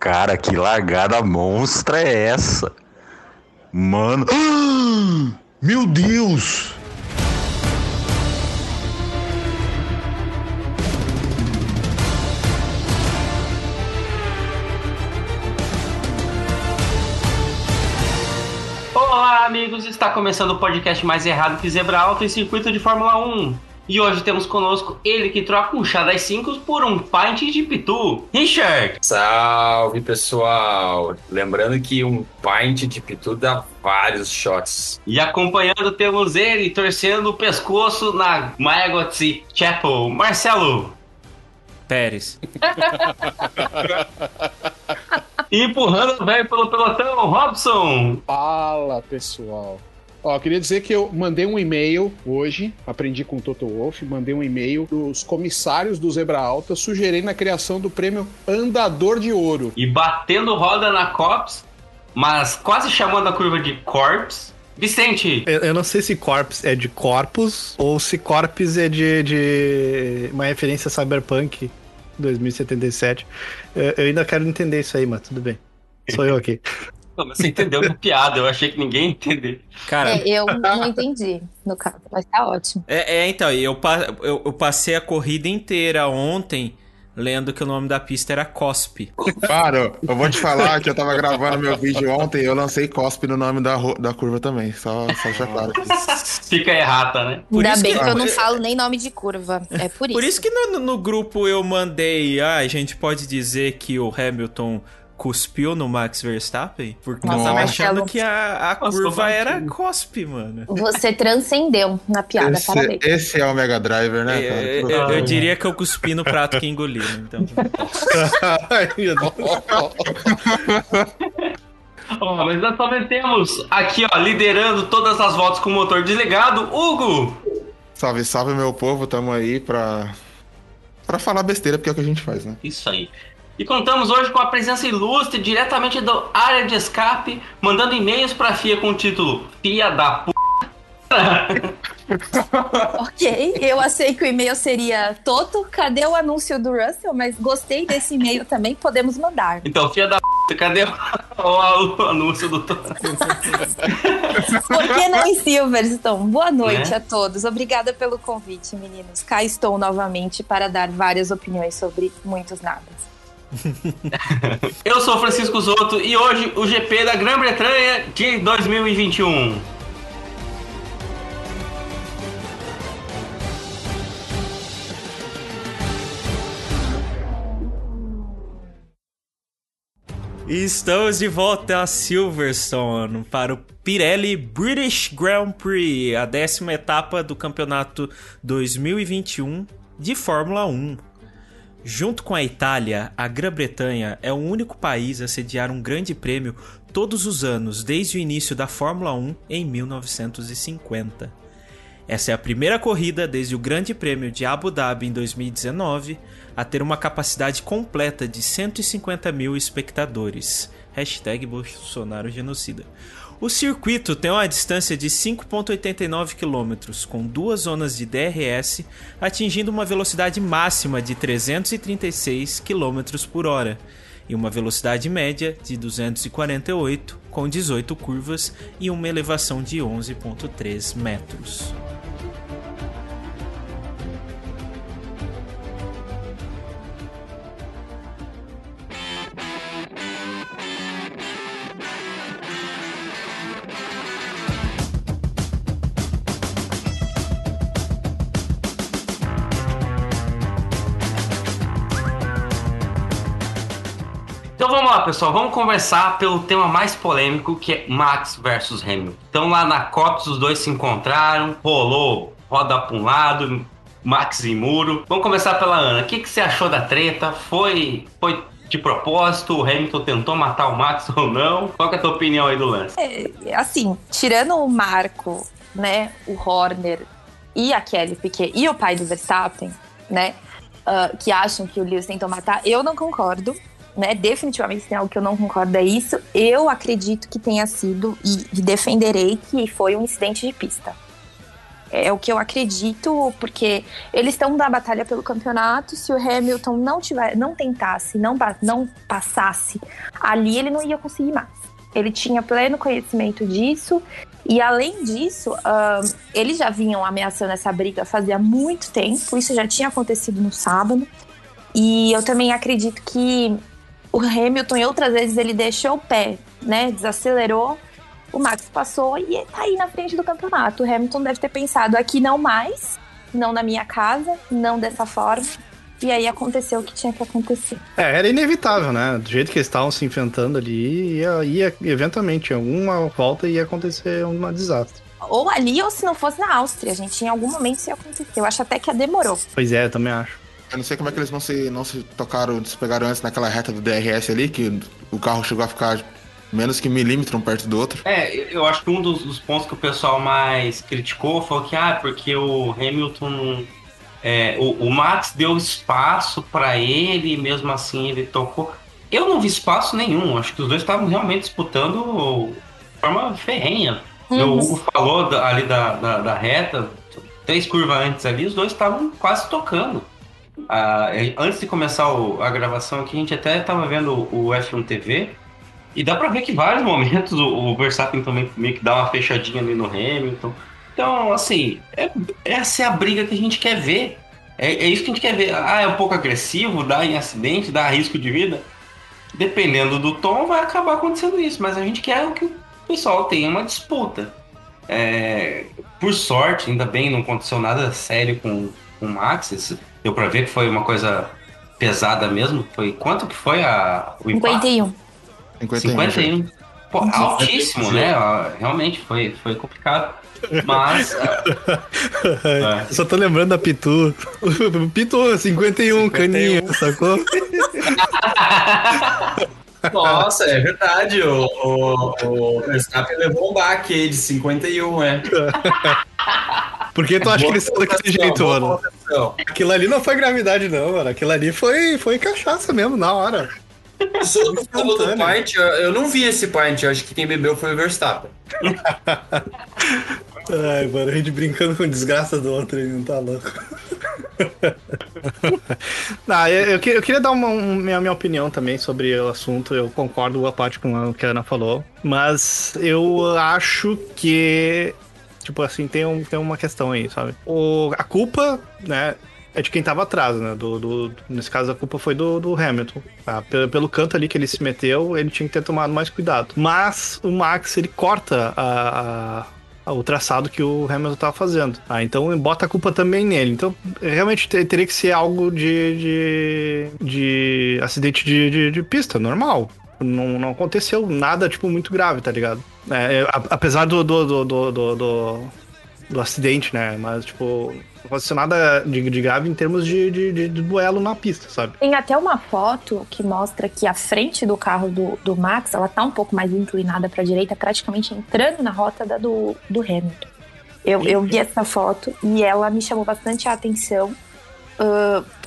Cara, que largada monstra é essa? Mano. Meu Deus! Olá, amigos! Está começando o podcast mais errado que Zebra Alta em circuito de Fórmula 1. E hoje temos conosco ele que troca um chá das 5 por um pint de pitu, Richard. Salve pessoal! Lembrando que um pint de pitu dá vários shots. E acompanhando temos ele torcendo o pescoço na Mayagotsy Chapel, Marcelo. Pérez. E empurrando o velho pelo pelotão, Robson. Fala pessoal. Ó, queria dizer que eu mandei um e-mail hoje, aprendi com o Toto Wolff, mandei um e-mail dos comissários do Zebra Alta sugerindo a criação do prêmio Andador de Ouro. E batendo roda na Cops, mas quase chamando a curva de Corps. Vicente. Eu, eu não sei se Corps é de Corpus ou se Corpus é de, de uma referência a Cyberpunk 2077. Eu, eu ainda quero entender isso aí, mas tudo bem. Sou eu aqui. Você entendeu a piada, eu achei que ninguém ia entender. Cara, É, eu não entendi, no caso, mas tá ótimo. É, é, então, eu, eu, eu passei a corrida inteira ontem lendo que o nome da pista era COSP. Cara, eu vou te falar que eu tava gravando meu vídeo ontem e eu lancei cospe no nome da, da curva também. Só, só deixar claro. Fica errata, né? Por Ainda isso bem que- que, eu não falo nem nome de curva. É por isso. Por isso que no, no grupo eu mandei, ah, a gente pode dizer que o Hamilton cuspiu no Max Verstappen? Porque eu tava achando que a, a Nossa, curva era COSP, mano. Você transcendeu na piada, Esse, parabéns. esse é o Mega Driver, né, cara? Eu, eu- eu diria que eu cuspi no prato que engoli, né? Então, Ó, mas nós também temos aqui, ó, liderando todas as voltas com o motor desligado, Hugo. Salve, salve, meu povo. Tamo aí pra, pra falar besteira, porque é o que a gente faz, né? Isso aí. E contamos hoje com a presença ilustre diretamente do área de escape, mandando e-mails pra FIA com o título FIA da p. Ok, eu achei que o e-mail seria Toto, cadê o anúncio do Russell? Mas gostei desse e-mail também, podemos mandar. Então, FIA da p. Cadê o, o anúncio do. Por que não em Silverstone? Boa noite Né? a todos. Obrigada pelo convite, meninos. Cá estou novamente para dar várias opiniões sobre muitos nadas. Eu sou Francisco Zoto e hoje o GP da Grã-Bretanha de 2021. E Estamos de volta a Silverstone para o Pirelli British Grand Prix, a décima etapa do campeonato 2021 de Fórmula 1. Junto com a Itália, a Grã-Bretanha é o único país a sediar um grande prêmio todos os anos desde o início da Fórmula 1 em 1950. Essa é a primeira corrida desde o Grande Prêmio de Abu Dhabi em 2019 a ter uma capacidade completa de 150 mil espectadores. Hashtag Bolsonaro genocida. O circuito tem uma distância de 5,89 km, com duas zonas de DRS, atingindo uma velocidade máxima de 336 km por hora e uma velocidade média de 248, com 18 curvas e uma elevação de 11,3 metros. Então vamos lá, pessoal. Vamos conversar pelo tema mais polêmico, que é Max versus Hamilton. Então lá na Cops os dois se encontraram, rolou roda para um lado, Max e muro. Vamos começar pela Ana. O que, que você achou da treta? Foi, foi de propósito? O Hamilton tentou matar o Max ou não? Qual é a tua opinião aí do lance? É, assim, tirando o Marco, né, o Horner e a Kelly Piquet e o pai do Verstappen, né, ah, que acham que o Lewis tentou matar, eu não concordo. Né, definitivamente tem algo que eu não concordo é isso. Eu acredito que tenha sido e, defenderei que foi um incidente de pista. É o que eu acredito, porque eles estão na batalha pelo campeonato. Se o Hamilton não tiver, não tentasse, não, não passasse ali, ele não ia conseguir mais. Ele tinha pleno conhecimento disso. E além disso, ahn, eles já vinham ameaçando essa briga fazia muito tempo. Isso já tinha acontecido no sábado. E eu também acredito que o Hamilton, em outras vezes, ele deixou o pé, né? Desacelerou. O Max passou e tá aí na frente do campeonato. O Hamilton deve ter pensado aqui não mais, não na minha casa, não dessa forma. E aí aconteceu o que tinha que acontecer. É, era inevitável, né? Do jeito que eles estavam se enfrentando ali, ia, ia eventualmente, em alguma volta ia acontecer um desastre. Ou ali, ou se não fosse na Áustria, gente. Em algum momento isso ia acontecer. Eu acho até que demorou. Pois é, eu também acho. Eu não sei como é que eles não se, não se tocaram, se pegaram antes naquela reta do DRS ali, que o carro chegou a ficar menos que milímetro um perto do outro. É, eu acho que um dos, dos pontos que o pessoal mais criticou foi que, ah, porque o Hamilton. é, o, o Max deu espaço pra ele, mesmo assim ele tocou. Eu não vi espaço nenhum, acho que os dois estavam realmente disputando de forma ferrenha. O Hugo falou da- ali da, da, da reta, três curvas antes ali, os dois estavam quase tocando. Ah, é, antes de começar o- a gravação aqui, a gente até estava vendo o, o F1 TV. E dá pra ver que vários momentos o, o Verstappen também meio que dá uma fechadinha ali no Hamilton. Então, assim, é- essa é a briga que a gente quer ver. É, é isso que a gente quer ver. Ah, é um pouco agressivo, dá em acidente, dá risco de vida. Dependendo do tom, vai acabar acontecendo isso. Mas a gente quer que o pessoal tenha uma disputa. É, por sorte, ainda bem, não aconteceu nada sério com, com o Max. Isso Deu pra ver que foi uma coisa pesada mesmo. Foi quanto que foi a, o impacto? 51. 51. 51. Pô, altíssimo, né? Realmente foi, foi complicado. Mas. é, Eu só tô lembrando da Pitu. Pitu, 51, caninha, sacou? Nossa, é verdade. O, o, o Verstappen levou um baque aí de 51, é. Por que tu acha que Boa eles são daquele colocação, jeito, mano? Aquilo ali não foi gravidade, não, mano. Aquilo ali foi, foi cachaça mesmo, na hora. O outro falou do pint, eu- não vi esse pint, eu acho que quem bebeu foi o Verstappen. Ai, mano, a gente brincando com desgraça do outro aí, não tá louco. não, eu, eu eu queria dar uma, um- minha, minha opinião também sobre o assunto. Eu concordo a parte com o que a Ana falou. Mas eu acho que. Tipo assim, tem, um, tem uma questão aí, sabe? O, a culpa, né? É de quem tava atrás, né? Do, do- nesse caso, a culpa foi do, do Hamilton. tá? Pelo, pelo canto ali que ele se meteu, ele tinha que ter tomado mais cuidado. Mas o Max, ele corta a, o traçado que o Hamilton tava fazendo. Ah, então bota a culpa também nele. Então, realmente te- teria que ser algo de, de, de acidente de, de, de pista, normal. Não, não aconteceu nada, tipo, muito grave, tá ligado? É, a- apesar do do, do, do, do, do- acidente, né? Mas, tipo, não aconteceu nada de, de grave em termos de, de, de- duelo na pista, sabe? Tem até uma foto que mostra que a frente do carro do, do Max, ela tá um pouco mais inclinada pra direita, praticamente entrando na rota da do, do Hamilton. Eu, eu vi essa foto e ela me chamou bastante a atenção.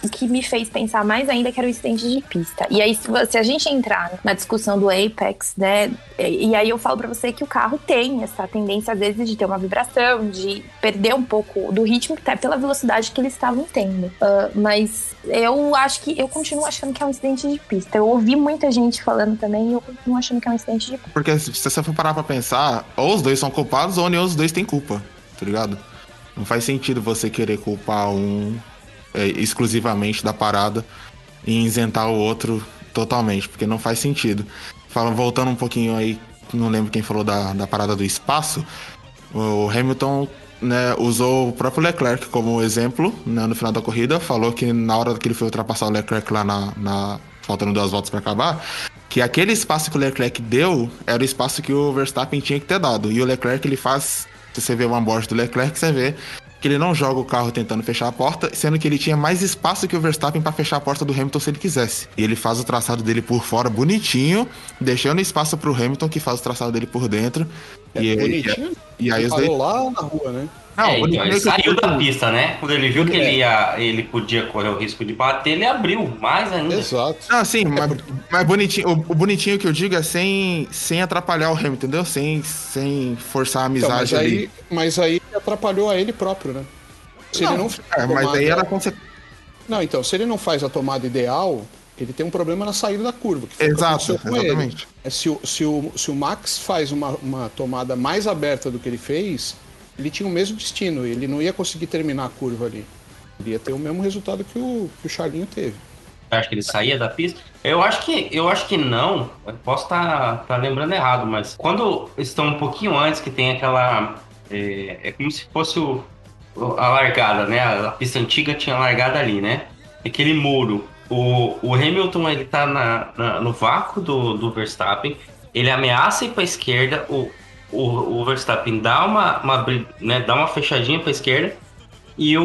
O que me fez pensar mais ainda que era o incidente de pista. E aí, se, a gente entrar na discussão do Apex, né? E, aí eu falo pra você que o carro tem essa tendência, às vezes, de ter uma vibração, de perder um pouco do ritmo, até pela velocidade que eles estavam tendo. Ah, mas eu acho que eu continuo achando que é um incidente de pista. Eu ouvi muita gente falando também e eu continuo achando que é um incidente de pista. Porque se você for parar pra pensar, ou os dois são culpados ou nenhum dos dois tem culpa, tá ligado? Não faz sentido você querer culpar um é, exclusivamente da parada e isentar o outro totalmente, porque não faz sentido. Falando, voltando um pouquinho aí, não lembro quem falou da, da parada do espaço, o Hamilton né, usou o próprio Leclerc como exemplo né, no final da corrida, falou que na hora que ele foi ultrapassar o Leclerc lá na, na faltando duas voltas para acabar, que aquele espaço que o Leclerc deu era o espaço que o Verstappen tinha que ter dado. E o Leclerc ele faz, se você vê o onboard do Leclerc, você vê que ele não joga o carro tentando fechar a porta, sendo que ele tinha mais espaço que o Verstappen para fechar a porta do Hamilton se ele quisesse. E ele faz o traçado dele por fora bonitinho, deixando espaço pro Hamilton que faz o traçado dele por dentro. É e, bonitinho. e, e aí os Parou lá na rua, né? Não, é, então, ele saiu da pista, né? Quando ele viu que É. ele, ia, ele podia correr o risco de bater, ele abriu mais ainda. Exato. Não, sim, mas, mas bonitinho, o, o bonitinho que eu digo é sem, sem atrapalhar o Hamilton, entendeu? Sem, sem forçar a Então, amizade mas, ali. aí, mas aí atrapalhou a ele próprio, né? Se ele não faz a É, mas aí era conse- Não, então, se ele não faz a tomada ideal, ele tem um problema na saída da curva. Que Exato, exatamente. É, se, o, se, o, se o Max faz uma, uma tomada mais aberta do que ele fez, ele tinha o mesmo destino. Ele não ia conseguir terminar a curva ali. Ele ia ter o mesmo resultado que o, que o Charlinho teve. Acho que ele saía da pista. Eu acho que, eu acho que não. Eu posso estar lembrando errado, mas quando estão um pouquinho antes, que tem aquela. É, é como se fosse o, a largada, né? A, a pista antiga tinha largada ali, né? Aquele muro. O, o Hamilton ele tá na, na- no vácuo do, do Verstappen. Ele ameaça ir para a esquerda. O, o, o Verstappen dá uma, uma, né, dá uma fechadinha para a esquerda. E o,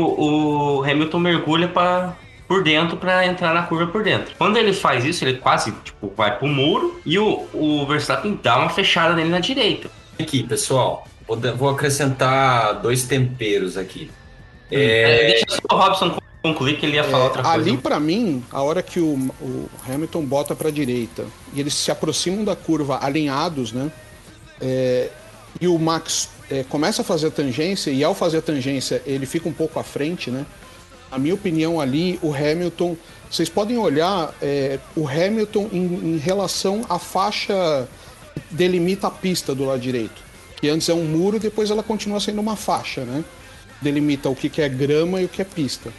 o Hamilton mergulha para por dentro para entrar na curva por dentro. Quando ele faz isso, ele quase tipo, vai pro muro e o, o Verstappen dá uma fechada nele na direita. Aqui, pessoal, vou, acrescentar dois temperos aqui. É, É, deixa só o Robson concluir que ele ia falar outra coisa. Ali, pra mim, a hora que o, o Hamilton bota pra direita e eles se aproximam da curva alinhados, né? É, e o Max é, começa a fazer a tangência, e ao fazer a tangência ele fica um pouco à frente, né? Na minha opinião, ali, o Hamilton. Vocês podem olhar é, o Hamilton em, em relação à faixa que delimita a pista do lado direito. Que antes é um muro, depois ela continua sendo uma faixa, né? Delimita o que que é grama e o que é pista.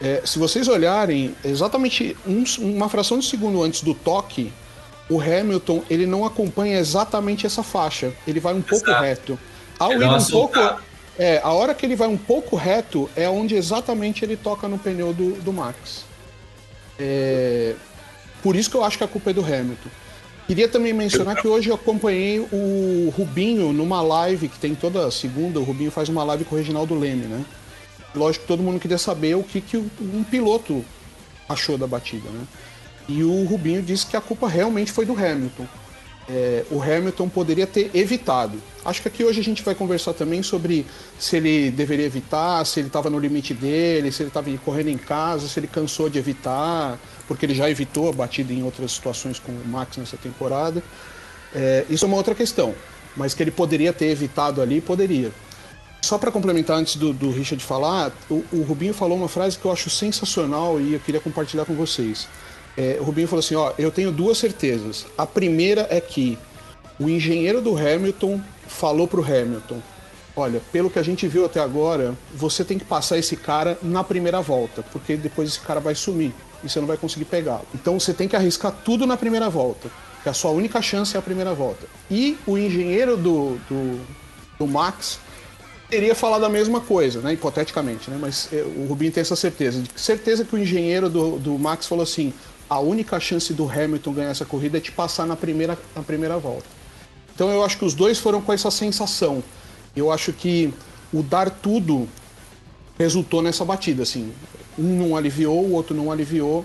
É, se vocês olharem, exatamente um- uma fração de segundo antes do toque, o Hamilton ele não acompanha exatamente essa faixa. Ele vai um pouco Exato. reto. Ao Ele ir um pouco, é, a hora que ele vai um pouco reto é onde exatamente ele toca no pneu do, do Max. É, por isso que eu acho que a culpa é do Hamilton. Queria também mencionar que hoje eu acompanhei o Rubinho numa live que tem toda segunda. O Rubinho faz uma live com o Reginaldo Leme, né? Lógico que todo mundo queria saber o que, que um piloto achou da batida, né? E o Rubinho disse que a culpa realmente foi do Hamilton. É, o Hamilton poderia ter evitado. Acho que aqui hoje a gente vai conversar também sobre se ele deveria evitar, se ele estava no limite dele, se ele estava correndo em casa, se ele cansou de evitar, porque ele já evitou a batida em outras situações com o Max nessa temporada. É, isso é uma outra questão, mas que ele poderia ter evitado ali, poderia. Só para complementar antes do, do Richard falar, o, o Rubinho falou uma frase que eu acho sensacional e eu queria compartilhar com vocês. É, o Rubinho falou assim: ó, eu tenho duas certezas. A primeira é que o engenheiro do Hamilton falou pro Hamilton: olha, pelo que a gente viu até agora, você tem que passar esse cara na primeira volta, porque depois esse cara vai sumir e você não vai conseguir pegá-lo. Então você tem que arriscar tudo na primeira volta, que a sua única chance é a primeira volta. E o engenheiro do, do, do Max teria falado a mesma coisa, né? Hipoteticamente, né? Mas eh, o Rubinho tem essa certeza. Certeza que o engenheiro do, do Max falou assim: a única chance do Hamilton ganhar essa corrida é te passar na primeira, na primeira volta. Então eu acho que os dois foram com essa sensação. Eu acho que o dar tudo resultou nessa batida, assim. Um não aliviou, o outro não aliviou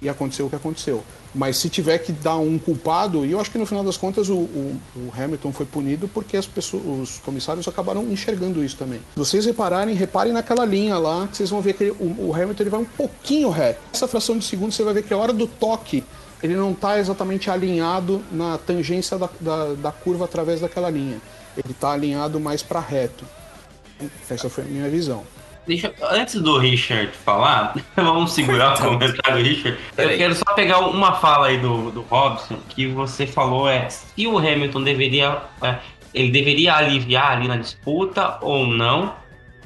e aconteceu o que aconteceu. Mas se tiver que dar um culpado, e eu acho que no final das contas o, o- o Hamilton foi punido porque as pessoas, os comissários acabaram enxergando isso também. Vocês repararem, reparem naquela linha lá, que vocês vão ver que o, o Hamilton ele vai um pouquinho reto. Essa fração de segundo você vai ver que a hora do toque ele não está exatamente alinhado na tangência da, da, da curva através daquela linha. Ele está alinhado mais para reto. Essa foi a minha visão. Deixa, antes do Richard falar, vamos segurar o comentário do Richard. Eu quero só pegar uma fala aí do, do Robson, que você falou é se o Hamilton deveria. é, ele deveria aliviar ali na disputa ou não.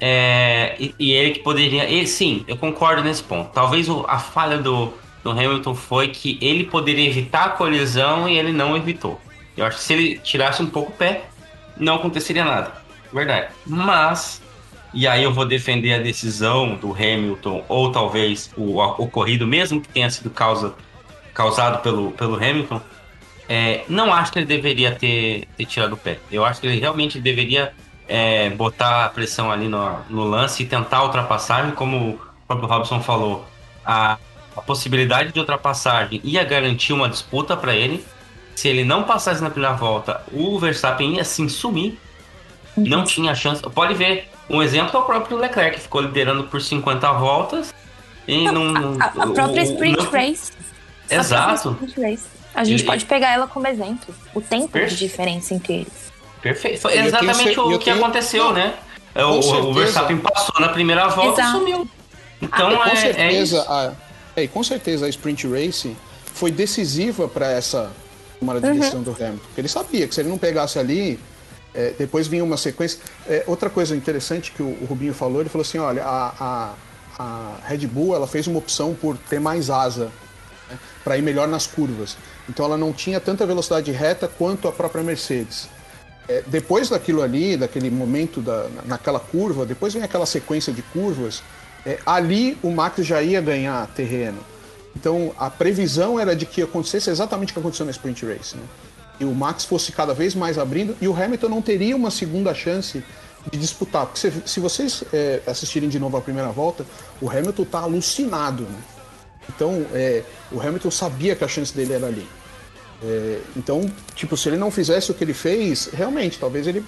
é, e, e ele que poderia. E, sim, eu concordo nesse ponto. Talvez o- a falha do, do Hamilton foi que ele poderia evitar a colisão e ele não evitou. Eu acho que se ele tirasse um pouco o pé, não aconteceria nada. Verdade. Mas e aí eu vou defender a decisão do Hamilton, ou talvez o ocorrido, mesmo que tenha sido causa, causado pelo, pelo Hamilton. É, não acho que ele deveria ter, ter tirado o pé. Eu acho que ele realmente deveria é, botar a pressão ali no, no lance e tentar a ultrapassagem, como o próprio Robson falou. A, a possibilidade de ultrapassagem ia garantir uma disputa para ele. Se ele não passasse na primeira volta, o Verstappen ia sim sumir. Não tinha chance. Pode ver, Um exemplo é o próprio Leclerc, que ficou liderando por 50 voltas e não. A, a própria o- Sprint não- Race. A Exato. própria Sprint Race. A gente E- pode pegar ela como exemplo. O tempo de Perfeito. diferença entre eles. Perfeito. Foi tenho exatamente cer- o que tenho- aconteceu, né? É, com O, o. Verstappen passou na primeira volta Exato. e sumiu. Então com é, é certeza, isso. a, é, e com certeza a Sprint Race foi decisiva para essa tomada de Uhum. decisão do Hamilton. Porque ele sabia que se ele não pegasse ali, é, depois vinha uma sequência. É, outra coisa interessante que o, o Rubinho falou, ele falou assim, olha, a, a, a Red Bull ela fez uma opção por ter mais asa para ir melhor nas curvas. Então ela não tinha tanta velocidade reta quanto a própria Mercedes. É, depois daquilo ali, daquele momento da, na- naquela curva, depois vem aquela sequência de curvas, é, ali o Max já ia ganhar terreno. Então a previsão era de que acontecesse exatamente o que aconteceu na Sprint Race. Né? E o Max fosse cada vez mais abrindo e o Hamilton não teria uma segunda chance de disputar. Porque se, se vocês é, assistirem de novo a primeira volta, o Hamilton está alucinado. Né? Então é, o Hamilton sabia que a chance dele era ali. É, então, tipo, se ele não fizesse o que ele fez, realmente, talvez ele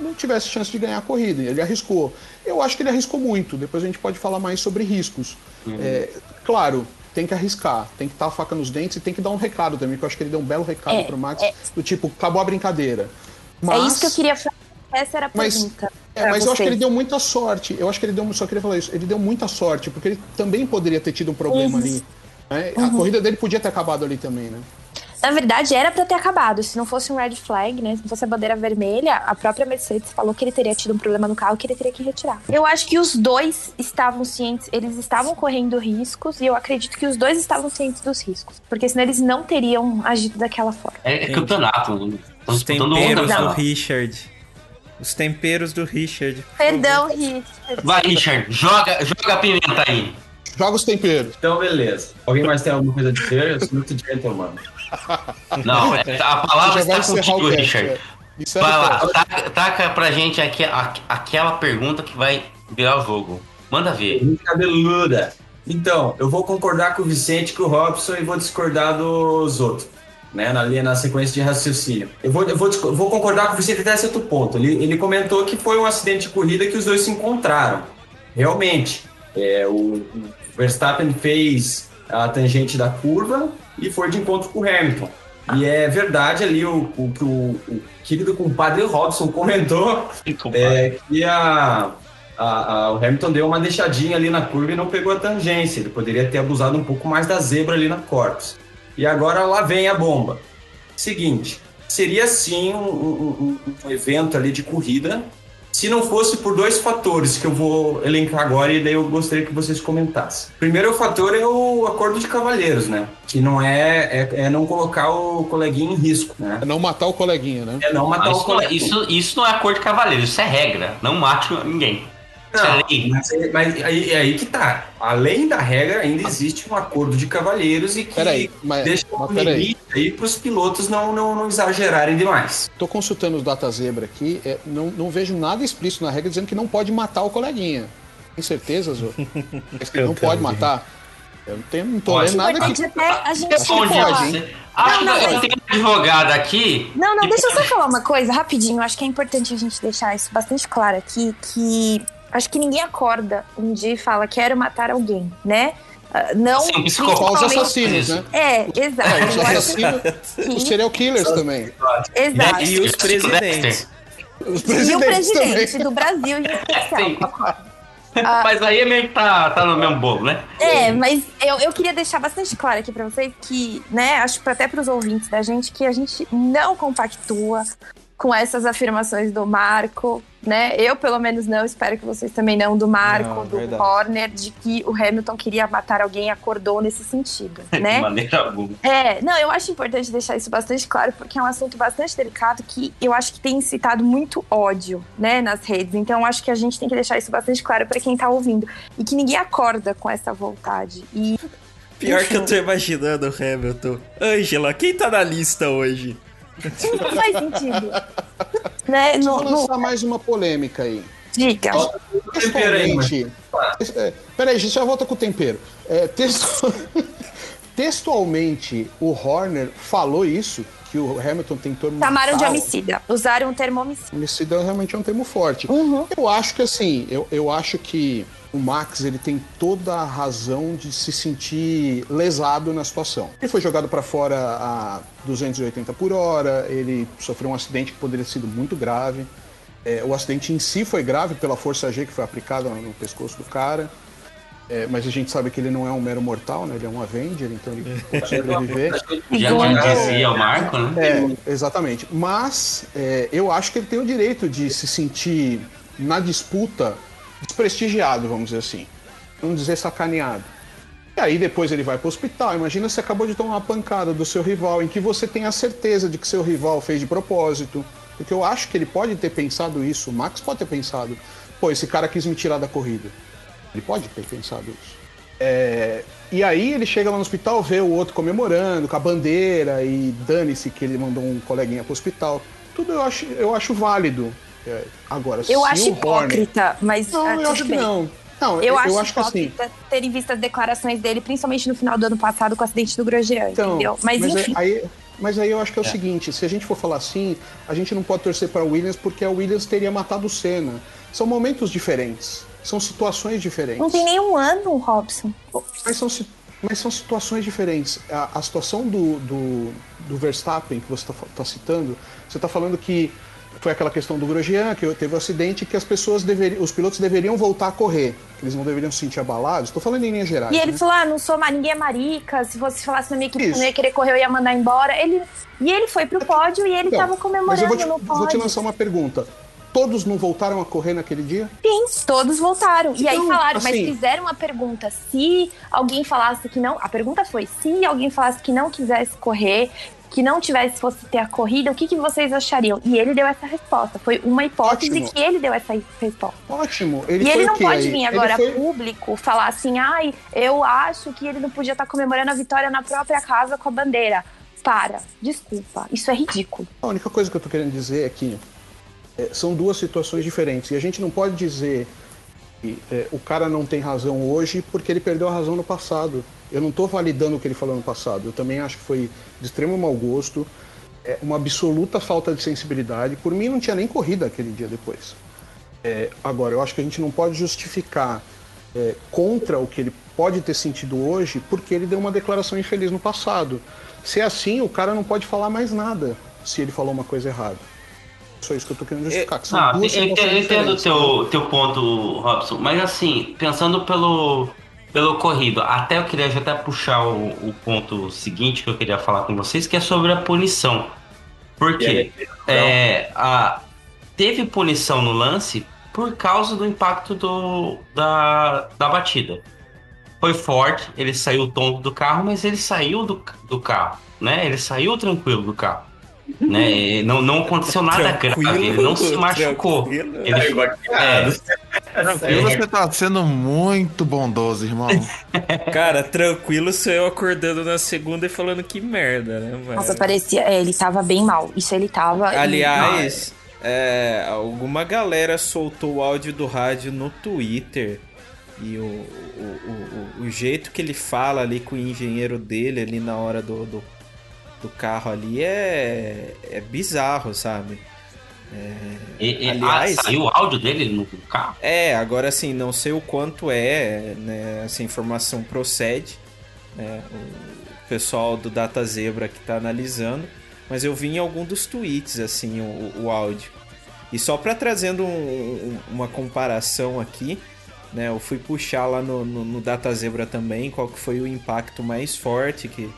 não tivesse chance de ganhar a corrida. Ele arriscou. Eu acho que ele arriscou muito. Depois a gente pode falar mais sobre riscos. É, claro, tem que arriscar, tem que estar a faca nos dentes e tem que dar um recado também, que eu acho que ele deu um belo recado É, pro Max, é. do tipo, acabou a brincadeira. É Mas- isso que eu queria falar. Essa era a Mas- pergunta. é, pra mas eu acho que ele deu muita sorte. Eu acho que ele deu, só queria falar isso. Ele deu muita sorte, porque ele também poderia ter tido um problema Uhum. ali. né? A corrida dele podia ter acabado ali também, né? Na verdade, era pra ter acabado. Se não fosse um red flag, né? Se não fosse a bandeira vermelha, a própria Mercedes falou que ele teria tido um problema no carro que ele teria que retirar. Eu acho que os dois estavam cientes, eles estavam correndo riscos e eu acredito que os dois estavam cientes dos riscos. Porque senão eles não teriam agido daquela forma. É, é campeonato. Estão Os disputando temperos onda. do Não. Richard. Os temperos do Richard. Perdão, Richard. Vai, Richard, joga, joga a pimenta aí. Joga os temperos. Então, beleza. Alguém mais tem alguma coisa a dizer? Eu sou muito gentleman. Não, é- a palavra está contigo, Richard. é. Encerra Vai lá, taca, taca pra gente aqui, a- aquela pergunta que vai virar o jogo. Manda ver. Cabeluda. Então, eu vou concordar com o Vicente, com o Robson e vou discordar dos outros. Né, na linha, na sequência de raciocínio. Eu vou, eu vou, vou concordar com o Vicente até certo ponto. Ele, ele comentou que foi um acidente de corrida que os dois se encontraram. Realmente. É, o Verstappen fez a tangente da curva e foi de encontro com o Hamilton. E é verdade ali o, o que o, o querido compadre Robson comentou é que a, a- a- o Hamilton deu uma deixadinha ali na curva e não pegou a tangência. Ele poderia ter abusado um pouco mais da zebra ali na Corpus. E agora lá vem a bomba. Seguinte, seria sim um, um- um- um evento ali de corrida, se não fosse por dois fatores que eu vou elencar agora e daí eu gostaria que vocês comentassem. Primeiro o fator é o acordo de cavalheiros, né? Que não é, é, é não colocar o coleguinha em risco, né? É não matar o coleguinha, né? É não matar Ah, o isso, não é- coleguinha. isso, isso não é cor de cavaleiro, isso é regra. Não mate ninguém. É Não, mas, mas aí, é aí que tá. Além da regra, ainda existe um acordo de cavalheiros e que Peraí, mas, deixa um limite aí para os pilotos não, não, não exagerarem demais. Tô consultando os data zebra aqui, é, não, não vejo nada explícito na regra dizendo que não pode matar o coleguinha. Tem certeza, Zô? É que não pode matar? Eu não, tenho, não tô Pode. lendo nada aqui. até. A gente Responde, pode. Acho Não, não, que eu tenho advogado aqui. Não, não, deixa eu só falar uma coisa rapidinho. Acho que é importante a gente deixar isso bastante claro aqui, que acho que ninguém acorda um dia e fala quero matar alguém, né? Ah, Não, Sim, psicopata. Só os principalmente- assassinos, né? É, exato. É, os assassinos, que- os serial killers também. Exato. E os presidentes. Os E o presidentes presidente também. do Brasil em especial. Sim. concordo. Mas aí é meio que tá, tá no mesmo bolo, né? É, mas eu, eu queria deixar bastante claro aqui pra vocês que, né, acho que até pros ouvintes da gente, que a gente não compactua com essas afirmações do Marco, né? Eu, pelo menos, não, espero que vocês também não, do Marco, Não, do verdade. Horner, de que o Hamilton queria matar alguém e acordou nesse sentido, De né? maneira alguma. É, não, eu acho importante deixar isso bastante claro, porque é um assunto bastante delicado que eu acho que tem incitado muito ódio, né, nas redes. Então, eu acho que a gente tem que deixar isso bastante claro pra quem tá ouvindo. E que ninguém acorda com essa vontade. E Pior que eu tô imaginando Hamilton. Ângela, quem tá na lista hoje? Não faz sentido. né? No, no, lançar mais uma polêmica aí. diga. Tempero aí, mano. Pessoalmente, é, peraí, a gente já volta com o tempero. É, textu- textualmente o Horner falou isso, que o Hamilton tentou Chamaram de matar o- homicida. Usaram o termo homicida. Homicida realmente é um termo forte. Uhum. Eu acho que assim, eu, eu acho que o Max ele tem toda a razão de se sentir lesado na situação. Ele foi jogado para fora a 280 por hora, ele sofreu um acidente que poderia ter sido muito grave. É, o acidente em si foi grave pela força G que foi aplicada no pescoço do cara. É, mas a gente sabe que ele não é um mero mortal, né? Ele é um Avenger, então ele pode sobreviver. Já, já dizia o Marco, né? É, exatamente. Mas é, eu acho que ele tem o direito de se sentir na disputa desprestigiado, vamos dizer assim. Vamos dizer sacaneado. E aí depois ele vai para o hospital. Imagina se acabou de tomar uma pancada do seu rival, em que você tem a certeza de que seu rival fez de propósito. Porque eu acho que ele pode ter pensado isso, o Max pode ter pensado, pô, esse cara quis me tirar da corrida. Ele pode ter pensado isso. É, e aí ele chega lá no hospital, vê o outro comemorando com a bandeira e dane-se que ele mandou um coleguinha pro hospital. Tudo eu acho, eu acho válido. É, agora, se Eu acho o Horner... hipócrita, mas Não, ah, eu acho que bem. não. Não, Eu, acho, que assim. hipócrita terem visto as declarações dele, principalmente no final do ano passado com o acidente do Grosjean, Então, entendeu? Mas, é- enfim. aí, mas aí eu acho que é o seguinte: se a gente for falar assim, a gente não pode torcer para a Williams porque a Williams teria matado o Senna. São momentos diferentes, são situações diferentes. Não tem nenhum ano, Robson. Mas são, mas são situações diferentes. A, a situação do, do, do Verstappen, que você está citando, você está falando que foi aquela questão do Grosjean, que teve o acidente, que as pessoas deveriam, os pilotos deveriam voltar a correr, eles não deveriam se sentir abalados. Estou falando em linhas gerais. E ele né? falou: ah, não sou ninguém é marica. Se você falasse na minha equipe que não ia querer correr, eu ia mandar embora. Ele, e ele foi pro pódio e ele Então, tava mas comemorando eu vou te, vou te lançar uma pergunta. Todos não voltaram a correr naquele dia? Sim, todos voltaram. e aí Então, falaram, mas assim- fizeram uma pergunta. Se alguém falasse que não. A pergunta foi: se alguém falasse que não quisesse correr, que não tivesse, fosse ter a corrida, o que, que vocês achariam? E ele deu essa resposta. Foi uma hipótese Ótimo. que ele deu essa resposta. Ótimo. Ele e ele não pode aí? vir agora foi- público falar assim, ai, eu acho que ele não podia estar comemorando a vitória na própria casa com a bandeira. Para, desculpa, isso é ridículo. A única coisa que eu tô querendo dizer é que é, são duas situações diferentes. E a gente não pode dizer que é, o cara não tem razão hoje porque ele perdeu a razão no passado. Eu não tô validando o que ele falou no passado. Eu também acho que foi de extremo mau gosto, é, uma absoluta falta de sensibilidade. Por mim, não tinha nem corrida aquele dia depois. É, agora, eu acho que a gente não pode justificar é, contra o que ele pode ter sentido hoje porque ele deu uma declaração infeliz no passado. Se é assim, o cara não pode falar mais nada se ele falou uma coisa errada. Só isso que eu tô querendo justificar. que são Não, eu duas eu entendo o teu, teu ponto, Robson, mas assim, pensando pelo, pelo ocorrido, até eu queria já até puxar o, o ponto seguinte que eu queria falar com vocês, que é sobre a punição. Por quê? É, a, teve punição no lance por causa do impacto do, da, da batida. Foi forte, ele saiu tonto do carro, mas ele saiu do, do carro, né? Ele saiu tranquilo do carro. Né? E Não, não aconteceu nada grave, ele não se machucou. tranquilo. Ele, é, E você tá sendo muito bondoso, irmão. Cara, tranquilo sou eu acordando na segunda e falando que merda, né, mano? Nossa, parecia. é, ele tava bem mal. Isso ele tava. e- Aliás, é, alguma galera soltou o áudio do rádio no Twitter. E o, o, o, o jeito que ele fala ali com o engenheiro dele ali na hora do, do, do carro ali é, é bizarro, sabe? e- e- Aliás- ah, saiu o áudio dele no carro? É, agora assim, não sei o quanto é, né, essa informação procede, né, o pessoal do Data Zebra que tá analisando, mas eu vi em algum dos tweets, assim, o, o áudio. E só para trazendo um- um- uma comparação aqui, né, eu fui puxar lá no, no, no Data Zebra também qual que foi o impacto mais forte que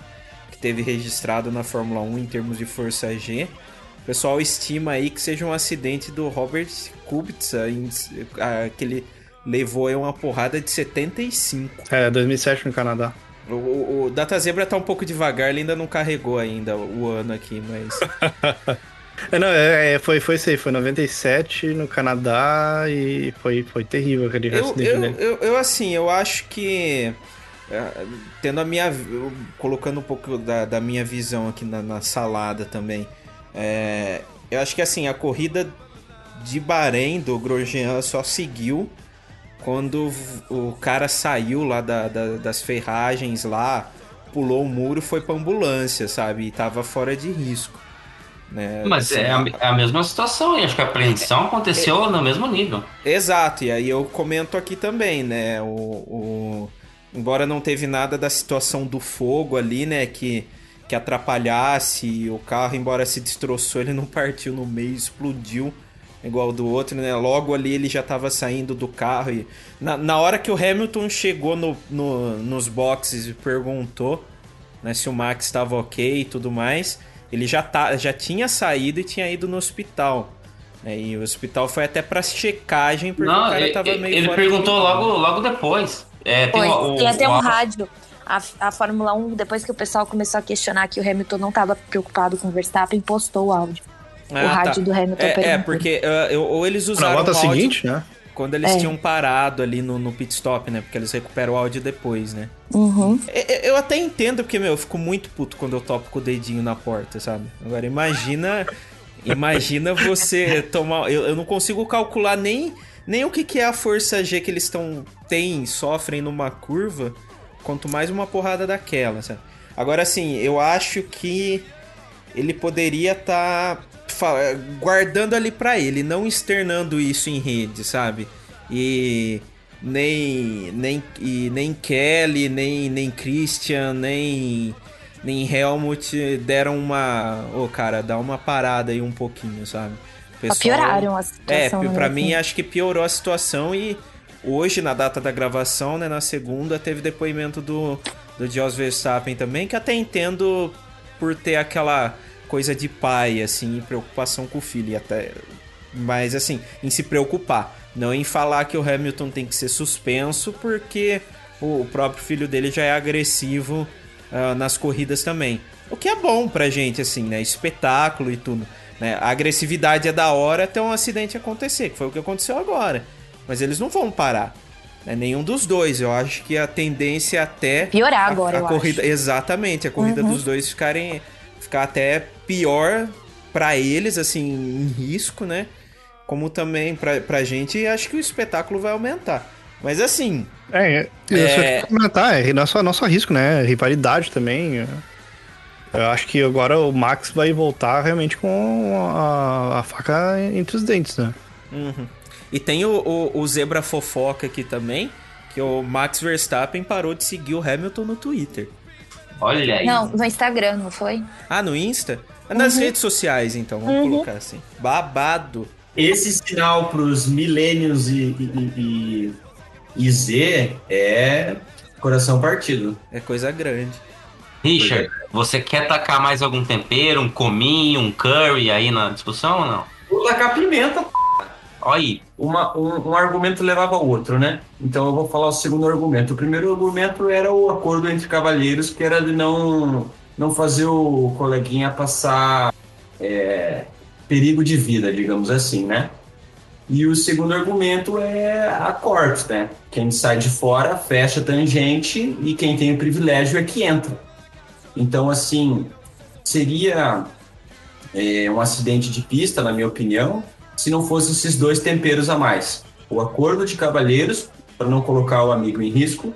teve registrado na Fórmula 1 em termos de força G. O pessoal estima aí que seja um acidente do Robert Kubica, que ele levou aí uma porrada de 75. É, 2007 no Canadá. O, o, o Data Zebra tá um pouco devagar, ele ainda não carregou ainda o ano aqui, mas... É, não, é, é, foi, foi isso aí, foi 97 no Canadá e foi, foi terrível aquele eu, acidente eu, dele. eu, eu, assim, eu acho que... é, Tendo a minha... Colocando um pouco da, da minha visão aqui na, na salada também. é, eu acho que, assim, a corrida de Bahrein do Grosjean só seguiu quando o cara saiu lá da- da- das ferragens lá, pulou o muro foi pra ambulância, sabe? E tava fora de risco. Né? Mas Assim, é a, é a mesma situação, e acho que a apreensão aconteceu no mesmo nível. Exato, e aí eu comento aqui também, né? O, o- embora não teve nada da situação do fogo ali, né? Que, que atrapalhasse o carro, embora se destroçou, ele não partiu no meio, explodiu igual o do outro, né? Logo ali ele já estava saindo do carro e na, na hora que o Hamilton chegou no, no- nos boxes e perguntou né, se o Max estava ok e tudo mais, ele já, tá, já tinha saído e tinha ido no hospital. né? E o hospital foi até pra checagem, porque o Não, cara ele, tava meio ele perguntou logo, logo depois. É, tem o- o- Tem até um o- rádio. A, a Fórmula 1, depois que o pessoal começou a questionar que o Hamilton não estava preocupado com o Verstappen, postou o áudio. o Ah, rádio tá. do Hamilton É, é porque eu- ou eles Na usaram volta o áudio seguinte, né? quando eles É. tinham parado ali no, no pit stop, né? Porque eles recuperam o áudio depois, né? Uhum. Eu, eu até entendo, porque, meu, eu fico muito puto quando eu topo com o dedinho na porta, sabe? Agora, imagina. Imagina você tomar. Eu, eu não consigo calcular nem, nem o que, que é a força G que eles estão. têm, sofrem numa curva, quanto mais uma porrada daquela, sabe? Agora, assim, eu acho que ele poderia estar guardando ali pra ele, não externando isso em rede, sabe? E nem nem e nem Kelly, nem nem Christian, nem nem Helmut deram uma, ô cara, dá uma parada aí um pouquinho, sabe? Só pioraram a É, situação. pra né, mim assim. acho que piorou a situação e hoje, na data da gravação, né, na segunda, teve depoimento do, do Jos Verstappen também, que até entendo por ter aquela coisa de pai, assim, preocupação com o filho, até... Mas, assim, em se preocupar, não em falar que o Hamilton tem que ser suspenso, porque o próprio filho dele já é agressivo ah, nas corridas também. O que é bom pra gente, assim, né? Espetáculo e tudo. Né? A agressividade é da hora até um acidente acontecer, que foi o que aconteceu agora. Mas eles não vão parar. Né? Nenhum dos dois. Eu acho que a tendência é até. Piorar a- agora, a, eu corrida, acho. Exatamente, a corrida dos dois ficarem. ficar até pior pra eles, assim, em risco, né? Como também pra, pra gente, e acho que o espetáculo vai aumentar. Mas assim, É, é, É. isso é... comentar, é não só, não só risco, né? Rivalidade também. é. Eu acho que agora o Max vai voltar realmente com a, a faca entre os dentes, né? Uhum. E tem o, o, o Zebra Fofoca aqui também, que o Max Verstappen parou de seguir o Hamilton no Twitter. Olha aí. Não, no Instagram, não foi? Ah, no Insta? É Nas redes sociais, então, vamos colocar assim. Babado. Esse sinal pros milênios e, e, e- e Z é coração partido. É coisa grande. Richard, você quer tacar mais algum tempero, um cominho, um curry aí na discussão ou não? Vou tacar pimenta, Olha aí. uma, um, um argumento levava ao outro, né? Então eu vou falar o segundo argumento. O primeiro argumento era o acordo entre cavalheiros, que era de não, não fazer o coleguinha passar é, perigo de vida, digamos assim, né? E o segundo argumento é a corte, né? Quem sai de fora fecha tangente e quem tem o privilégio é que entra. Então, assim, seria é, um acidente de pista, na minha opinião, se não fosse esses dois temperos a mais. O acordo de cavalheiros, para não colocar o amigo em risco,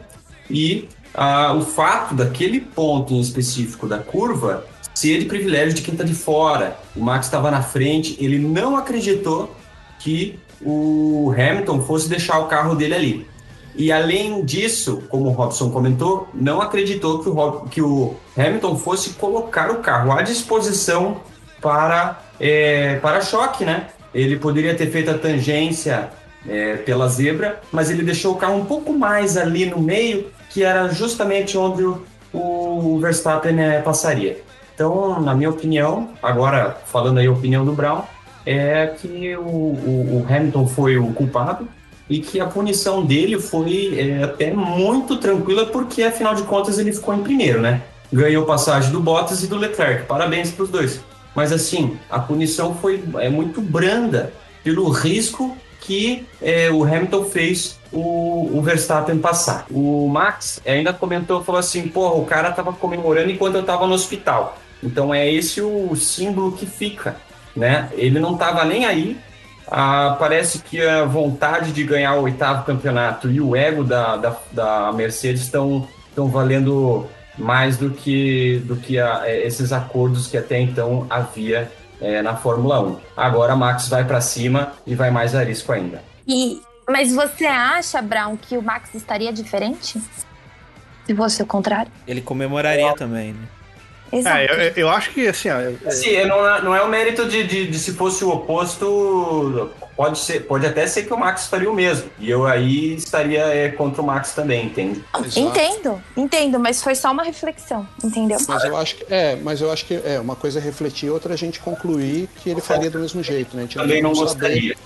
e ah, o fato daquele ponto em específico da curva ser de privilégio de quem está de fora. O Max estava na frente, ele não acreditou que o Hamilton fosse deixar o carro dele ali. E além disso, como o Robson comentou, não acreditou que o, Rob- que o Hamilton fosse colocar o carro à disposição para é, para-choque, né? Ele poderia ter feito a tangência é, pela zebra, mas ele deixou o carro um pouco mais ali no meio, que era justamente onde o, o Verstappen né, passaria. Então, na minha opinião, agora falando aí a opinião do Brown, é que o, o- o Hamilton foi o culpado e que a punição dele foi é, até muito tranquila, porque afinal de contas ele ficou em primeiro, né? Ganhou passagem do Bottas e do Leclerc. Parabéns para os dois. Mas assim, a punição foi é muito branda pelo risco que é, o Hamilton fez o, o Verstappen passar. O Max ainda comentou, falou assim, porra, o cara tava comemorando enquanto eu tava no hospital. Então é esse o símbolo que fica, né? Ele não tava nem aí. Ah, parece que a vontade de ganhar o oitavo campeonato e o ego da, da, da Mercedes estão estão valendo mais do que, do que a, é, esses acordos que até então havia é, na Fórmula 1. Agora a Max vai para cima e vai mais a risco ainda. E, mas você acha, Brown, que o Max estaria diferente? Se fosse o contrário? Ele comemoraria também, né? Exato. É, eu, eu acho que assim, não, é, não é o mérito de, de, de se fosse o oposto, pode, ser, pode até ser que o Max faria o mesmo. E eu aí estaria é, contra o Max também, entende? Exato. Entendo, entendo, mas foi só uma reflexão, entendeu? Mas eu acho que é, mas eu acho que é uma coisa é refletir, outra é a gente concluir que ele faria do mesmo jeito, né? A gente Também tem não como saber. gostaria.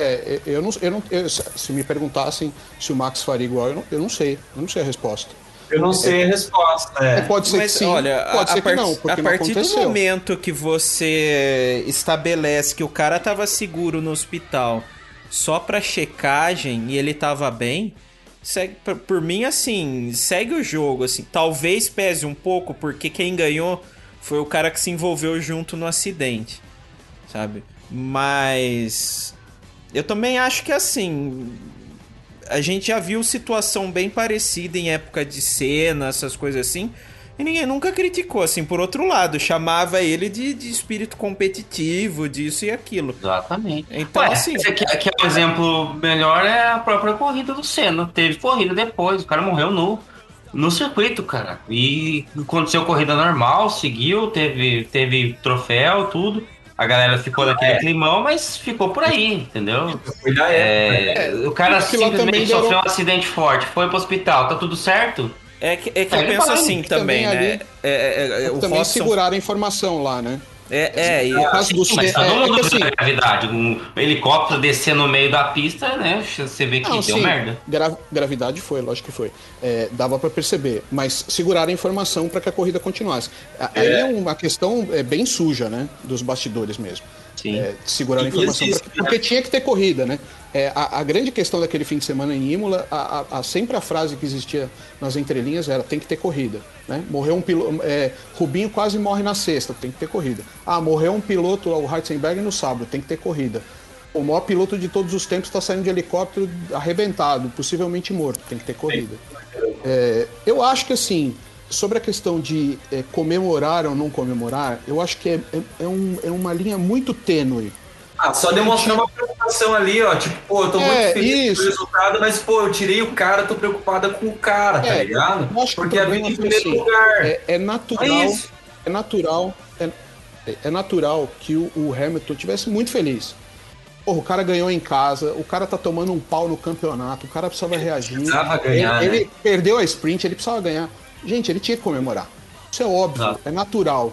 É, eu não, eu não eu- se me perguntassem se o Max faria igual, eu não, eu não sei, eu não sei a resposta. Eu não sei a resposta. É, É. pode ser Mas que sim, olha, pode a, ser a part- que não, a porque não partir do momento que você estabelece que o cara tava seguro no hospital só pra checagem e ele tava bem, segue, por, por mim assim, segue o jogo assim. Talvez pese um pouco porque quem ganhou foi o cara que se envolveu junto no acidente, sabe? Mas eu também acho que assim, a gente já viu situação bem parecida em época de cena, essas coisas assim. E ninguém nunca criticou, assim, por outro lado, chamava ele de, de espírito competitivo, disso e aquilo. Exatamente. Então, Ué, assim. aqui, aqui é um exemplo melhor é a própria corrida do Senna. Teve corrida depois, o cara morreu no, no circuito, cara. E aconteceu corrida normal, seguiu, teve, teve troféu, tudo. A galera ficou daquele É. climão, mas ficou por aí, entendeu? É, o cara simplesmente sofreu um acidente forte, foi pro hospital, tá tudo certo? É que, é que É, eu ele penso assim que também, também né? ali- É, é, é, o Também Robson. seguraram a informação lá, né? É, é, e- No caso do Sim, mas Senna, todo é, é mundo viu assim, gravidade. Um helicóptero descer no meio da pista, né? Você vê que Não, deu sim, merda. gra- gravidade foi, lógico que foi. É, dava pra perceber, mas seguraram a informação para que a corrida continuasse. Aí é uma questão é, bem suja, né? Dos bastidores mesmo. Sim. É, a informação. existe, pra- porque tinha que ter corrida, né? É, a, a grande questão daquele fim de semana em Imola, a, a- a- sempre a frase que existia nas entrelinhas era tem que ter corrida. Né? Morreu um piloto. Rubinho quase morre na sexta, tem que ter corrida. Ah, morreu um piloto, o Heisenberg, no sábado, tem que ter corrida. O maior piloto de todos os tempos está saindo de helicóptero arrebentado, possivelmente morto, tem que ter corrida. É, eu acho que assim, sobre a questão de é, comemorar ou não comemorar, eu acho que é, é- é um- é uma linha muito tênue. Ah, só demonstrar uma preocupação ali, ó. Tipo, pô, eu tô muito É, feliz isso. com o resultado, mas, pô, eu tirei o cara, tô preocupada com o cara, tá É, ligado? Porque a vida em primeiro assim, lugar. É, natural, É natural, é, é natural que o, o Hamilton tivesse muito feliz. Porra, o cara ganhou em casa, o cara tá tomando um pau no campeonato, o cara precisava reagir. precisava ganhar, ele, né? ele perdeu a sprint, ele precisava ganhar. Gente, ele tinha que comemorar. Isso é óbvio, Exato. é natural.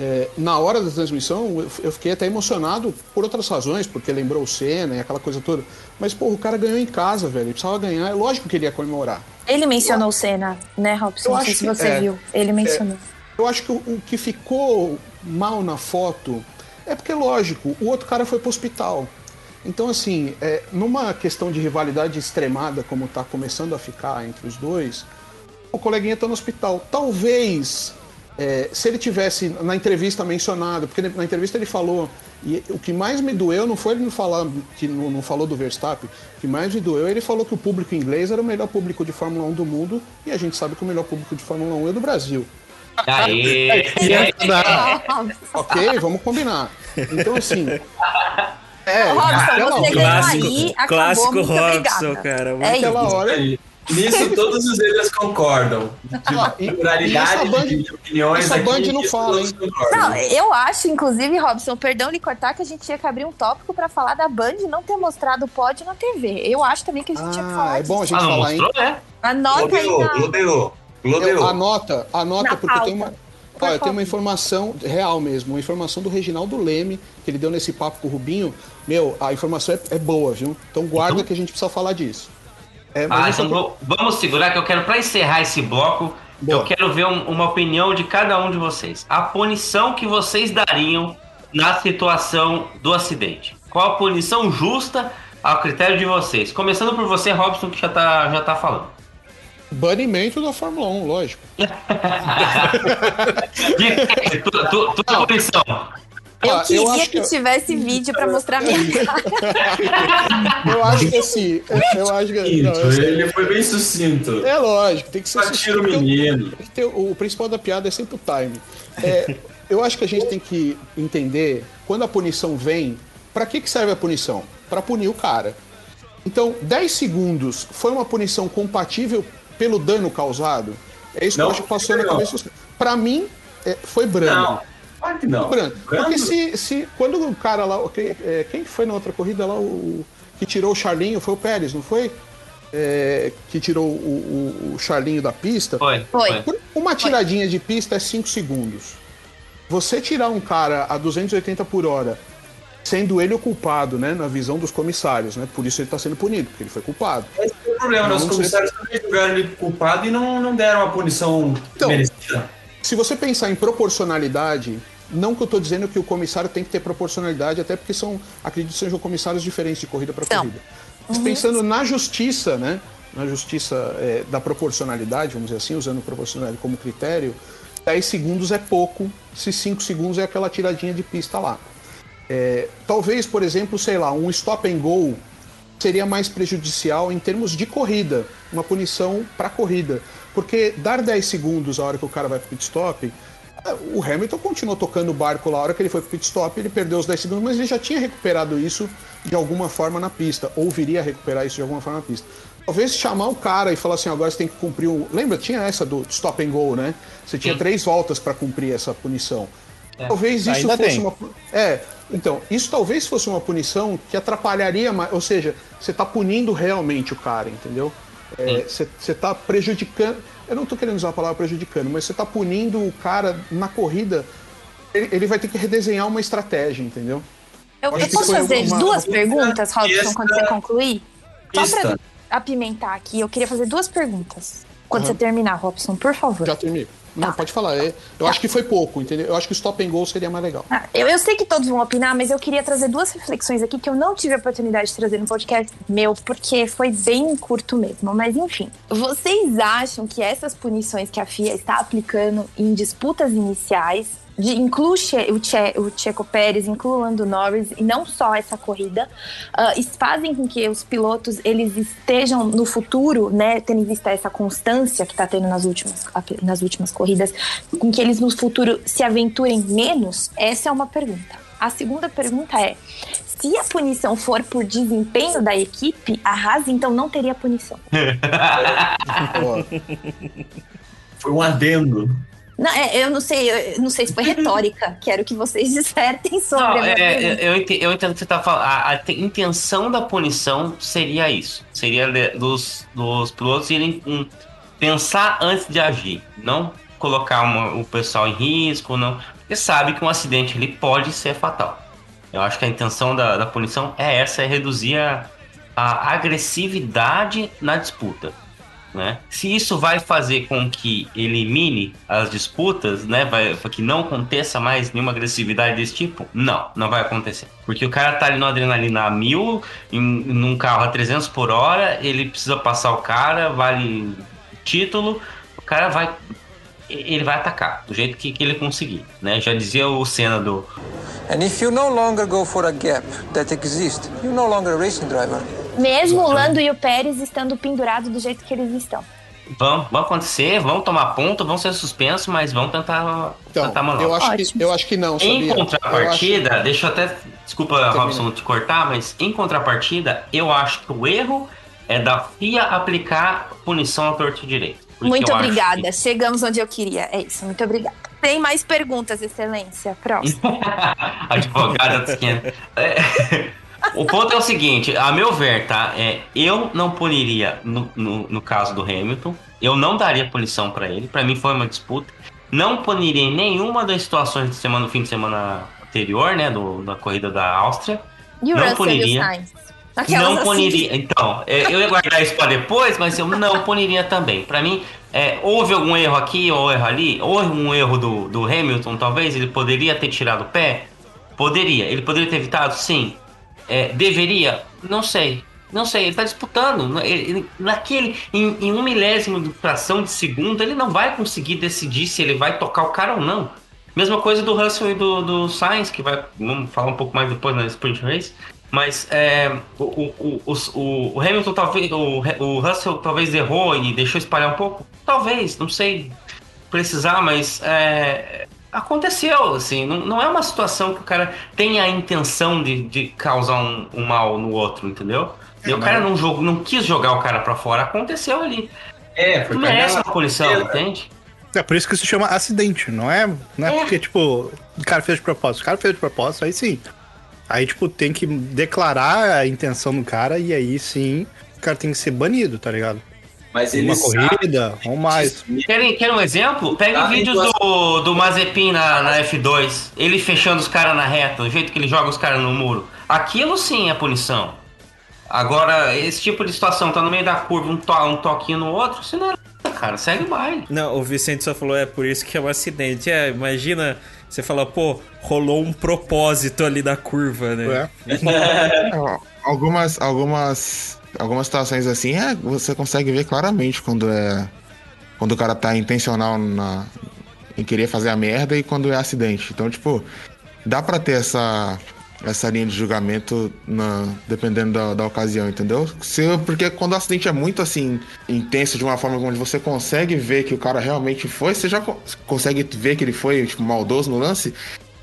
É, na hora da transmissão, eu, eu fiquei até emocionado por outras razões, porque lembrou o Senna e aquela coisa toda. Mas, porra, o cara ganhou em casa, velho. Ele precisava ganhar. É lógico que ele ia comemorar. Ele mencionou o Senna, né, Robson? Eu Não sei acho se que- você é. viu. Ele mencionou. Eu acho que o, o que ficou mal na foto é porque, lógico, o outro cara foi pro hospital. Então, assim, é, numa questão de rivalidade extremada, como tá começando a ficar entre os dois, o coleguinha tá no hospital. Talvez, é, se ele tivesse na entrevista mencionado, porque na entrevista ele falou, e o que mais me doeu não foi ele não falar que não, não falou do Verstappen, o que mais me doeu ele falou que o público inglês era o melhor público de Fórmula 1 do mundo, e a gente sabe que o melhor público de Fórmula 1 é do Brasil. Aê! Ok, vamos combinar. Então, assim. É, Robson, você ganhou Clássico, aí, acabou, clássico muito Robson, obrigada. cara. É naquela isso. hora. Nisso todos os eles concordam. Ah, e- De e pluralidade essa Band- de opiniões essa aqui, Band não fala, todos hein? concordam. Não, eu acho, inclusive, Robson, perdão lhe cortar, que a gente tinha que abrir um tópico pra falar da Band não ter mostrado o pódio na TV. Eu acho também que a gente tinha que Ah, falar é bom a gente Ah, não falar, hein? mostrou, né? Anota aí Globeou, na... globeou, Eu, globeou. anota, anota, Na porque tem pauta. uma. Por Olha, tem favor. uma informação real mesmo, uma informação do Reginaldo Leme, que ele deu nesse papo com o Rubinho. Meu, a informação é, é boa, viu? Então guarda Então- que a gente precisa falar disso. É, Ah, então vou- vamos segurar que eu quero, pra encerrar esse bloco, Boa. eu quero ver um- uma opinião de cada um de vocês. A punição que vocês dariam na situação do acidente. Qual a punição justa ao critério de vocês? Começando por você, Robson, que já tá, já tá falando. banimento da Fórmula 1, lógico. De, tu, tu, tua punição. Eu Ah, eu queria acho que, que- tivesse vídeo pra mostrar a minha cara. Eu acho que assim, eu, eu acho que. não, eu ele foi bem sucinto. É lógico, tem que ser Atira o porque eu- menino. que ter- o principal da piada é sempre o time. É, eu acho que a gente tem que entender quando a punição vem, pra que, que serve a punição? Pra punir o cara. Então, 10 segundos foi uma punição compatível pelo dano causado? É isso que Não, eu acho que passou na cabeça dos Pra mim, é, foi brando. Não, claro que não. Brando. Porque se, se quando o cara lá, quem, é, quem foi na outra corrida lá, o, que tirou o Charlinho, foi o Pérez, não foi? É, que tirou o, o- o Charlinho da pista. Foi. Foi. Por- Uma tiradinha de pista é 5 segundos. Você tirar um cara a 280 por hora, sendo ele o culpado, né, na visão dos comissários, né? Por isso ele está sendo punido, porque ele foi culpado. Esse é o problema, Não os sei. comissários também julgaram ele culpado e não, não deram a punição Então, merecida. Se você pensar em proporcionalidade, não que eu estou dizendo que o comissário tem que ter proporcionalidade, até porque são, acredito que sejam comissários diferentes de corrida para São. corrida. Mas pensando na justiça, né? Na justiça é, da proporcionalidade, vamos dizer assim, usando proporcionalidade como critério, 10 segundos é pouco, se 5 segundos é aquela tiradinha de pista lá. É, talvez, por exemplo, sei lá, um stop and go seria mais prejudicial em termos de corrida, uma punição para corrida. Porque dar 10 segundos a hora que o cara vai pro pit stop, o Hamilton continuou tocando o barco lá a hora que ele foi pro pit stop, ele perdeu os 10 segundos, mas ele já tinha recuperado isso de alguma forma na pista, ou viria a recuperar isso de alguma forma na pista. Talvez chamar o cara e falar assim, agora você tem que cumprir um. Lembra, tinha essa do stop and go, né? Você tinha Sim. três voltas para cumprir essa punição. Talvez isso Ainda fosse tem. uma. É, então, isso talvez fosse uma punição que atrapalharia mais. Ou seja, você está punindo realmente o cara, entendeu? É, Você está prejudicando. Eu não estou querendo usar a palavra prejudicando, mas você está punindo o cara na corrida. Ele, ele vai ter que redesenhar uma estratégia, entendeu? Eu, eu posso fazer uma- duas perguntas, Robson, quando você concluir? Só Pista. pra apimentar aqui, eu queria fazer duas perguntas. Quando Uhum. você terminar, Robson, por favor. Já terminei. Não, Tá. pode falar. é, eu acho que foi pouco, entendeu? Eu acho que o stop and go seria mais legal. Ah, Eu, eu sei que todos vão opinar, mas eu queria trazer duas reflexões aqui que eu não tive a oportunidade de trazer no podcast meu, porque foi bem curto mesmo. Mas enfim, vocês acham que essas punições que a FIA está aplicando em disputas iniciais, de, inclui o, che, o, che, o Checo Pérez, inclui o Lando Norris, e não só essa corrida, is- fazem com que os pilotos eles estejam no futuro, né, tendo em vista essa constância que está tendo nas últimas, nas últimas corridas, com que eles no futuro se aventurem menos? Essa é uma pergunta. A segunda pergunta é: se a punição for por desempenho da equipe, a Haas então não teria punição. Foi um adendo. Não, é, eu não sei, eu não sei se foi retórica, quero que vocês dissertem sobre. Não, a minha é, pergunta. eu, eu ente- eu entendo que você tá falando. A, a te- intenção da punição seria isso. Seria dos, dos pilotos irem hum, pensar antes de agir. Não colocar uma- o pessoal em risco, não. Porque sabe que um acidente ele pode ser fatal. Eu acho que a intenção da, da punição é essa, é reduzir a, a agressividade na disputa. Né? Se isso vai fazer com que elimine as disputas, né, vai, que não aconteça mais nenhuma agressividade desse tipo, não, não vai acontecer. Porque o cara tá ali no adrenalina a mil, em, num carro a 300 por hora, ele precisa passar o cara, vale título, o cara vai ele vai atacar do jeito que, que ele conseguir, né? Já dizia o Senna do And if you no longer go for a gap that exists, you're no longer a racing driver. Mesmo o Lando e o Pérez estando pendurados do jeito que eles estão. vão, vão acontecer, vão tomar ponto, vão ser suspensos, mas vão tentar, Então, tentar manobra. eu acho, que, eu acho que não, sabia? Em Eu contrapartida, acho- deixa eu até. Desculpa, Robson, te cortar, mas em contrapartida, eu acho que o erro é da FIA aplicar punição ao torto e direito. Muito eu obrigada. que- Chegamos onde eu queria. É isso, muito obrigada. Tem mais perguntas, Excelência? Próximo. Advogada dos 500. É, o ponto é o seguinte, a meu ver, tá? É, eu não puniria no, no, no caso do Hamilton, eu não daria punição pra ele, pra mim foi uma disputa. Não puniria em nenhuma das situações de semana, no fim de semana anterior, né? Do, da corrida da Áustria. E o Não Russell puniria. Sainz? Aquelas não assim. puniria. Então, é, eu ia guardar isso pra depois, mas eu não puniria também. Pra mim, é, houve algum erro aqui ou erro ali? Houve um erro do, do Hamilton, talvez? Ele poderia ter tirado o pé? Poderia. Ele poderia ter evitado? Sim. É, deveria? Não sei. Não sei, ele tá disputando. Ele- ele- naquele, em, em um milésimo de fração de segundo, ele não vai conseguir decidir se ele vai tocar o cara ou não. Mesma coisa do Russell e do, do Sainz, que vai. Vamos falar um pouco mais depois na Sprint Race. Mas é, o, o, o, o, Hamilton talvez. O, o Russell talvez errou e deixou espalhar um pouco. Talvez, não sei precisar, mas é, aconteceu, assim, não, não é uma situação que o cara tenha a intenção de, de causar um, um mal no outro, entendeu? É, e o cara não, jogou, não quis jogar o cara pra fora, aconteceu ali. É, foi merece uma cagar- punição, É, entende? É por isso que se chama acidente, não é? Não é, É. porque, tipo, o cara fez de propósito. O cara fez de propósito, aí sim. Aí, tipo, tem que declarar a intenção do cara e aí sim o cara tem que ser banido, tá ligado? Mas Uma ele sabe corrida ou mais. Querem, querem um exemplo? Pega Ah, o vídeo então- do, do Mazepin na, na F2. Ele fechando os caras na reta, o jeito que ele joga os caras no muro. Aquilo sim é punição. Agora, esse tipo de situação, tá no meio da curva, um, to, um toquinho no outro, isso não é nada, cara. Segue o baile. Não, o Vicente só falou, é por isso que é um acidente. É, imagina, você fala, pô, rolou um propósito ali da curva, né? É. É, Algumas, algumas, algumas situações assim, é, você consegue ver claramente quando é. Quando o cara tá intencional na, em querer fazer a merda e quando é acidente. Então, tipo, dá pra ter essa, essa linha de julgamento na, dependendo da, da ocasião, entendeu? Se, porque quando o acidente é muito assim, intenso de uma forma onde você consegue ver que o cara realmente foi, você já co- consegue ver que ele foi tipo, maldoso no lance,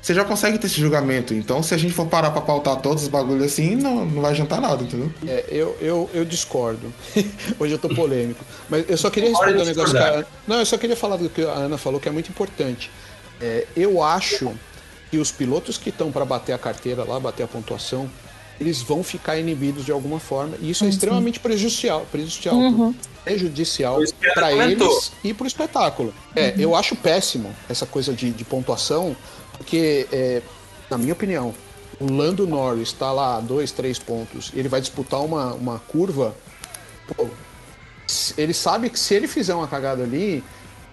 você já consegue ter esse julgamento. Então, se a gente for parar pra pautar todos os bagulhos assim, não, não vai adiantar nada, entendeu? É, eu, eu, eu discordo. Hoje eu tô polêmico. Mas eu só queria responder um negócio que a discordar. Ana... Não, eu só queria falar do que a Ana falou, que é muito importante. É, eu acho que os pilotos que estão para bater a carteira lá, bater a pontuação, eles vão ficar inibidos de alguma forma. E isso é extremamente prejudicial, prejudicial, prejudicial a Ana para eles e para o espetáculo. É, eu acho péssimo essa coisa de, de pontuação, porque, é, na minha opinião, o Lando Norris está lá a dois, três pontos, ele vai disputar uma, uma curva. pô, ele sabe que se ele fizer uma cagada ali,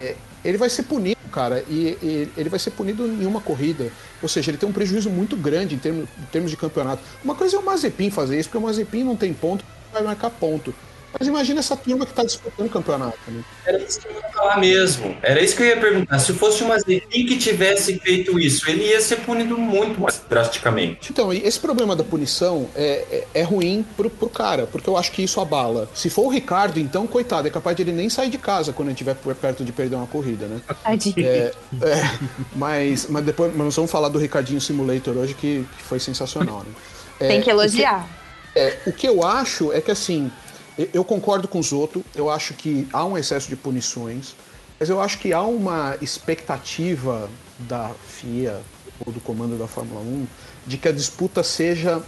é, ele vai ser punido, cara, e, e ele vai ser punido em uma corrida. Ou seja, ele tem um prejuízo muito grande em termos, em termos de campeonato. Uma coisa é o Mazepin fazer isso, porque o Mazepin não tem ponto, vai marcar ponto. Mas imagina essa turma que está disputando o campeonato. Né? Era isso que eu ia falar mesmo. Era isso que eu ia perguntar. Se fosse o Mazepin que tivesse feito isso, ele ia ser punido muito mais drasticamente. Então, e esse problema da punição é, é, é ruim pro, pro cara, porque eu acho que isso abala. Se for o Ricardo, então, coitado, é capaz de ele nem sair de casa quando ele estiver perto de perder uma corrida, né? Tadinho. É, é, mas, mas depois mas nós vamos falar do Ricardinho Simulator hoje, que, que foi sensacional, né? É, Tem que elogiar. é, o que eu acho é que assim, eu, concordo com o Zoto, eu acho que há um excesso de punições, mas eu acho que há uma expectativa da FIA ou do comando da Fórmula 1 de que a disputa seja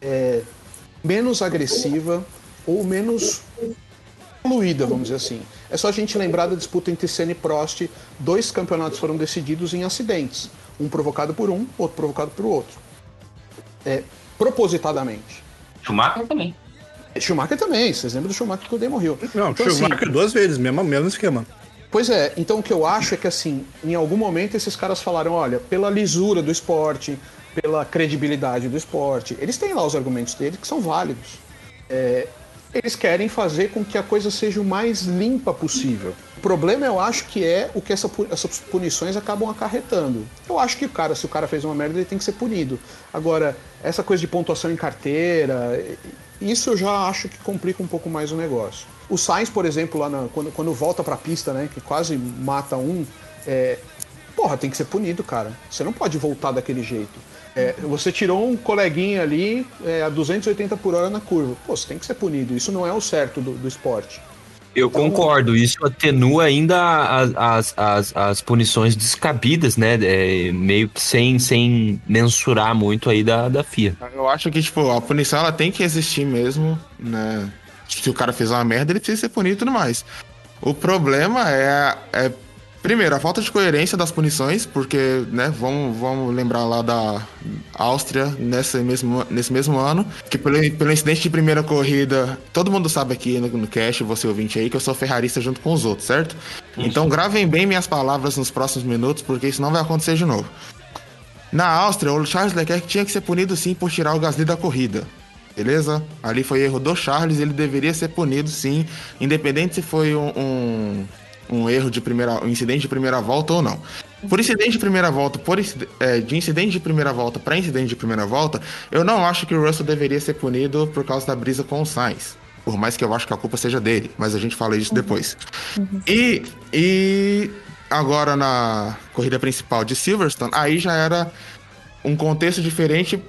é, menos agressiva ou menos fluida, vamos dizer assim. É só a gente lembrar da disputa entre Senna e Prost, dois campeonatos foram decididos em acidentes, um provocado por um, outro provocado por outro. É, propositadamente. Schumacher também. Schumacher também, vocês lembram do Schumacher que o Damon Hill. Não, Então, assim, Schumacher duas vezes, mesmo, mesmo esquema. Pois é, então o que eu acho é que assim, em algum momento esses caras falaram, olha, pela lisura do esporte, pela credibilidade do esporte, eles têm lá os argumentos deles que são válidos. É, eles querem fazer com que a coisa seja o mais limpa possível. O problema, eu acho, que é o que essa essas punições acabam acarretando. Eu acho que o cara, se o cara fez uma merda, ele tem que ser punido. Agora, essa coisa de pontuação em carteira, isso eu já acho que complica um pouco mais o negócio. O Sainz, por exemplo, lá na- quando, quando volta pra pista, né, que quase mata um, é, porra, tem que ser punido, cara. Você não pode voltar daquele jeito. É, você tirou um coleguinha ali é, a 280 por hora na curva. Pô, você tem que ser punido. Isso não é o certo do, do esporte. Eu concordo, isso atenua ainda as, as, as, as punições descabidas, né? É, meio que sem, sem mensurar muito aí da, da FIA. Eu acho que, tipo, a punição ela tem que existir mesmo, né? Se o cara fez uma merda, ele precisa ser punido e tudo mais. O problema é, é primeiro, a falta de coerência das punições, porque, né, vamos, vamos lembrar lá da Áustria nesse mesmo, nesse mesmo ano, que pelo, pelo incidente de primeira corrida, todo mundo sabe aqui no, no cast, você ouvinte aí, que eu sou ferrarista junto com os outros, certo? Então gravem bem minhas palavras nos próximos minutos, porque isso não vai acontecer de novo. Na Áustria, o Charles Leclerc tinha que ser punido sim por tirar o Gasly da corrida. Beleza? Ali foi erro do Charles, ele deveria ser punido sim, independente se foi um, um, um erro de primeira. um incidente de primeira volta ou não. Por incidente de primeira volta, por é, de incidente de primeira volta para incidente de primeira volta, eu não acho que o Russell deveria ser punido por causa da brisa com o Sainz. Por mais que eu acho que a culpa seja dele, mas a gente fala disso depois. E, e agora na corrida principal de Silverstone, aí já era um contexto diferente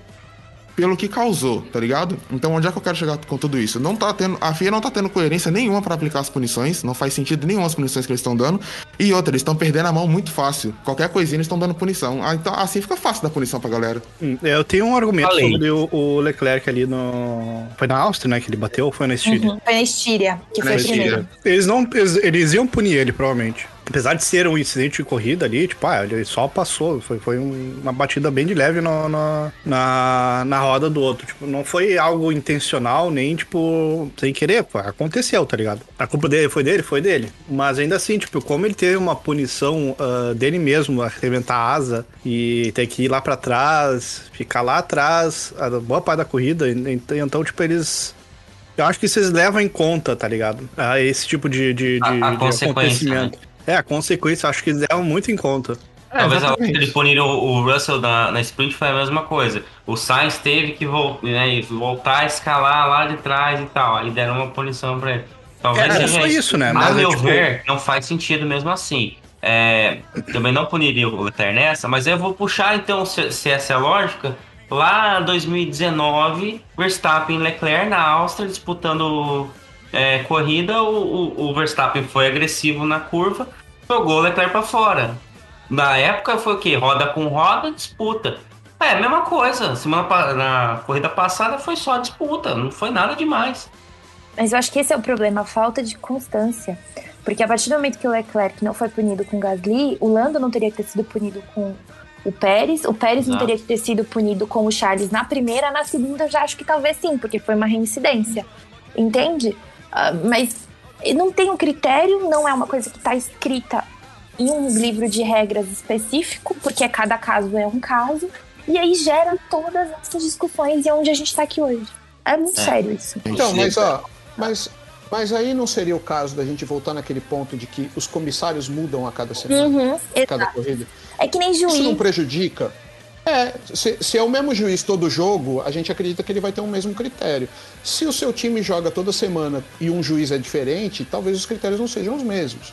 pelo que causou, tá ligado? Então onde é que eu quero chegar com tudo isso? Não tá tendo, a FIA não tá tendo coerência nenhuma pra aplicar as punições, não faz sentido nenhuma as punições que eles estão dando. E outra, eles estão perdendo a mão muito fácil. Qualquer coisinha eles estão dando punição. Ah, então assim fica fácil dar punição pra galera. Hum, Eu tenho um argumento Falei. sobre o, o Leclerc ali no. Foi na Áustria, né? Que ele bateu ou foi na Estíria? Uhum. Foi na Estíria, que foi Na primeiro. Estíria. Eles não. Eles, eles iam punir ele, provavelmente. Apesar de ser um incidente de corrida ali, tipo, ah, ele só passou. Foi, foi um- uma batida bem de leve no- no- na, na roda do outro. Tipo, não foi algo intencional, nem, tipo, sem querer. Pô, aconteceu, tá ligado? A culpa dele foi dele? Foi dele. Mas ainda assim, tipo, como ele teve uma punição ah, dele mesmo, arrebentar a asa e ter que ir lá pra trás, ficar lá atrás, a boa parte da corrida. Então, tipo, eles. Eu acho que vocês levam em conta, tá ligado? Ah, esse tipo de, de, A- de- a de consequência, acontecimento. É, a consequência, eu acho que eles levam muito em conta. Talvez a eles puniram o Russell na, na sprint foi a mesma coisa. O Sainz teve que vol né, voltar a escalar lá de trás e tal. Aí deram uma punição pra ele. Talvez É, seja só isso, né? A Mas é, meu tipo- ver, não faz sentido mesmo assim. É, também não puniria o Leclerc nessa, mas eu vou puxar então, se, se essa é a lógica, lá em 2019, Verstappen e Leclerc na Áustria disputando é, corrida, o, o- o Verstappen foi agressivo na curva, jogou o Leclerc pra fora. Na época foi o quê? Roda com roda, disputa. É, mesma coisa. Semana na corrida passada foi só disputa, não foi nada demais. Mas eu acho que esse é o problema, a falta de constância. Porque a partir do momento que o Leclerc não foi punido com o Gasly, o Lando não teria que ter sido punido com o Pérez, o Pérez não Exato. teria que ter sido punido com o Charles na primeira, na segunda eu já acho que talvez sim, porque foi uma reincidência. Entende? Ah, mas não tem um critério, não é uma coisa que está escrita em um livro de regras específico, porque cada caso é um caso, e aí gera todas essas discussões e é onde a gente está aqui hoje. É muito É. sério isso. Então, mas ó, mas, mas aí não seria o caso da gente voltar naquele ponto de que os comissários mudam a cada semana, Uhum, a cada exato. corrida? É que nem Isso não juiz. prejudica? É, se, se é o mesmo juiz todo jogo, a gente acredita que ele vai ter o mesmo critério. Se o seu time joga toda semana e um juiz é diferente, talvez os critérios não sejam os mesmos.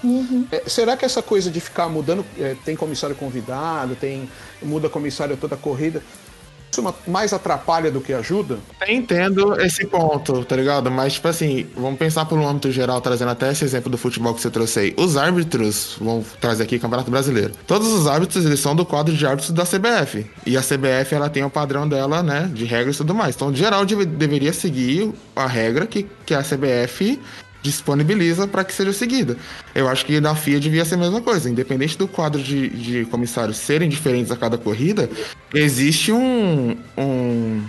É, será que essa coisa de ficar mudando, é, tem comissário convidado, tem muda comissário toda a corrida, isso ma- mais atrapalha do que ajuda? Entendo esse ponto, tá ligado? Mas, tipo assim, vamos pensar pelo âmbito geral, trazendo até esse exemplo do futebol que você trouxe aí. Os árbitros, vamos trazer aqui Campeonato Brasileiro. Todos os árbitros, eles são do quadro de árbitros da CBF. E a CBF, ela tem o padrão dela, né, de regras e tudo mais. Então, geral, deve- deveria seguir a regra que, que a CBF disponibiliza para que seja seguida. Eu acho que na FIA devia ser a mesma coisa. Independente do quadro de, de comissários serem diferentes a cada corrida, existe um- um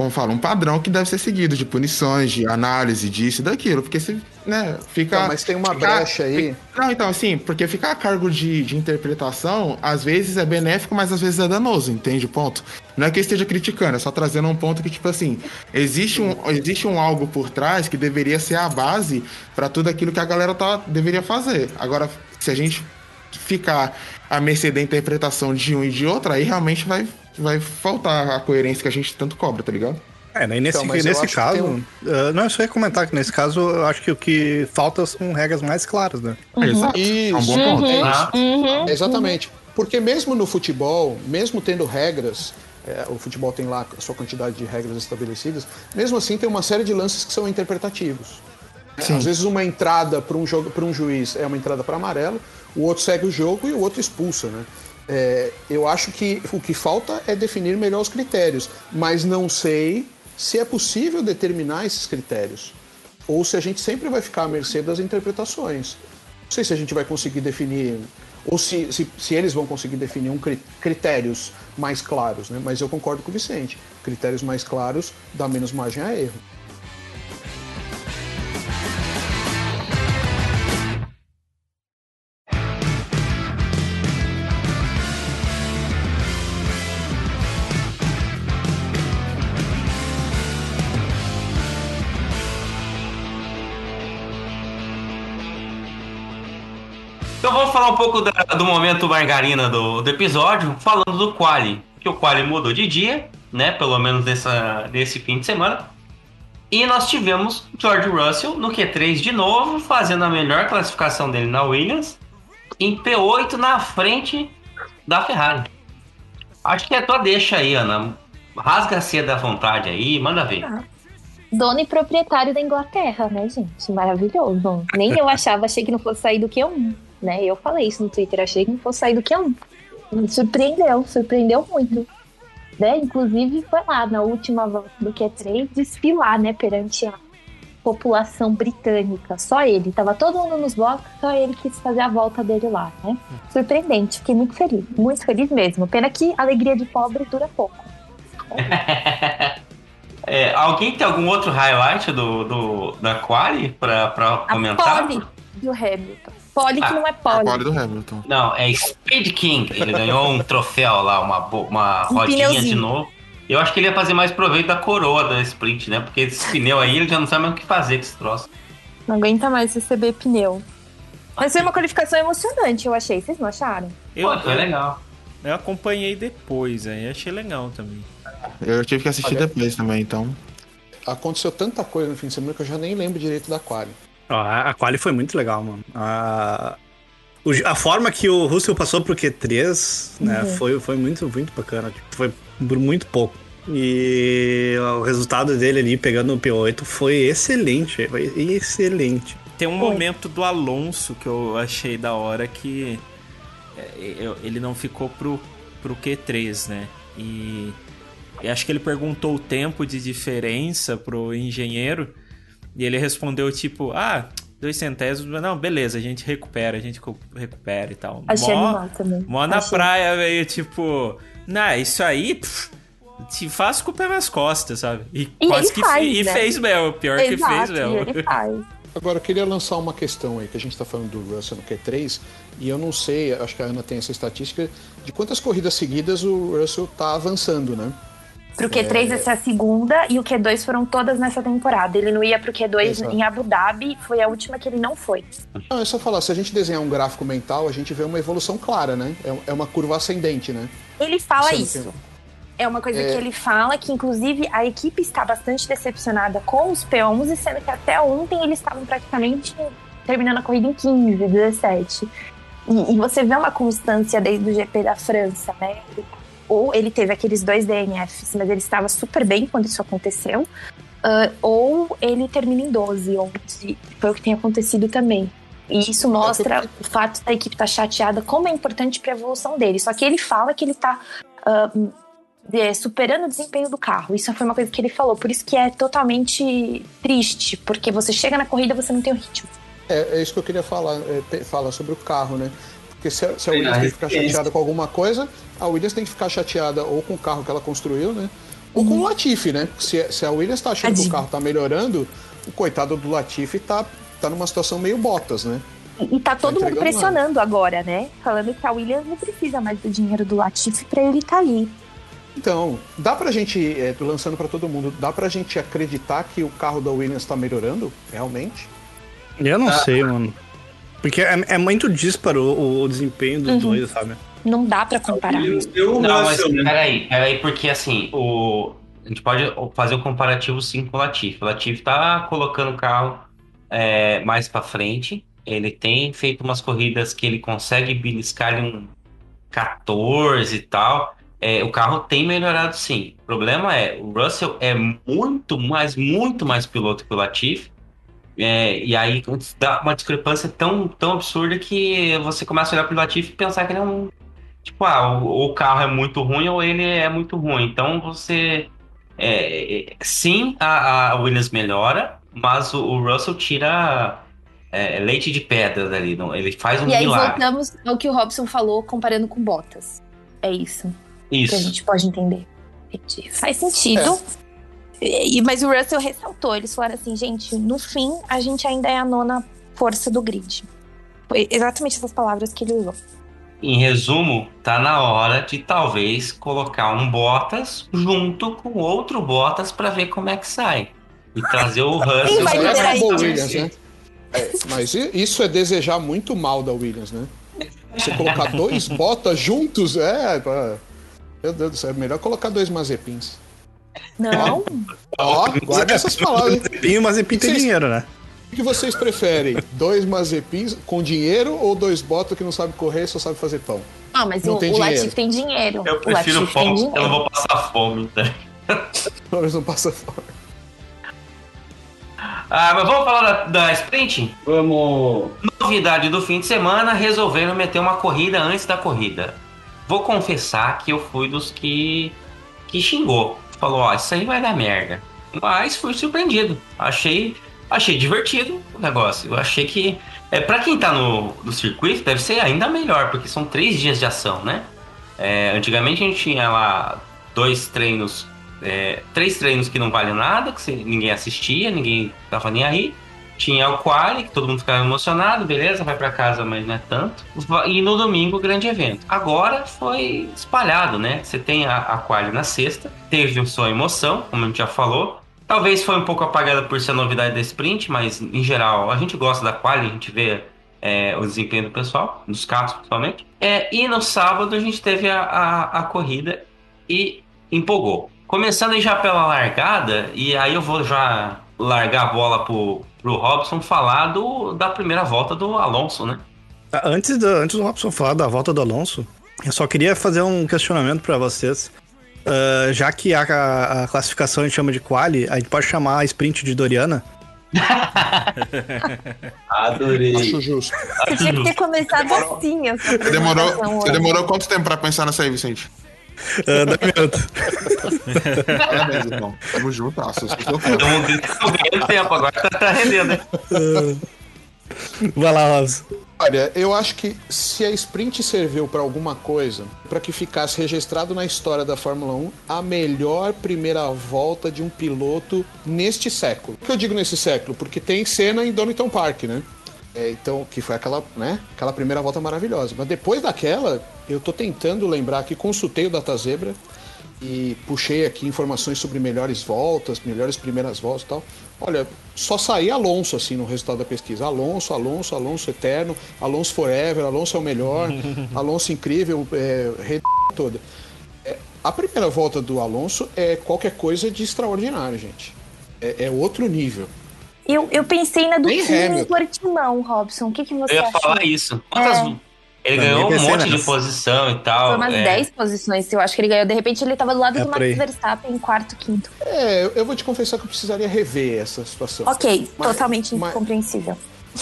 como fala, um padrão que deve ser seguido de punições, de análise disso e daquilo, porque se, né, fica... Então, mas tem uma fica- brecha aí. Não, então, assim, porque ficar a cargo de, de interpretação, às vezes é benéfico, mas às vezes é danoso, entende o ponto? Não é que eu esteja criticando, é só trazendo um ponto que, tipo assim, existe um, existe um algo por trás que deveria ser a base para tudo aquilo que a galera tá, deveria fazer. Agora, se a gente ficar à mercê da interpretação de um e de outro, aí realmente vai, vai faltar a coerência que a gente tanto cobra, tá ligado? É, né, e nesse, Então, nesse caso, um- ah, não, eu só ia comentar que nesse caso eu acho que o que falta são regras mais claras, né? Exato. É um bom Isso. ponto. É Ah, Uhum. Exatamente. Porque mesmo no futebol, mesmo tendo regras, é, o futebol tem lá a sua quantidade de regras estabelecidas, mesmo assim tem uma série de lances que são interpretativos. É, Sim. Às vezes uma entrada para um, jogo- pra um juiz é uma entrada para amarelo, o outro segue o jogo e o outro expulsa, né? É, eu acho que o que falta é definir melhor os critérios, mas não sei se é possível determinar esses critérios ou se a gente sempre vai ficar à mercê das interpretações. Não sei se a gente vai conseguir definir, ou se, se, se eles vão conseguir definir um cri- critérios mais claros, né? Mas eu concordo com o Vicente. Critérios mais claros dá menos margem a erro. Falar um pouco da- do momento margarina do, do episódio, falando do quali. Que o quali mudou de dia, né? Pelo menos nessa, nesse fim de semana. E nós tivemos George Russell no Q3 de novo, fazendo a melhor classificação dele na Williams, em P8 na frente da Ferrari. Acho que é tua deixa aí, Ana. Rasga a seda à vontade aí, manda ver. Dono e proprietário da Inglaterra, né, gente? Maravilhoso. Nem eu achava, achei que não fosse sair do Q1, né? Eu falei isso no Twitter, achei que não fosse sair do Q1. Me surpreendeu, surpreendeu muito. Né? Inclusive foi lá na última volta do Q3 desfilar, né, perante a população britânica. Só ele, tava todo mundo nos blocos, só ele quis fazer a volta dele lá, né? Surpreendente, fiquei muito feliz, muito feliz mesmo. Pena que a alegria de pobre dura pouco. É, alguém tem algum outro highlight do, do, da Quali pra, pra A comentar? pole do Hamilton. Pole que Ah, não é A pole. pole do Hamilton. Não, é Speed King. Ele ganhou um troféu lá, uma, uma Um rodinha de novo. Eu acho que ele ia fazer mais proveito da coroa da sprint, né? Porque esse pneu aí ele já não sabe mais o que fazer com esse troço. Não aguenta mais receber pneu. Mas foi uma qualificação emocionante, eu achei. Vocês não acharam? Eu, Pô, foi legal. eu acompanhei depois, aí achei legal também. Eu tive que assistir depois também, então. Aconteceu tanta coisa no fim de semana que eu já nem lembro direito da quali. A, a quali foi muito legal, mano. A, a forma que o Russell passou pro Q3, né, Uhum. foi, foi muito, muito bacana. Tipo, foi por muito pouco. E o resultado dele ali pegando o P8 foi excelente. Foi excelente. Tem um Foi. momento do Alonso que eu achei da hora que é, ele não ficou pro, pro Q3, né? E, e acho que ele perguntou o tempo de diferença pro engenheiro e ele respondeu tipo, ah, dois centésimos, não, beleza, a gente recupera, a gente recupera e tal. Achei Mó- animal também. Mó na Achei. praia, veio tipo, nah, isso aí, pff, te faz com o pé nas costas, sabe? E, E quase ele que faz, fe- e né? fez mesmo, pior que fez Exato, mesmo. e ele faz. Agora, eu queria lançar uma questão aí, que a gente tá falando do Russell no Q3, e eu não sei, acho que a Ana tem essa estatística, de quantas corridas seguidas o Russell tá avançando, né? Pro Q3 essa é a segunda e o Q2 foram todas nessa temporada. Ele não ia pro Q2 Exato. em Abu Dhabi, foi a última que ele não foi. Não, é só falar, se a gente desenhar um gráfico mental, a gente vê uma evolução clara, né? É, é uma curva ascendente, né? Ele fala Sendo isso. que- É uma coisa É. que ele fala que, inclusive, a equipe está bastante decepcionada com os P11, sendo que até ontem eles estavam praticamente terminando a corrida em 15, 17. E, e você vê uma constância desde o GP da França, né? Ele- Ou ele teve aqueles dois DNFs, mas ele estava super bem quando isso aconteceu. Ah, ou ele termina em 12, onde foi o que tem acontecido também. E isso mostra o fato da equipe estar chateada, como é importante para a evolução dele. Só que ele fala que ele está é, superando o desempenho do carro. Isso foi uma coisa que ele falou. Por isso que é totalmente triste, porque você chega na corrida e você não tem o ritmo. É, é isso que eu queria falar, é, falar sobre o carro, né? Porque se, a- se a É, Williams tem que ficar chateada com alguma coisa, a Williams tem que ficar chateada ou com o carro que ela construiu, né? Ou com o Latifi, né? Se, se a Williams tá achando que o carro tá melhorando, o coitado do Latifi tá, tá numa situação meio botas, né? E, e tá todo mundo entregando pressionando agora, né? Falando que a Williams não precisa mais do dinheiro do Latifi pra ele estar ali. Então, dá pra gente, é, tô lançando pra todo mundo, dá pra gente acreditar que o carro da Williams tá melhorando, realmente? Eu não Ah. sei, mano. Porque é, é muito dísparo o, o desempenho dos Uhum. dois, sabe? Não dá pra comparar. O Não, mas peraí, peraí, porque assim, o... a gente pode fazer um comparativo sim com o Latifi. O Latifi tá colocando o carro é, mais pra frente. Ele tem feito umas corridas que ele consegue beliscar ali um 14 e tal. É, o carro tem melhorado sim. O problema é, o Russell é muito mais, muito mais piloto que o Latifi. É, e aí dá uma discrepância tão, tão absurda que você começa a olhar pro Latifi e pensar que ele é um tipo, ah, o, o carro é muito ruim ou ele é muito ruim. Então você. é, é, sim, a, a Williams melhora, mas o, o Russell tira é, leite de pedra dali. não- Ele faz um E aí milagre. voltamos ao que o Robson falou comparando com Bottas. É isso que a Isso. gente pode entender. Faz sentido. E- mas o Russell ressaltou, eles falaram assim, gente, no fim, a gente ainda é a nona força do grid. Foi exatamente essas palavras que ele usou. Em resumo, tá na hora de talvez colocar um Bottas junto com outro Bottas para ver como é que sai. E trazer o Russell. Vai Mas liderar isso? o Williams, né? É, mas isso é desejar muito mal da Williams, né? Você colocar dois botas juntos, é. Meu Deus do céu, é melhor colocar dois mazepins. Não. Ó, guarda essas palavras. Mazepin, o Mazepin tem Vocês- dinheiro, né? O que vocês preferem? Dois mazepins com dinheiro ou dois botas que não sabem correr e só sabem fazer pão? Ah, mas Não o, tem o. Latif tem dinheiro. Eu prefiro fome, eu não vou passar fome. Tá? Talvez não passa fome. Ah, mas vamos falar da, da sprint? Vamos. Novidade do fim de semana, resolveram meter uma corrida antes da corrida. Vou confessar que eu fui dos que, que xingou. Falou, ó, isso aí vai dar merda. Mas fui surpreendido. Achei, achei divertido o negócio. Eu achei que, é, para quem tá no, no circuito, deve ser ainda melhor, porque são três dias de ação, né? É, antigamente a gente tinha lá dois treinos, é, três treinos que não valem nada, que ninguém assistia, ninguém tava nem aí. Tinha o quali, que todo mundo ficava emocionado, beleza, vai pra casa, mas não é tanto. E no domingo, o grande evento. Agora foi espalhado, né? Você tem a, a quali na sexta, teve sua emoção, como a gente já falou. Talvez foi um pouco apagada por ser novidade da sprint, mas em geral a gente gosta da quali, a gente vê é, o desempenho do pessoal, dos carros principalmente. É, e no sábado a gente teve a, a, a corrida e empolgou. Começando já pela largada, e aí eu vou já largar a bola pro, pro Robson falar do, da primeira volta do Alonso, né? Ah, Antes do, antes do Robson falar da volta do Alonso, eu só queria fazer um questionamento pra vocês. Ah, já que a, a- a classificação a gente chama de quali, a gente pode chamar a sprint de Doriana? Adorei. Acho justo. Você tinha que ter começado assim, Você demorou, apresentação você demorou quanto tempo pra pensar nessa aí, Vicente? Dá minuto. Parabéns, então. Tamo junto, nossa, eu sou fã. Então estamos ganhando tempo, agora tá, tá rendendo, né? Vai lá, Robson. Olha, eu acho que se a sprint serviu pra alguma coisa, pra que ficasse registrado na história da Fórmula 1 a melhor primeira volta de um piloto neste século. Por que eu digo nesse século? Porque tem cena em Donington Park, né? É, então, que foi aquela, né, aquela primeira volta maravilhosa. Mas depois daquela, eu tô tentando lembrar que consultei o Data Zebra e puxei aqui informações sobre melhores voltas, melhores primeiras voltas e tal. Olha, só saía Alonso assim no resultado da pesquisa. Alonso, Alonso, Alonso eterno, Alonso forever, Alonso é o melhor, Alonso incrível, é, rei toda. É, a primeira volta do Alonso é qualquer coisa de extraordinário, gente. É, é outro nível. Eu, eu pensei na do Nem Kimi. Portimão, Robson. O que, que você Eu ia achou? falar isso. Quantas- É. Ele Também ganhou um monte de nessa. posição e tal. Foi umas é. 10 posições, eu acho que ele ganhou. De repente ele tava do lado É do Max. Verstappen, em quarto, quinto. É, eu- eu vou te confessar que eu precisaria rever essa situação. Ok, Mas- totalmente mas- incompreensível.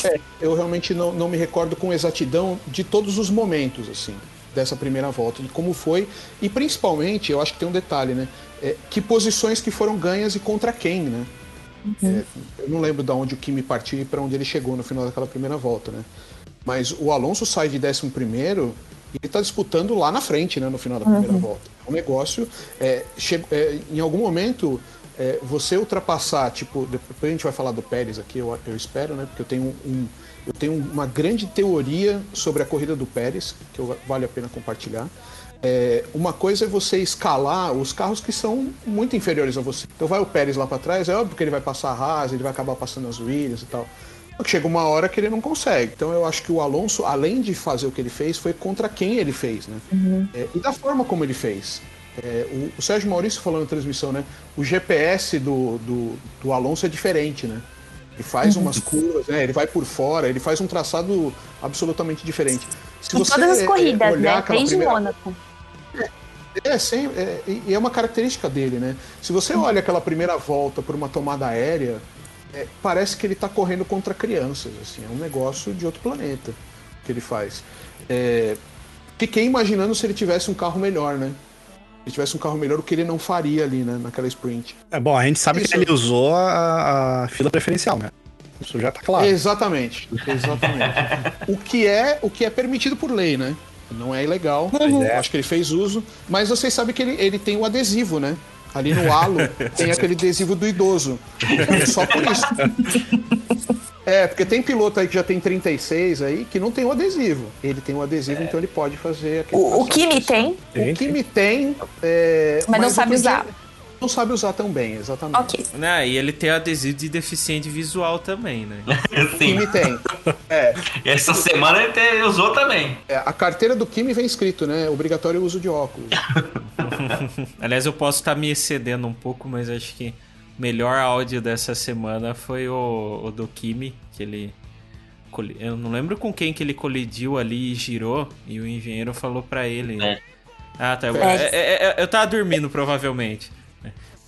É, eu realmente não, não me recordo com exatidão de todos os momentos, assim, dessa primeira volta, de como foi. E principalmente, eu acho que tem um detalhe, né? É, que posições que foram ganhas e contra quem, né? É, eu não lembro de onde o Kimi partiu e para onde ele chegou no final daquela primeira volta, né? Mas o Alonso sai de 11 primeiro e ele tá disputando lá na frente, né? No final da primeira volta. É um negócio. É, che- é, em algum momento, é, você ultrapassar, tipo, depois a gente vai falar do Pérez aqui, eu, eu espero, né? Porque eu tenho um. Eu tenho uma grande teoria sobre a corrida do Pérez, que eu- vale a pena compartilhar. É, uma coisa é você escalar os carros que são muito inferiores a você. Então vai o Pérez lá para trás, é óbvio que ele vai passar a Haas, ele vai acabar passando as Williams e tal. Só que chega uma hora que ele não consegue. Então eu acho que o Alonso, além de fazer o que ele fez, foi contra quem ele fez, né? É, e da forma como ele fez. É, o, o Sérgio Maurício falou na transmissão, né? O GPS do, do, do Alonso é diferente, né? Ele faz umas curvas, né? Ele vai por fora, ele faz um traçado absolutamente diferente. Se Em todas as é, corridas, né? Desde primeira- Mônaco. É, sem, é, e é uma característica dele, né? Se você olha aquela primeira volta por uma tomada aérea, é, parece que ele tá correndo contra crianças, assim, é um negócio de outro planeta que ele faz. É, fiquei imaginando se ele tivesse um carro melhor, né? Se ele tivesse um carro melhor, o que ele não faria ali, né, naquela sprint. É bom, a gente sabe Isso. que ele usou a, a fila preferencial, né? Isso já tá claro. Exatamente, exatamente. o, que é, o que é permitido por lei, né? Não é ilegal. Eu acho que ele fez uso. Mas vocês sabem que ele, ele tem o adesivo, né? Ali no halo tem aquele adesivo do idoso. É só por isso. É, porque tem piloto aí que já tem 36 aí que não tem o adesivo. Ele tem o adesivo, então ele pode fazer aquele O, o. Kimi tem, O Kimi tem. é, mas não sabe outro dia- usar. Não sabe usar tão bem, exatamente. Ok. Né, e ele tem adesivo de deficiente visual também, né? O Kimi tem. É, Essa semana ele te- usou também. é, a carteira do Kimi vem escrito, né? Obrigatório uso de óculos. Aliás, eu posso estar me excedendo um pouco, mas acho que o melhor áudio dessa semana foi o, o do Kimi, que ele. Eu não lembro com quem que ele colidiu ali e girou, e o engenheiro falou pra ele. É. Ah, tá. Eu, é- é- eu tava dormindo, provavelmente.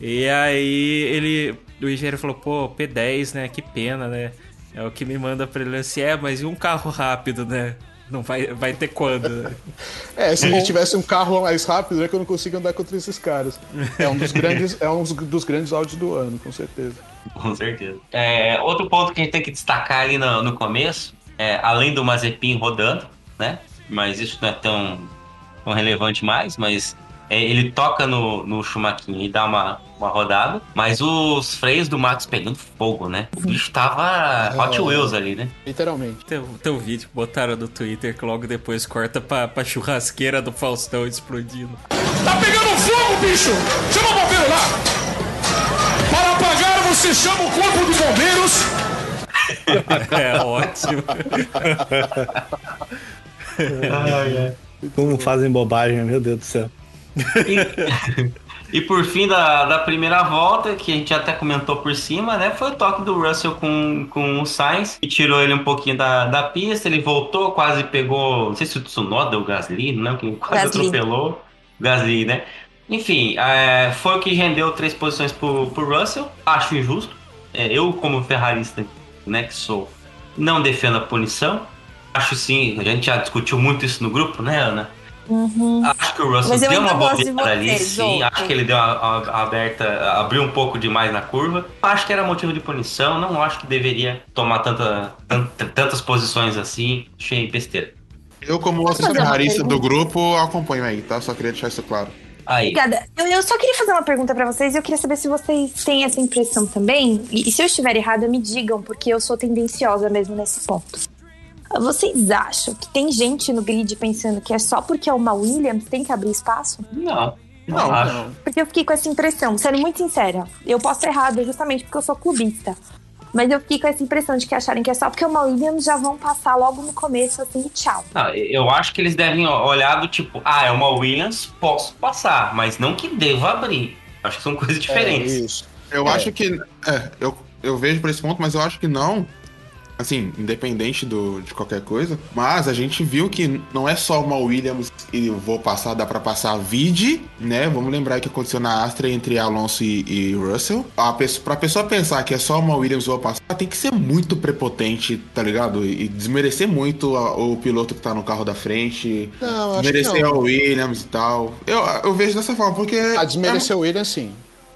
E aí ele. O engenheiro falou, pô, P10, né? Que pena, né? É o que me manda pra ele assim, é, mas e um carro rápido, né? Não vai, vai ter quando? né? É, se a gente tivesse um carro mais rápido, é que eu não consigo andar contra esses caras. É um dos grandes, é um dos grandes áudios do ano, com certeza. Com certeza. É, outro ponto que a gente tem que destacar ali no, no começo, é, além do Mazepin rodando, né? Mas isso não é tão, tão relevante mais, mas ele toca no, no Schumacher e dá uma, uma rodada, mas os freios do Max pegando fogo, né? O bicho tava Hot Wheels ali, né? Literalmente. Tem, tem um vídeo que botaram no Twitter que logo depois corta pra, pra churrasqueira do Faustão explodindo. Tá pegando fogo, bicho! Chama o bombeiro lá! Para apagar, você chama o corpo de bombeiros! É ótimo. Como fazem bobagem, meu Deus do céu. E, e por fim da, da primeira volta, que a gente até comentou por cima, né? Foi o toque do Russell com, com o Sainz, que tirou ele um pouquinho da, da pista. Ele voltou, quase pegou. Não sei se o Tsunoda ou o Gasly, não, que quase Gasly. atropelou. Gasly, né? Enfim, é, foi o que rendeu três posições pro, pro Russell. Acho injusto. É, eu, como ferrarista, né, que sou, não defendo a punição. Acho sim, a gente já discutiu muito isso no grupo, né, Ana? Acho que o Russell Mas deu uma bobeada ali, sim. Acho que ele deu uma, uma aberta, abriu um pouco demais na curva. Acho que era motivo de punição. Não acho que deveria tomar tanta, tanta- tantas posições assim. Achei besteira. Eu, como outro ferrarista do grupo, acompanho aí, tá? Só queria deixar isso claro. Aí. Obrigada. Eu, eu só queria fazer uma pergunta pra vocês e eu queria saber se vocês têm essa impressão também. E, e se eu estiver errada, me digam, porque eu sou tendenciosa mesmo nesse ponto. Vocês acham que tem gente no grid pensando que é só porque é uma Williams tem que abrir espaço? Não. Não, Não, acho. Porque eu fiquei com essa impressão, sendo muito sincera. Eu posso estar errada justamente porque eu sou clubista. Mas eu fiquei com essa impressão de que acharem que é só porque é uma Williams já vão passar logo no começo, assim, e tchau. Não, eu acho que eles devem olhar do tipo, ah, é uma Williams, posso passar, mas não que deva abrir. Acho que são coisas É, diferentes. isso. Eu É. acho que. É, eu, eu vejo por esse ponto, mas eu acho que não. Assim, independente do, de qualquer coisa. Mas a gente viu que não é só uma Williams e vou passar, dá pra passar vide, né? Vamos lembrar que aconteceu na Astra entre Alonso e, e Russell. A pessoa, pra pessoa pensar que é só uma Williams vou passar, tem que ser muito prepotente, tá ligado? E desmerecer muito a- o piloto que tá no carro da frente. Não, acho que desmerecer a Williams e tal. Eu, eu vejo dessa forma, porque. A desmerecer o Williams, sim.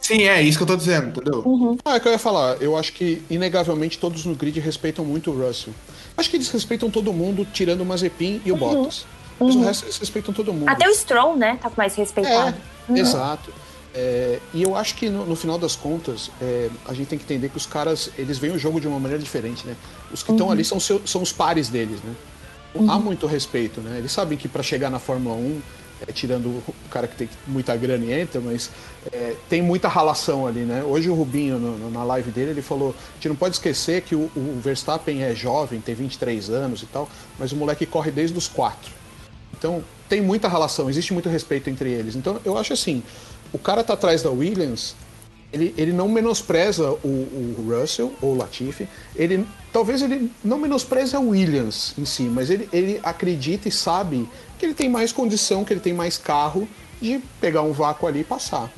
Sim, é isso que eu tô dizendo, entendeu? Ah, é que eu ia falar. Eu acho que, inegavelmente, todos no grid respeitam muito o Russell. Acho que eles respeitam todo mundo, tirando o Mazepin e o Bottas. Mas o resto eles respeitam todo mundo. Até o Stroll, né, tá mais respeitado. É, exato. É, e eu acho que no, no final das contas, é, a gente tem que entender que os caras, eles veem o jogo de uma maneira diferente, né? Os que estão ali são, seu- são os pares deles, né? Há muito respeito, né? Eles sabem que para chegar na Fórmula 1, é, tirando o cara que tem muita grana e entra, mas é, tem muita ralação ali, né? Hoje o Rubinho, no- na live dele, ele falou: a gente não pode esquecer que o, o Verstappen é jovem, tem 23 anos e tal, mas o moleque corre desde os quatro. Então, tem muita relação, existe muito respeito entre eles. Então, eu acho assim, o cara tá atrás da Williams, ele, ele não menospreza o, o Russell ou o Latifi, ele talvez ele não menospreza o Williams em si, mas ele, ele acredita e sabe que ele tem mais condição, que ele tem mais carro de pegar um vácuo ali e passar.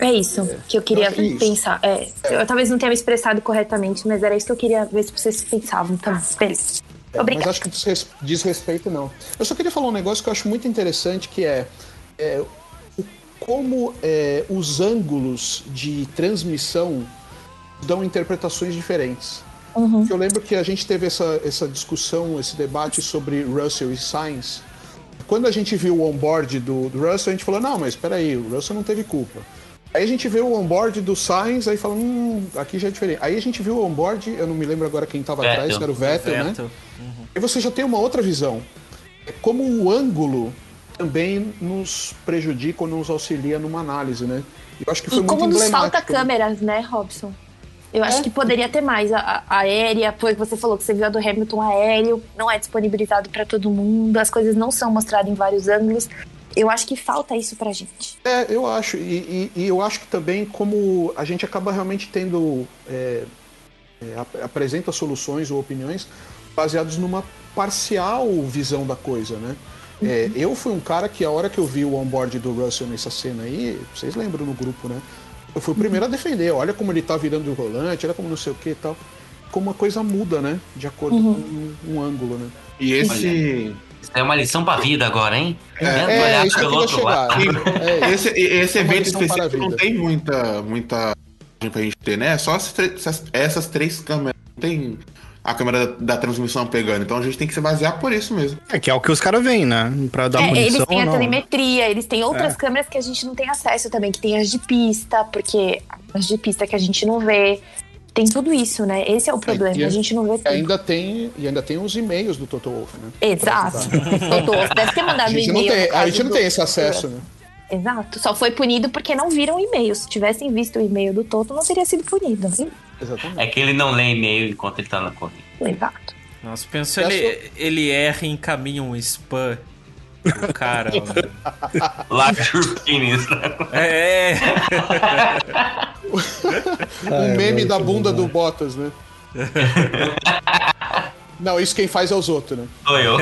É isso que eu queria eu acho isso. pensar. É, eu talvez não tenha me expressado corretamente, mas era isso que eu queria ver se vocês pensavam. Beleza. É, Obrigada. Mas acho que desres- desrespeito não. Eu só queria falar um negócio que eu acho muito interessante, que é, é, como é, os ângulos de transmissão dão interpretações diferentes. Porque Eu lembro que a gente teve essa, essa discussão, esse debate sobre Russell e Sainz. Quando a gente viu o onboard do, do Russell, a gente falou, não, mas espera aí, o Russell não teve culpa. Aí a gente vê o onboard do Sainz, aí fala, hum, aqui já é diferente. Aí a gente viu o onboard, eu não me lembro agora quem estava atrás, que era o Vettel, né? Vettel. E você já tem uma outra visão. É como o ângulo também nos prejudica ou nos auxilia numa análise, né? Eu acho que foi E como muito nos falta né? câmeras, né, Robson? Eu acho É. que poderia ter mais. A, a aérea, pois você falou que você viu a do Hamilton aéreo, não é disponibilizado para todo mundo, as coisas não são mostradas em vários ângulos. Eu acho que falta isso pra gente. É, eu acho. E, e- e eu acho que também como a gente acaba realmente tendo. é, é, ap- apresenta soluções ou opiniões baseados numa parcial visão da coisa, né? É, eu fui um cara que a hora que eu vi o onboard do Russell nessa cena aí, vocês lembram no grupo, né? Eu fui o primeiro a defender. Olha como ele tá virando o volante, olha como não sei o que e tal. Como uma coisa muda, né? De acordo com um, um ângulo, né? E esse. Isso é uma lição pra vida agora, hein? É, é, olhar isso que eu pelo outro lado. É, Esse, esse É evento a específico não tem muita, muita pra gente ter, né? Só essas, tre- essas, essas três câmeras. Não tem a câmera da, da transmissão pegando. Então a gente tem que se basear por isso mesmo. É que é o que os caras veem, né? Pra dar É, punição eles têm a não. telemetria, eles têm outras É. câmeras que a gente não tem acesso também, que tem as de pista, porque as de pista que a gente não vê. Tem tudo isso, né? Esse é o problema, e a gente não vê tudo. ainda tem, e ainda tem os e-mails do Toto Wolff, né? Exato. Doutor, deve ter A mandado um gente, não e-mail. tem, a gente não tem esse acesso, né? Exato. Só foi punido porque não viram o e-mail. Se tivessem visto o e-mail do Toto, não teria sido punido. né? Exatamente. É que ele não lê e-mail enquanto ele tá na corrida. Exato. Nossa, pensa ele, ele erra e encaminha um spam pro cara. mano. Large penis, né? É, o meme da bunda do Bottas, né? Não, isso quem faz é os outros, né? Sou eu.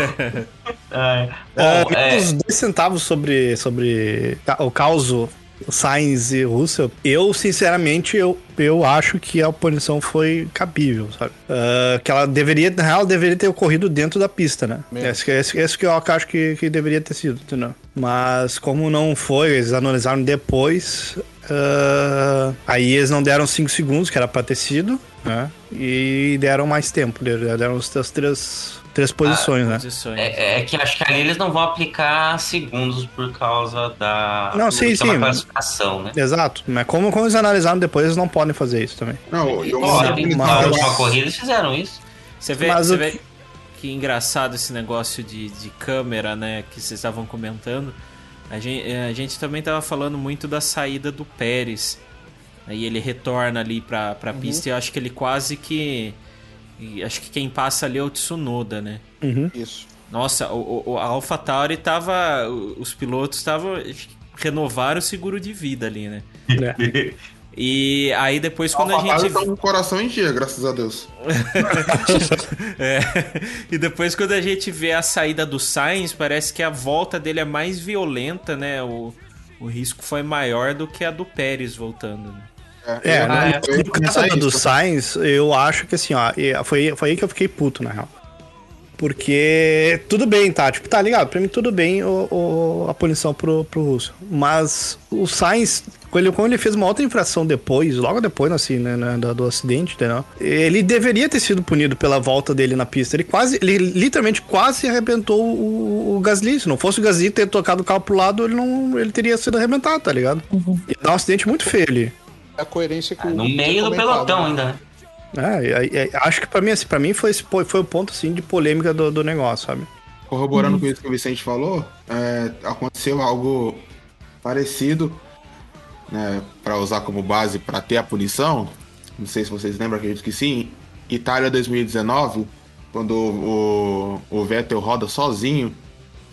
Ai. É, Bom, é, Os dois centavos sobre, sobre o caso Sainz e Russell, eu, sinceramente, eu, eu acho que a punição foi cabível, sabe? Ah, que ela deveria, na real, deveria ter ocorrido dentro da pista, né? Esse, esse, esse que eu acho que, que deveria ter sido, entendeu? Mas como não foi, eles analisaram depois, ah, aí eles não deram 5 segundos, que era pra ter sido, né? E deram mais tempo, deram as três, três posições, né? posições. é, é que acho que ali eles não vão aplicar segundos por causa da Não, sim, sim. classificação, né? Exato, mas como, como eles analisaram depois, eles não podem fazer isso também. Não, eu Pode, mas- na última corrida eles fizeram isso. Você vê, Mas você o vê que engraçado esse negócio de, de câmera, né? Que vocês estavam comentando. A gente, a gente também tava falando muito da saída do Pérez. Aí ele retorna ali pra, pra pista e eu acho que ele quase que. E Acho que quem passa ali é o Tsunoda, né? Isso. Nossa, o, o, a AlphaTauri tava. Os pilotos estavam. Renovaram o seguro de vida ali, né? É. E aí depois quando a Alphatari gente. tá com o coração em dia, graças a Deus. É. E depois quando a gente vê a saída do Sainz, parece que a volta dele é mais violenta, né? O, o risco foi maior do que a do Pérez voltando. né? É, no, eu ia no caso do. Sainz, eu acho que assim, ó, foi, foi aí que eu fiquei puto, na real. Porque tudo bem, tá? Tipo, tá ligado? Pra mim tudo bem o, o- a punição pro, pro Russo. Mas o Sainz, quando ele, quando ele fez uma outra infração depois, logo depois, assim, né, né, do, do acidente, entendeu? Ele deveria ter sido punido pela volta dele na pista. Ele quase, ele literalmente quase arrebentou o, o Gasly. Se não fosse o Gasly ter tocado o carro pro lado, ele não ele teria sido arrebentado, tá ligado? Ia dar um acidente muito feio ali. É a coerência que o No meio do pelotão né? ainda, né? É, e- e- acho que pra mim, assim, pra mim foi, esse foi o ponto assim, de polêmica do, do negócio, sabe? Corroborando com isso que o Vicente falou, é, aconteceu algo parecido, né, para usar como base para ter a punição. Não sei se vocês lembram, acredito que sim. Itália 2019, quando o, o Vettel roda sozinho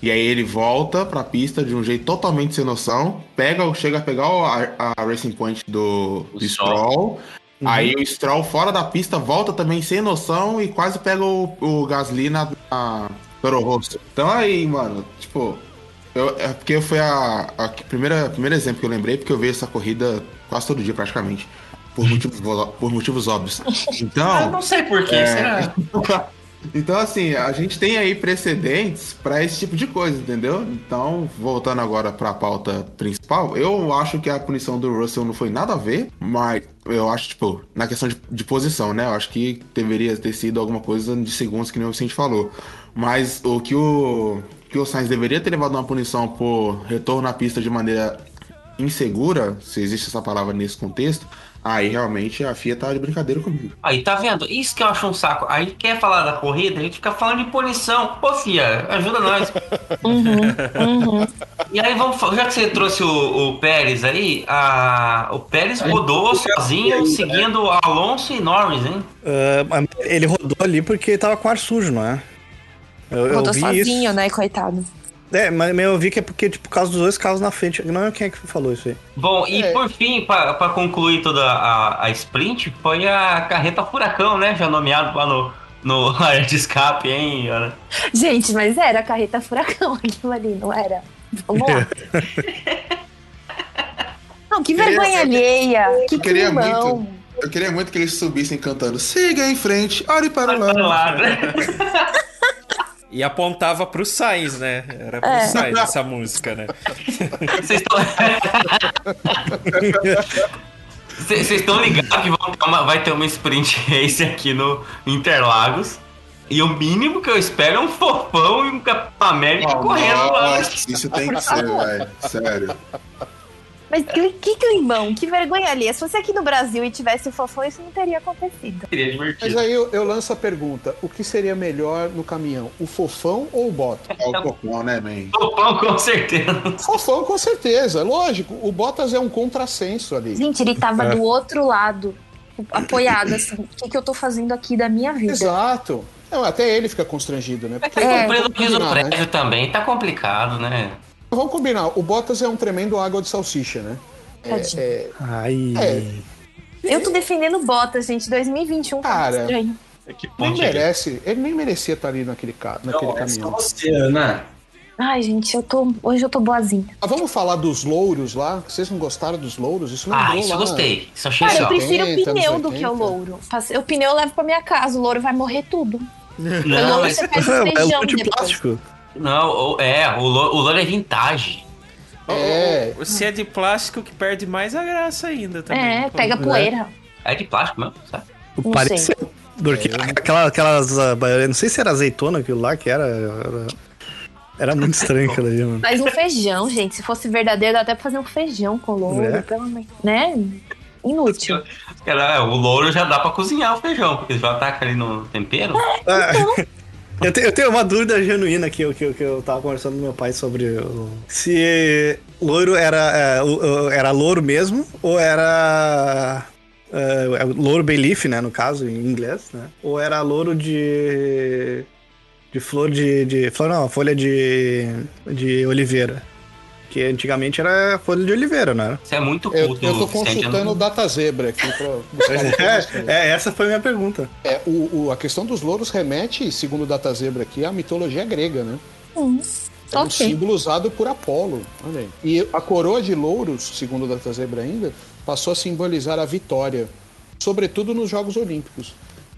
e aí ele volta pra pista de um jeito totalmente sem noção, pega, chega a pegar a, a Racing Point do, do Stroll. Stroll. Aí o Stroll fora da pista volta também sem noção e quase pega o, o Gasly na, na Toro Rosso. Então aí, mano, tipo, eu, é porque foi a, a primeira primeiro exemplo que eu lembrei, porque eu vejo essa corrida quase todo dia praticamente. Por motivos, vo- por motivos óbvios. Eu Então. não sei porquê, É. será? Então, assim, a gente tem aí precedentes para esse tipo de coisa, entendeu? Então, voltando agora para a pauta principal, eu acho que a punição do Russell não foi nada a ver, mas eu acho, tipo, na questão de, de posição, né? Eu acho que deveria ter sido alguma coisa de segundos, que nem o Vicente falou. Mas o que o, que o Sainz deveria ter levado uma punição por retorno à pista de maneira insegura, se existe essa palavra nesse contexto, aí realmente a FIA tá de brincadeira comigo. Aí, tá vendo? Isso que eu acho um saco. Aí quer falar da corrida, a gente fica falando de punição. Pô, Fia, ajuda nós. E aí, vamos, já que você trouxe o, o Pérez aí, a, o Pérez rodou sozinho, seguindo Alonso e Norris, hein? Mas ele rodou ali porque tava com ar sujo, não é? Eu, eu Rodou vi sozinho, isso. né, coitado. É, mas eu vi que é porque, tipo, por causa dos dois carros na frente. Não é quem é que falou isso aí. Bom, e É. por fim, para concluir toda a, a sprint, foi a carreta Furacão, né? Já nomeado lá no, no área de escape, hein, Ana? Gente, mas era a carreta furacão aquilo ali, não era? Vamos lá. Não, que Queria- vergonha alheia. Que Eu queria climão. muito. Eu queria muito que eles subissem cantando Siga em frente, olhe para o Para lado. lá, né? E apontava pro Sainz, né? Era pro É. Sainz essa música, né? Vocês estão. Vocês estão ligados que vão ter uma- vai ter uma sprint race aqui no Interlagos. E o mínimo que eu espero é um fofão e um Capitão América correndo lá. Isso tem que ser, velho. Sério. Mas que, que climão, que vergonha alheia. Se fosse aqui no Brasil e tivesse o fofão, isso não teria acontecido. Seria Mas divertido. aí eu, eu lanço a pergunta: o que seria melhor no caminhão? O fofão ou o Bottas? É o Cocão, né, man? Fofão, com certeza. Fofão, com certeza, lógico. O Bottas é um contrassenso ali. Gente, ele tava do outro lado, apoiado, assim. O que, que eu tô fazendo aqui da minha vida? Exato. Não, até ele fica constrangido, né? Porque, É. Cumprindo o vamos piso combinar, né? prévio também, tá complicado, né? Vamos combinar, o Bottas é um tremendo água de salsicha, né? É, Tadinho. é, Ai. É. Eu tô defendendo Bottas, gente. 2021 tá Cara, estranho. Que nem merece, ele nem merecia estar ali naquele, ca- naquele Não, é só caminhão. você, Ana. Ai, gente, eu tô. Hoje eu tô boazinha. Ah, vamos falar dos louros lá? Vocês não gostaram dos louros? Isso Ah, lembrou isso eu lá. gostei. Isso eu achei Cara, eu legal. prefiro o 80, pneu do que o 80. louro. O pneu eu levo pra minha casa, o louro vai morrer tudo. o Não, louro mas, você faz o É feijão um de depois. Não, é, o Loro, o Loro é vintage. É. Se é de plástico, que perde mais a graça ainda também. É, Pô, pega poeira. É de plástico mesmo, sabe? Não Parecia. sei. Porque aquela, aquelas. ah, não sei se era azeitona aquilo lá, que era. Era, era muito estranho aquilo ali, mano. Mas um feijão, gente. Se fosse verdadeiro, dá até pra fazer um feijão com louro, É. pelo menos. Né? Inútil. Cara, é, o louro já dá pra cozinhar o feijão, porque já taca ali no tempero. Ah, eu, te- eu tenho uma dúvida genuína que eu, que, eu, que eu tava conversando com meu pai sobre o- se loiro era, é, o- o- era louro mesmo ou era é, louro belief, né, no caso, em inglês, né? Ou era louro de de flor de, de flor não, folha de de oliveira. Que antigamente era folha de oliveira, né? Isso é muito Eu, culto. eu tô Vicente, consultando não- o Data Zebra aqui pra buscar. É, é, essa foi a minha pergunta. É, o, o- a questão dos louros remete, segundo o Data Zebra aqui, à mitologia grega, né? Hum, É um ok. símbolo usado por Apolo. Olha aí. E a coroa de louros, segundo o Data Zebra ainda, passou a simbolizar a vitória, sobretudo nos Jogos Olímpicos.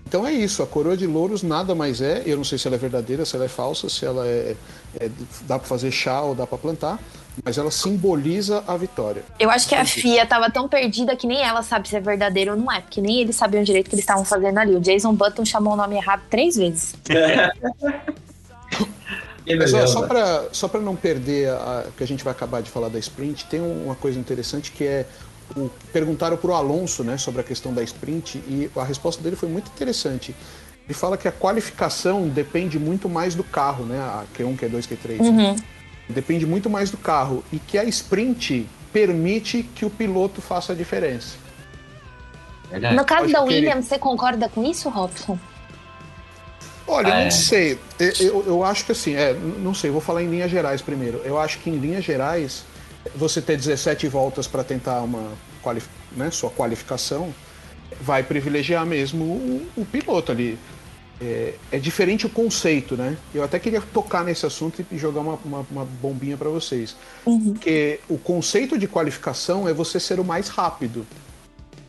Então é isso, a coroa de louros nada mais é, eu não sei se ela é verdadeira, se ela é falsa, se ela é, é- dá para fazer chá ou dá para plantar, mas ela simboliza a vitória. Eu acho que a FIA tava tão perdida que nem ela sabe se é verdadeiro ou não é, porque nem eles sabiam direito o que eles estavam fazendo ali. O Jason Button chamou o nome errado três vezes. Mas ó, só para só pra não perder a, que a gente vai acabar de falar da sprint, tem um- uma coisa interessante que é o, perguntaram para o Alonso né, sobre a questão da sprint e a resposta dele foi muito interessante. Ele fala que a qualificação depende muito mais do carro, né? A Q1, Q2, Q3. Depende muito mais do carro e que a sprint permite que o piloto faça a diferença. Verdade. No caso da. Williams, você concorda com isso, Robson? Olha, É. não sei. Eu, eu, eu acho que assim, é, não sei, vou falar em linhas gerais primeiro. Eu acho que em linhas gerais, você ter 17 voltas para tentar uma quali né, sua qualificação vai privilegiar mesmo o, o piloto ali. É, é diferente o conceito, né? Eu até queria tocar nesse assunto e jogar uma, uma, uma bombinha para vocês. Porque o conceito de qualificação é você ser o mais rápido.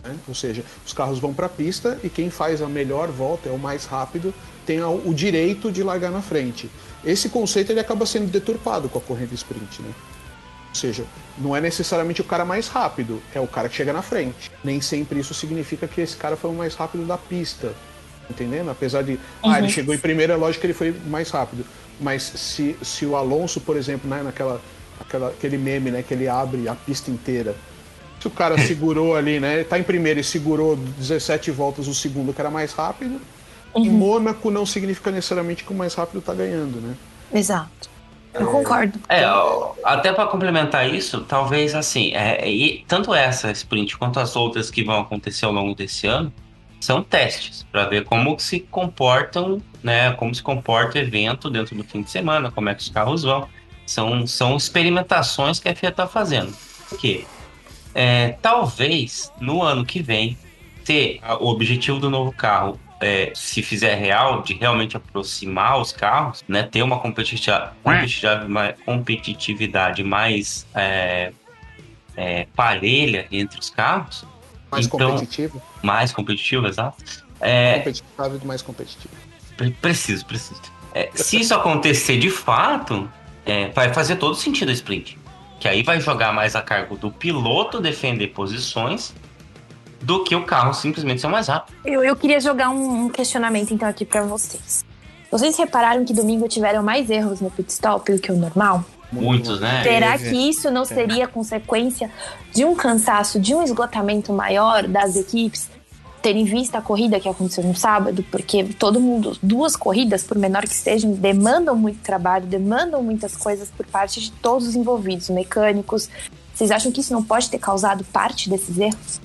né? Ou seja, os carros vão para a pista e quem faz a melhor volta é o mais rápido, tem o direito de largar na frente. Esse conceito ele acaba sendo deturpado com a corrida sprint, né? Ou seja, não é necessariamente o cara mais rápido, é o cara que chega na frente. Nem sempre isso significa que esse cara foi o mais rápido da pista. Entendendo? Apesar de. Ah, ele chegou em primeiro, é lógico que ele foi mais rápido. Mas se, se o Alonso, por exemplo, né, naquela aquela- aquele meme, né? Que ele abre a pista inteira. Se o cara segurou ali, né? Ele tá em primeiro e segurou 17 voltas o segundo, que era mais rápido. Em Mônaco não significa necessariamente que o mais rápido tá ganhando, né? Exato. Eu concordo. É, até para complementar isso, talvez assim, é, e tanto essa sprint quanto as outras que vão acontecer ao longo desse ano são testes para ver como se comportam, né? Como se comporta o evento dentro do fim de semana, como é que os carros vão. São, são experimentações que a FIA está fazendo. Por quê? É, talvez no ano que vem ter o objetivo do novo carro é, se fizer real, de realmente aproximar os carros, né, ter uma competitiva- competitividade mais, competitividade mais é, é, parelha entre os carros, Mais Então- competitivo. mais competitiva, exato. É, Competitivo mais competitivo. Pre- Preciso, preciso. É, se isso acontecer de fato, é, vai fazer todo sentido a sprint. Que aí vai jogar mais a cargo do piloto defender posições do que o carro simplesmente ser mais rápido. Eu, eu queria jogar um, um questionamento então aqui pra vocês. Vocês repararam que domingo tiveram mais erros no pit stop do que o normal? Muitos, né? Será que isso não seria consequência de um cansaço, de um esgotamento maior das equipes? Tendo em vista a corrida que aconteceu no sábado, porque todo mundo, duas corridas, por menor que sejam, demandam muito trabalho, demandam muitas coisas por parte de todos os envolvidos, mecânicos. Vocês acham que isso não pode ter causado parte desses erros?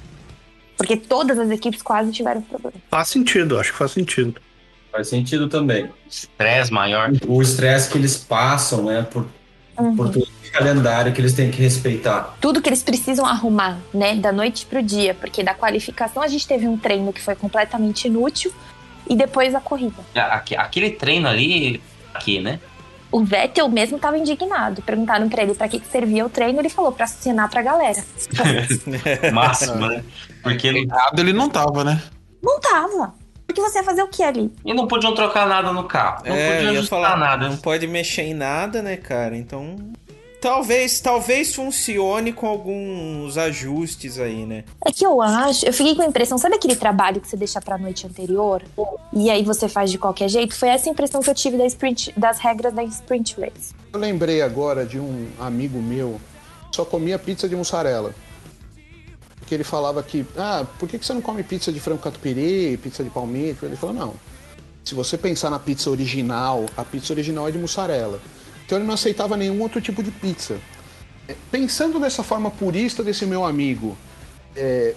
Porque todas as equipes quase tiveram problema. Faz sentido, acho que faz sentido. Faz sentido também. Estresse maior. O estresse que eles passam, né? Por, por todo esse calendário que eles têm que respeitar. tudo que eles precisam arrumar, né, da noite pro dia, porque da qualificação a gente teve um treino que foi completamente inútil e depois a corrida. Aque- Aquele treino ali, aqui, né? O Vettel mesmo estava indignado. Perguntaram pra ele pra que, que servia o treino, ele falou pra assinar pra galera. Máximo, né? Porque Errado ele não tava, né? Não tava. Porque você ia fazer o que ali? e não podiam trocar nada no carro. Não É, podiam ia ajustar falar, nada. não pode mexer em nada, né, cara? Então, talvez, talvez funcione com alguns ajustes aí, né? É que eu acho, eu fiquei com a impressão, sabe aquele trabalho que você deixa pra noite anterior? E aí você faz de qualquer jeito? Foi essa a impressão que eu tive da sprint, das regras da sprint race. Eu lembrei agora de um amigo meu que só comia pizza de mussarela. Porque ele falava que, ah, por que que você não come pizza de frango catupiry, pizza de palmito? Ele falou, não. Se você pensar na pizza original, a pizza original é de mussarela. Então ele não aceitava nenhum outro tipo de pizza. É, Pensando nessa forma purista desse meu amigo, é,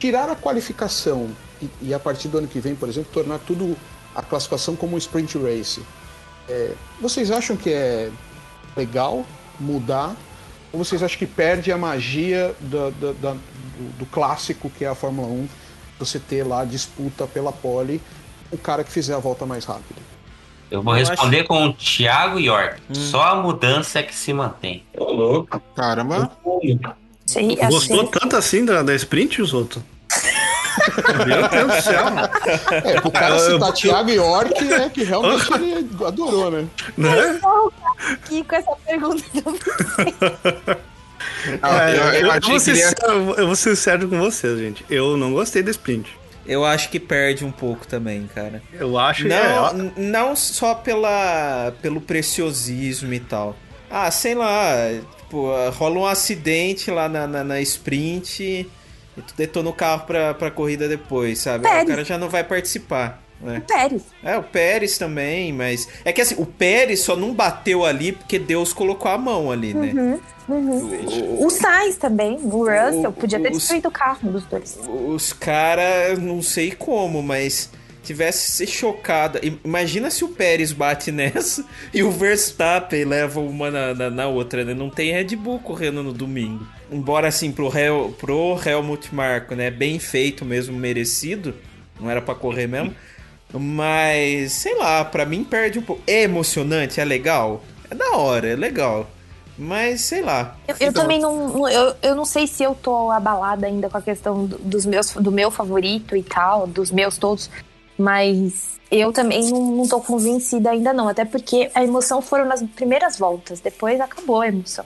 tirar a qualificação e, e a partir do ano que vem, por exemplo, tornar tudo a classificação como sprint race. É, vocês acham que é legal mudar? Ou vocês acham que perde a magia da- da- da- do, do clássico que é a Fórmula 1? Você ter lá a disputa pela pole, o cara que fizer a volta mais rápida. Eu vou Eu responder com o Thiago York. Hum. Só a mudança é que se mantém. Ô, louco. Caramba. Achei, Gostou tanto assim da, da sprint, Zoto? Meu Deus do céu. É, pro cara Eu- citar Thiago York é que realmente ele adorou, né? Né? aqui com essa pergunta do É, eu, eu eu, achei vou que ser sincero, eu vou ser sério com vocês, gente. Eu não gostei da sprint. Eu acho que perde um pouco também, cara. Eu acho Não, é, n- não só pela, pelo preciosismo e tal. Ah, sei lá, tipo, rola um acidente lá na, na, na sprint e tu detona o carro pra, pra corrida depois, sabe? Ah, o cara já não vai participar. Né? Pérez. É, o Pérez também, mas. É que assim, o Pérez só não bateu ali porque Deus colocou a mão ali, né? O Sainz também, o Russell, o- podia ter os- destruído o carro dos dois. Os caras, não sei como, mas tivesse se chocado. I- Imagina se o Pérez bate nessa e o Verstappen leva uma na, na, na outra, né? Não tem Red Bull correndo no domingo. Embora, assim, pro, Hel, pro Helmut Marko, né? Bem feito mesmo, merecido. Não era pra correr mesmo. Mas, sei lá, pra mim perde um pouco. É emocionante, é legal. É da hora, é legal. Mas, sei lá. Eu, eu também não. Eu, eu não sei se eu tô abalada ainda com a questão do- dos meus, do meu favorito e tal, dos meus todos, mas eu também não, não tô convencida ainda não. Até porque a emoção foram nas primeiras voltas, depois acabou a emoção.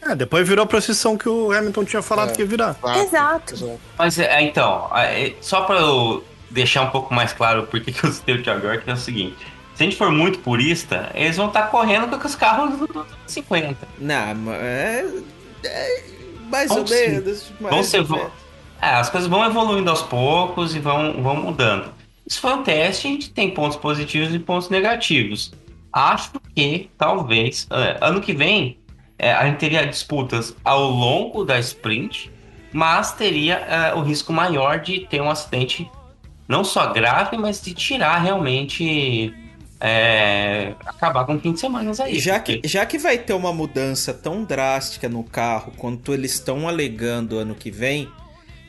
É, depois virou a procissão que o Hamilton tinha falado É. que ia virar. Exato. Mas é, então, é, só pra eu deixar um pouco mais claro por que que eu citei o Thiago York, é o seguinte. se a gente for muito purista, eles vão estar correndo com os carros do 50. Não, mas é, é mais ou Vão menos. Vão ser. É, as coisas vão evoluindo aos poucos e vão, vão mudando. Isso foi um teste, a gente tem pontos positivos e pontos negativos. Acho que, talvez, é, ano que vem, é, a gente teria disputas ao longo da sprint, mas teria é, o risco maior de ter um acidente não só grave, mas de tirar realmente. é, acabar com o fim de semana aí. Já porque- que, já que vai ter uma mudança tão drástica no carro quanto eles estão alegando ano que vem,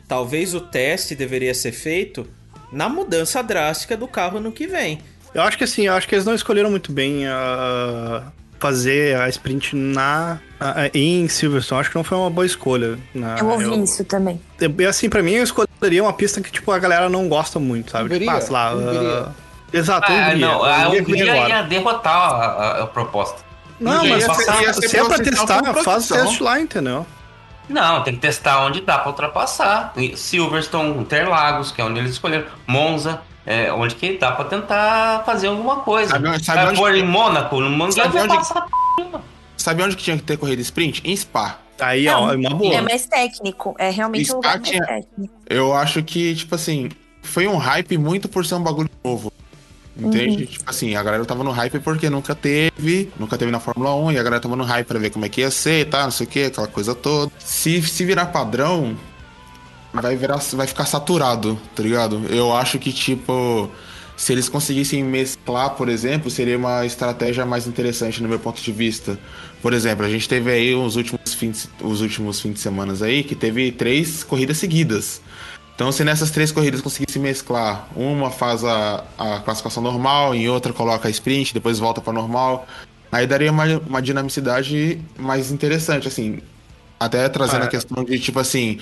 talvez o teste deveria ser feito na mudança drástica do carro ano que vem. Eu acho que assim, eu acho que eles não escolheram muito bem ah, fazer a sprint na em Silverstone. Acho que não foi uma boa escolha. Na, Eu ouvi eu- isso também. E assim, pra mim, eu escolheria uma pista que, tipo, a galera não gosta muito, sabe? Hungria? Tipo, ah, sei lá, Hungria. ah, Exato, Ah, Hungria. não, a Hungria Hungria ia derrotar a, a- a proposta. Não, Ia mas ser- se- ia ser se é pra testar, faz o teste lá, entendeu? Não, tem que testar onde dá pra ultrapassar. Silverstone, Interlagos, que é onde eles escolheram. Monza, é, onde que dá pra tentar fazer alguma coisa. Sabe onde- sabe Vai onde que- em Mônaco, no Mônaco Sabe onde- passar. Sabe onde que tinha que ter corrida sprint? Em Spa. Aí, ó, é uma boa. É mais técnico. É realmente um lugar mais Spa tinha- técnico. Eu acho que, tipo assim, foi um hype muito por ser um bagulho novo. Entende? Uhum. Tipo assim, a galera tava no hype porque nunca teve, nunca teve na Fórmula 1 e a galera tava no hype pra ver como é que ia ser e tal, não sei o que, aquela coisa toda. Se, se virar padrão, vai virar, vai ficar saturado, tá ligado? Eu acho que, tipo, se eles conseguissem mesclar, por exemplo, seria uma estratégia mais interessante no meu ponto de vista. Por exemplo, a gente teve aí os últimos fins, os últimos fins de semana aí que teve três corridas seguidas. Então, se nessas três corridas conseguisse mesclar, uma faz a, a classificação normal, em outra coloca a sprint, depois volta para normal, aí daria uma, uma dinamicidade mais interessante, assim. Até trazendo Ah, a questão de, tipo assim,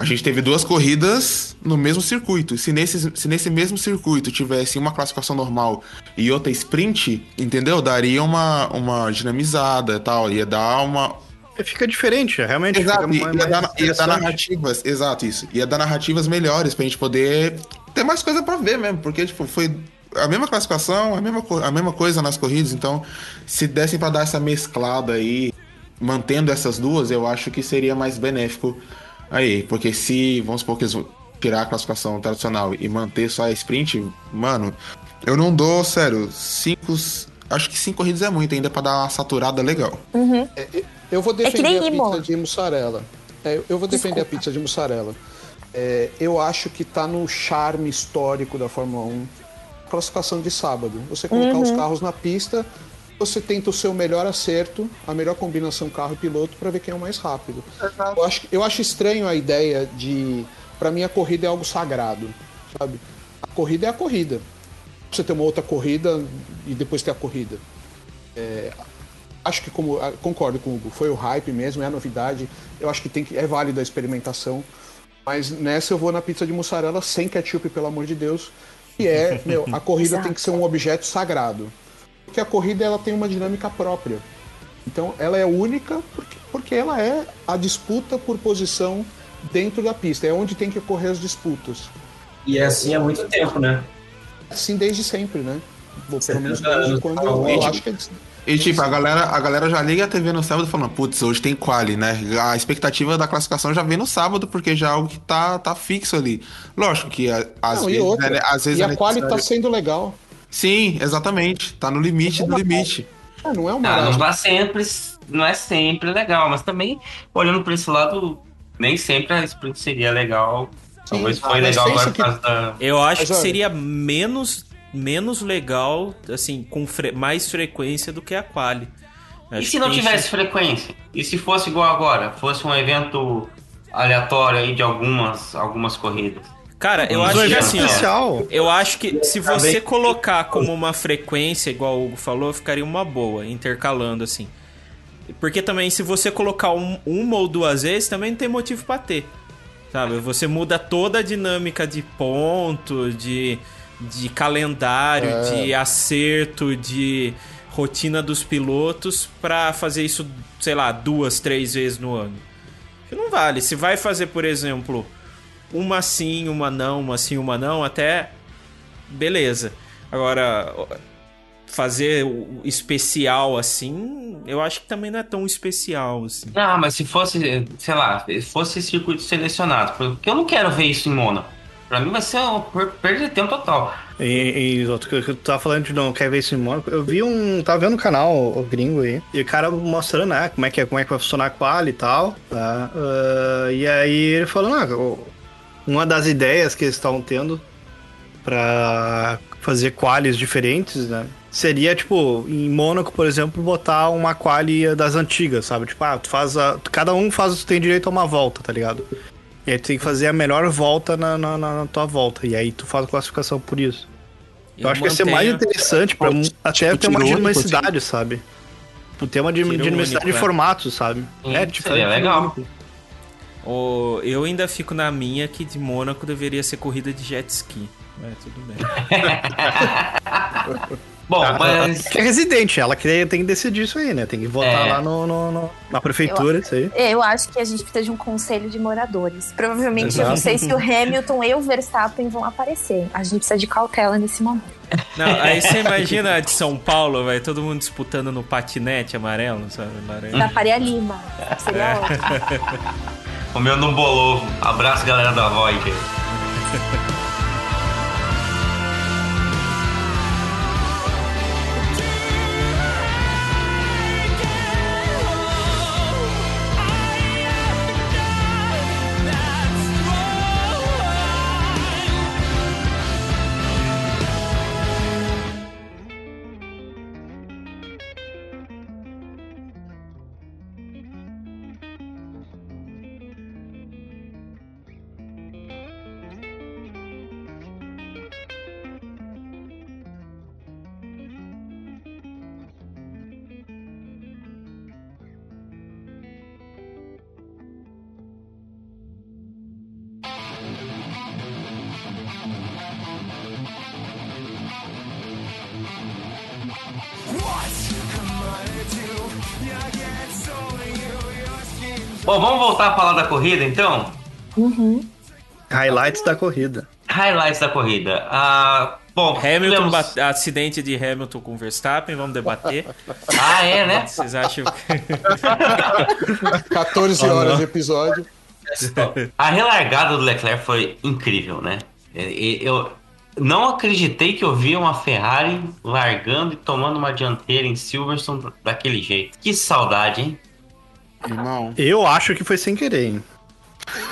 a gente teve duas corridas no mesmo circuito. Se nesse, se nesse mesmo circuito tivesse uma classificação normal e outra sprint, entendeu? Daria uma, uma dinamizada e tal. Ia dar uma, Fica diferente, realmente. Exato, ia, mais- dar, ia dar narrativas, exato isso. Ia dar narrativas melhores pra gente poder ter mais coisa pra ver mesmo, porque tipo, foi a mesma classificação, a mesma, a mesma coisa nas corridas, então se dessem pra dar essa mesclada aí, mantendo essas duas, eu acho que seria mais benéfico aí, porque se, vamos supor que eles tirar a classificação tradicional e manter só a sprint, mano, eu não dou, sério, cinco, acho que cinco corridas é muito ainda pra dar uma saturada legal. Eu vou É defender nem a pizza de mussarela. É, eu vou defender Desculpa. a pizza de mussarela. É, eu acho que tá no charme histórico da Fórmula 1. Classificação de sábado. Você colocar Uhum. os carros na pista, você tenta o seu melhor acerto, a melhor combinação carro e piloto para ver quem é o mais rápido. Eu acho, eu acho estranho a ideia de. Para mim, a corrida é algo sagrado, sabe? A corrida é a corrida. Você ter uma outra corrida e depois ter a corrida. É, acho que como concordo com o Hugo, foi o hype mesmo, é a novidade. Eu acho que tem que é válida a experimentação. Mas nessa eu vou na pizza de mussarela sem ketchup, pelo amor de Deus. E é, meu, a corrida tem que ser um objeto sagrado. Porque a corrida ela tem uma dinâmica própria. Então ela é única porque, porque ela é a disputa por posição dentro da pista. É onde tem que ocorrer as disputas. E é assim há muito tempo, né? Assim desde sempre, né? Bom, pelo 70 menos desde quando tá eu, acho que é E tipo, a galera, a galera já liga a TV no sábado falando, putz, hoje tem quali, né? A expectativa da classificação já vem no sábado, porque já é algo que tá, tá fixo ali. Lógico que a- às Não, e vezes. outra, né, às vezes e é a quali tá necessário- sendo legal. Sim, exatamente. Tá no limite do limite. É, não é uma Ah, não dá sempre, não é sempre legal, mas também, olhando por esse lado, nem sempre a sprint seria legal. Talvez foi mas legal agora por que- causa da. Eu acho Mas que seria menos, menos legal, assim, com fre- mais frequência do que a quali. E Acho se que não tivesse chance- frequência? E se fosse igual agora? Fosse um evento aleatório aí de algumas, algumas corridas? Cara, eu Um acho que evento assim, ó, eu acho que se Tá você colocar como uma frequência, igual o Hugo falou, ficaria uma boa, intercalando assim. Porque também, se você colocar um- uma ou duas vezes, também não tem motivo pra ter. Sabe? Você muda toda a dinâmica de ponto, de, de calendário, É. de acerto, de rotina dos pilotos pra fazer isso, sei lá, duas, três vezes no ano. Não vale. Se vai fazer, por exemplo, uma sim, uma não, uma sim, uma não, até beleza. Agora, fazer o especial assim, eu acho que também não é tão especial assim. Não, mas se fosse, sei lá, se fosse circuito selecionado, porque eu não quero ver isso em Mônaco. Pra mim vai ser uma per- perda de tempo total. E, e outro que eu tava falando de não quer ver isso em Mônaco. Eu vi um. Tava vendo um canal o gringo aí. E o cara mostrando, né, como é que, é, como é que vai funcionar a quali e tal. Tá? Ah, e aí ele falou, ah, o- uma das ideias que eles estavam tendo pra fazer qualis diferentes, né? Seria, tipo, em Mônaco, por exemplo, botar uma quali das antigas, sabe? Tipo, ah, tu faz a. Cada um faz, tu tem direito a uma volta, tá ligado? E aí tu tem que fazer a melhor volta na, na, na tua volta. E aí tu faz a classificação por isso. Eu, acho que ia ser mais interessante pra um- até ter uma único, dinamicidade, sabe? Tipo, ter uma dinamicidade único, de é. formatos, sabe? É, seria diferente. legal. O- eu ainda fico na minha que de Mônaco deveria ser corrida de jet ski. Mas tudo bem. Bom, Ah, mas. Que é residente, ela que tem que decidir isso aí, né? Tem que votar É. lá no, no- no- na prefeitura, isso aí. Eu acho que a gente precisa de um conselho de moradores. Provavelmente, eu não Exato. sei se o Hamilton e o Verstappen vão aparecer. A gente precisa de cautela nesse momento. Não, aí você imagina de São Paulo, vai todo mundo disputando no patinete amarelo, sabe? Laranja. Da Faria Lima. Seria ótimo. Comeu no bolovo. Abraço, galera da Void. Bom, vamos voltar a falar da corrida então? Uhum. Highlights da corrida. Highlights da corrida. Ah, bom, Hamilton, tivemos- bate- acidente de Hamilton com Verstappen, vamos debater. Ah, é, né? Vocês acham que... 14 Oh, horas de episódio. A relargada do Leclerc foi incrível, né? E- Eu não acreditei que eu via uma Ferrari largando e tomando uma dianteira em Silverstone daquele jeito. Que saudade, hein? Irmão. Eu acho que foi sem querer, hein?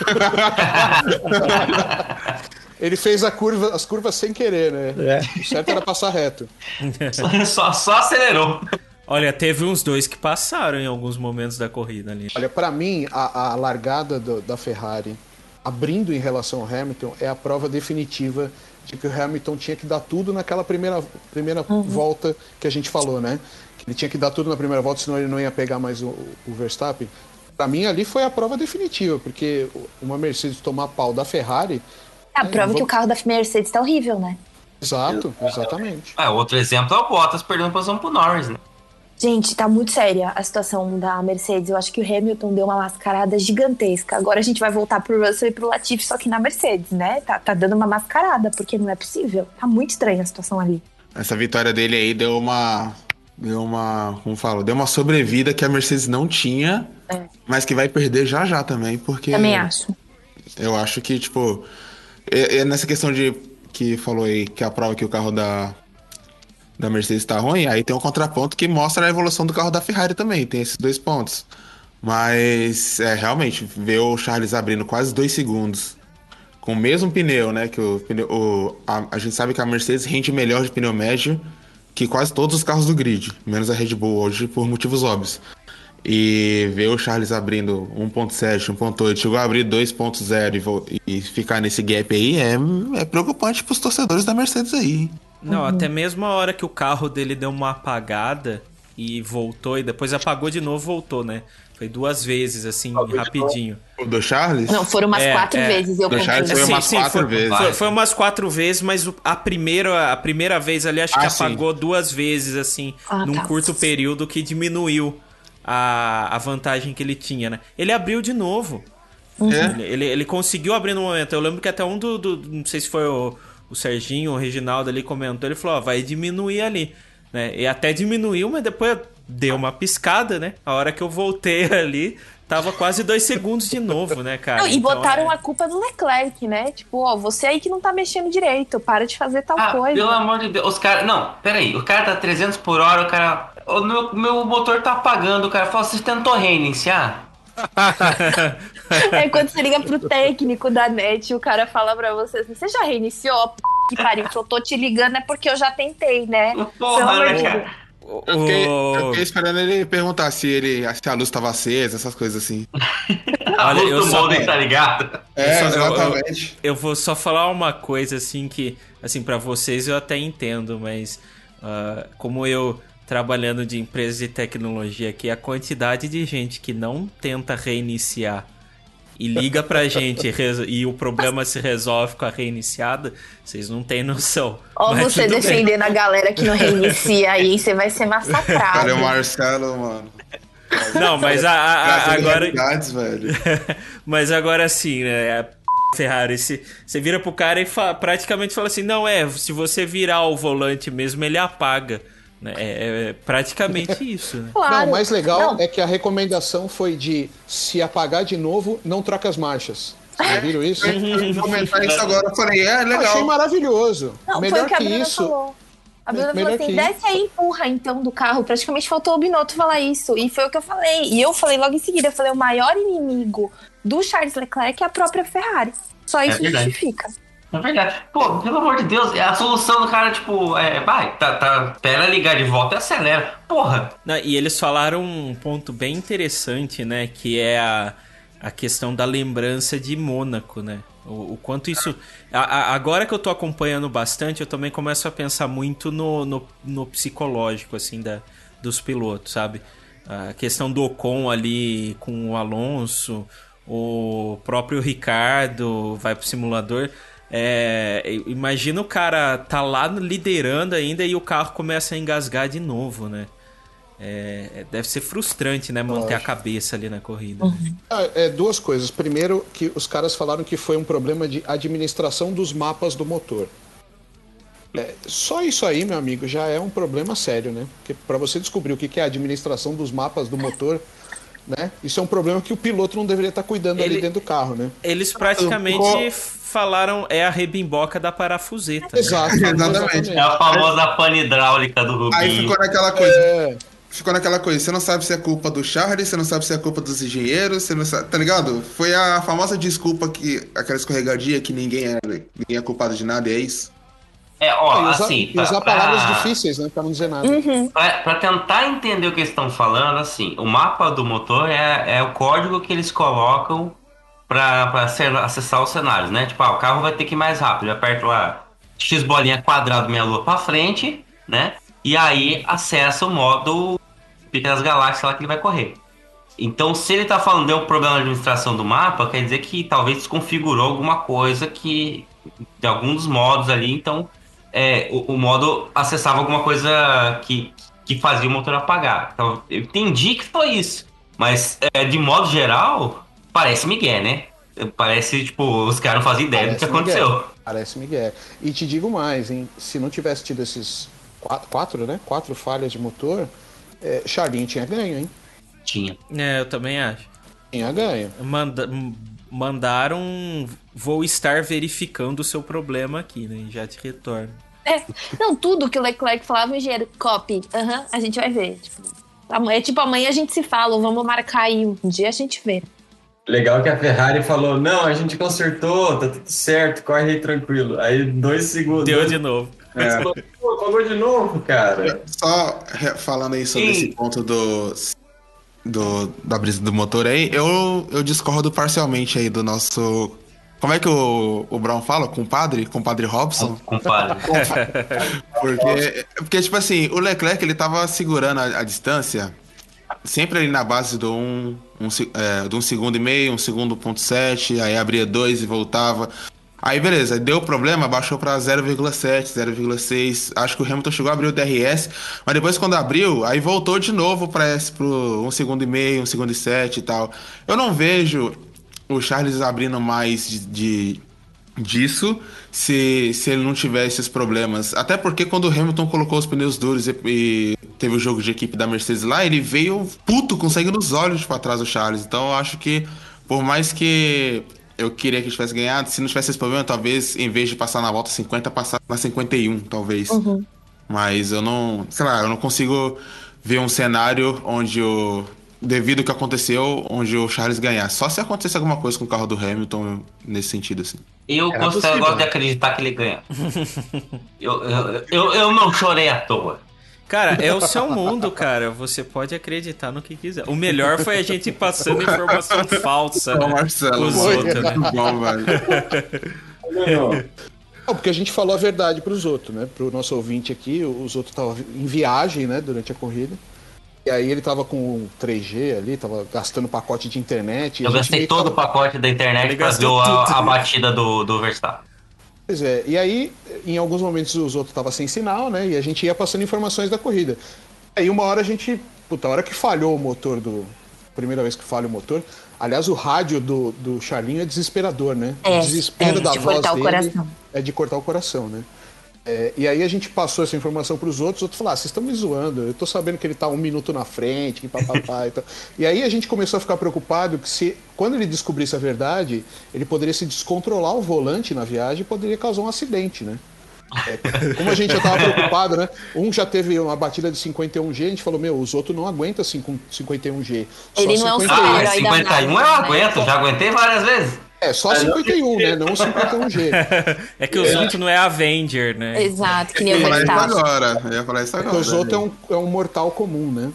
Ele fez a curva, as curvas sem querer, né? É. O certo era passar reto. só, só acelerou. Olha, teve uns dois que passaram em alguns momentos da corrida ali. Olha, pra mim, a, a largada do- da Ferrari abrindo em relação ao Hamilton é a prova definitiva de que o Hamilton tinha que dar tudo naquela primeira, primeira volta que a gente falou, né? Ele tinha que dar tudo na primeira volta, senão ele não ia pegar mais o, o Verstappen. Pra mim, ali foi a prova definitiva, porque uma Mercedes tomar pau da Ferrari. A É, prova vou- que o carro da Mercedes tá horrível, né? Exato, exatamente. Ah, outro exemplo é o Bottas perdendo posição pro Norris, né? Gente, tá muito séria a situação da Mercedes. Eu acho que o Hamilton deu uma mascarada gigantesca. Agora a gente vai voltar pro Russell e pro Latifi, só que na Mercedes, né? Tá, tá dando uma mascarada, porque não é possível. Tá muito estranha a situação ali. Essa vitória dele aí deu uma. Deu uma. Como falo? Deu uma sobrevida que a Mercedes não tinha, É. mas que vai perder já já também, porque. Também acho. Eu acho que, tipo. É, é nessa questão de. Que falou aí que a prova que o carro da. Da Mercedes tá ruim, aí tem um contraponto que mostra a evolução do carro da Ferrari também, tem esses dois pontos. Mas, é, realmente, ver o Charles abrindo quase dois segundos com o mesmo pneu, né? Que o pneu, o- a, a gente sabe que a Mercedes rende melhor de pneu médio que quase todos os carros do grid, menos a Red Bull hoje por motivos óbvios. E ver o Charles abrindo 1.7, 1.8, chegou a abrir 2.0 e, e ficar nesse gap aí é, é preocupante pros torcedores da Mercedes aí. Não, até mesmo a hora que o carro dele deu uma apagada e voltou, e depois apagou de novo voltou, né? Foi duas vezes, assim, rapidinho. O do Charles? Não, foram umas É, quatro é. vezes, eu Do Charles foi umas quatro foi, vezes. Foi, foi umas quatro vezes, mas a primeira, a primeira vez ali acho que Ah, sim. apagou duas vezes, assim, Ah, num tá. curto período que diminuiu a, a vantagem que ele tinha, né? Ele abriu de novo. É? Ele, ele, ele conseguiu abrir no momento. Eu lembro que até um do. do- não sei se foi o, o Serginho ou o Reginaldo ali comentou. Ele falou: Ó, vai diminuir ali. Né? E até diminuiu, mas depois deu uma piscada, né? A hora que eu voltei ali, tava quase dois segundos de novo, né, cara? Não, e Então, botaram é- a culpa do Leclerc, né? Tipo, ó, você aí que não tá mexendo direito, para de fazer tal Ah, coisa. pelo amor de Deus, os caras. Não, peraí, o cara tá 300 por hora, o cara. O meu, meu motor tá apagando, o cara fala, você tentou reiniciar? É quando você liga pro técnico da net e o cara fala pra você assim, você já reiniciou? P... Que pariu, se eu tô te ligando é porque eu já tentei, né? Porra, né, cara? Eu fiquei, eu fiquei esperando ele perguntar se, ele, se a luz tava acesa, essas coisas assim. A Olha, luz do só- modem tá ligado? É, Eu só- eu- eu- exatamente. Eu vou só falar uma coisa assim que, assim, para vocês eu até entendo, mas ah, como eu trabalhando de empresa de tecnologia aqui, a quantidade de gente que não tenta reiniciar e liga pra gente res- e o problema se resolve com a reiniciada, vocês não têm noção. Ó, Mas você tudo bem. defendendo a galera que não reinicia aí, você vai ser Cara, massacrado. é o Marcelo, mano. Não, mas a- a- a- agora. velho. Mas agora assim, né? A p- Ferrari, se, você vira pro cara e fa- praticamente fala assim: não, é, se você virar o volante mesmo, ele apaga. Né? É, é praticamente isso, né? Claro. Não, o mais legal Não, é que a recomendação foi de se apagar de novo, não troca as marchas. Vocês já viram isso? Eu ia comentar isso agora. Eu falei, é Eu achei legal. maravilhoso. Não, foi Melhor o que a que isso. falou. A Bruna Melhor falou assim: desce aí e empurra então do carro. Praticamente faltou o Binotto falar isso. E foi o que eu falei. E eu falei logo em seguida: eu falei, o maior inimigo do Charles Leclerc é a própria Ferrari. Só isso verdade. justifica. É verdade. Pô, pelo amor de Deus, a solução do cara, tipo, é, vai, tá, tá, pera ligar de volta e acelera. Porra! Não, e eles falaram um ponto bem interessante, né? Que é a, a questão da lembrança de Mônaco, né? O, o quanto isso. a- a- agora que eu tô acompanhando bastante, eu também começo a pensar muito no, no, no psicológico, assim, da, dos pilotos, sabe? A questão do Ocon ali com o Alonso, o próprio Ricardo vai pro simulador. É, imagina o cara tá lá liderando ainda e o carro começa a engasgar de novo, né? É, deve ser frustrante, né? Manter a cabeça ali na corrida. Ah, é, duas coisas. Primeiro, que os caras falaram que foi um problema de administração dos mapas do motor. É, só isso aí, meu amigo, já é um problema sério, né? Porque para você descobrir o que é a administração dos mapas do motor, né? Isso é um problema que o piloto não deveria estar cuidando ali Ele- dentro do carro, né? Eles praticamente falaram é a rebimboca da parafuseta. né? Exato. Exatamente. É a famosa pane hidráulica do Rubinho. Aí ficou naquela coisa. É, Ficou naquela coisa, você não sabe se é culpa do Charles, você não sabe se é culpa dos engenheiros, você não sabe, tá ligado? Foi a famosa desculpa que aquela escorregadia que ninguém é, ninguém é culpado de nada, e é isso. É, ó, usar, assim. e usar pra- palavras pra- difíceis, né? Pra não dizer nada. Pra, pra tentar entender o que eles estão falando, assim, o mapa do motor é, é o código que eles colocam ser- acessar os cenários, né? Tipo, ah, o carro vai ter que ir mais rápido. Eu aperto lá X bolinha quadrado meia lua pra frente, né? E aí acessa o modo das Galáxias lá que ele vai correr. Então, se ele tá falando deu problema na administração do mapa, quer dizer que talvez desconfigurou alguma coisa que. de algum dos modos ali, então é, o, o modo acessava alguma coisa que, que fazia o motor apagar. Então, eu entendi que foi isso. Mas, é, de modo geral, parece Miguel, né? Parece, tipo, os caras não fazem ideia do que Parece aconteceu. Miguel. Parece Miguel. E te digo mais, hein? Se não tivesse tido esses quatro, quatro né? Quatro falhas de motor, é, Charlinho tinha ganho, hein? Tinha. É, eu também acho. Tinha ganho. Manda- mandaram. Vou estar verificando o seu problema aqui, né? E já te retorno. É, não, tudo que o Leclerc falava, o engenheiro, copy, aham, a gente vai ver. Tipo, amanhã, tipo, amanhã a gente se fala, vamos marcar aí, um dia a gente vê. Legal que a Ferrari falou: não, a gente consertou, tá tudo certo, corre aí tranquilo. Aí dois segundos. Deu de novo. Você falou, Pô, falou de novo, cara. Só re- falando aí sobre Sim. esse ponto do, do da brisa do motor aí, eu, eu discordo parcialmente aí do nosso. Como é que o, o Brown fala? Compadre? Compadre Robson? Compadre. Porque, porque, tipo assim, o Leclerc ele tava segurando a, a distância sempre ali na base do 1 um, um, é, de um segundo e meio, um segundo ponto sete, aí abria dois e voltava. Aí beleza, deu problema, baixou pra 0,7, 0,6. Acho que o Hamilton chegou a abrir o DRS, mas depois quando abriu, aí voltou de novo para esse pro um segundo e meio, um segundo e sete e tal. Eu não vejo o Charles abrindo mais de, de, disso se, se ele não tiver esses problemas. Até porque quando o Hamilton colocou os pneus duros e, e teve o jogo de equipe da Mercedes lá, ele veio puto, com sangue nos olhos para trás do Charles. Então eu acho que, por mais que eu queria que ele tivesse ganhado, se não tivesse esse problema, talvez em vez de passar na volta 50, passar na 51, talvez. Uhum. Mas eu não, sei lá, eu não consigo ver um cenário onde o devido ao que aconteceu, onde o Charles ganhar. Só se acontecesse alguma coisa com o carro do Hamilton nesse sentido assim. Eu, Era gosto, eu possível, gosto de né? acreditar que ele ganha. eu, eu, eu, eu não chorei à toa. Cara, é o seu mundo, cara. Você pode acreditar no que quiser. O melhor foi a gente passando informação falsa. Ô, Né? Marcelo, Os outros, né? bom, velho. Não, porque a gente falou a verdade pros outros, né? Pro nosso ouvinte aqui, os outros estavam em viagem, né, durante a corrida. E aí ele tava com 3G ali, tava gastando pacote de internet. Eu gastei todo o falou- pacote da internet pra ver gastou a, a batida do, do Verstappen. Pois é, e aí, em alguns momentos os outros estavam sem sinal, né? E a gente ia passando informações da corrida. Aí uma hora a gente. Puta, a hora que falhou o motor do. Primeira vez que falha o motor. Aliás, o rádio do, do Charlinho é desesperador, né? É, o desespero é, da de voz cortar o dele coração. é de cortar o coração, né? É, e aí a gente passou essa informação para os outros, os outros falaram, ah, vocês estão me zoando, eu tô sabendo que ele tá um minuto na frente, que papapá e tal. E aí a gente começou a ficar preocupado que se, quando ele descobrisse a verdade, ele poderia se descontrolar o volante na viagem e poderia causar um acidente, né? É, como a gente já tava preocupado, né? Um já teve uma batida de 51G, a gente falou, meu, os outros não aguentam assim com 51G. Só Ele não é um 51. Ah, Super-herói da 51 eu né? aguento, já aguentei várias vezes. É, só 51, né? Não 51G. É que os outros não é Avenger, né? Exato, que nem Eu o ia falar isso agora. Eu ia falar isso agora. Porque os outros é um, é um mortal comum, né?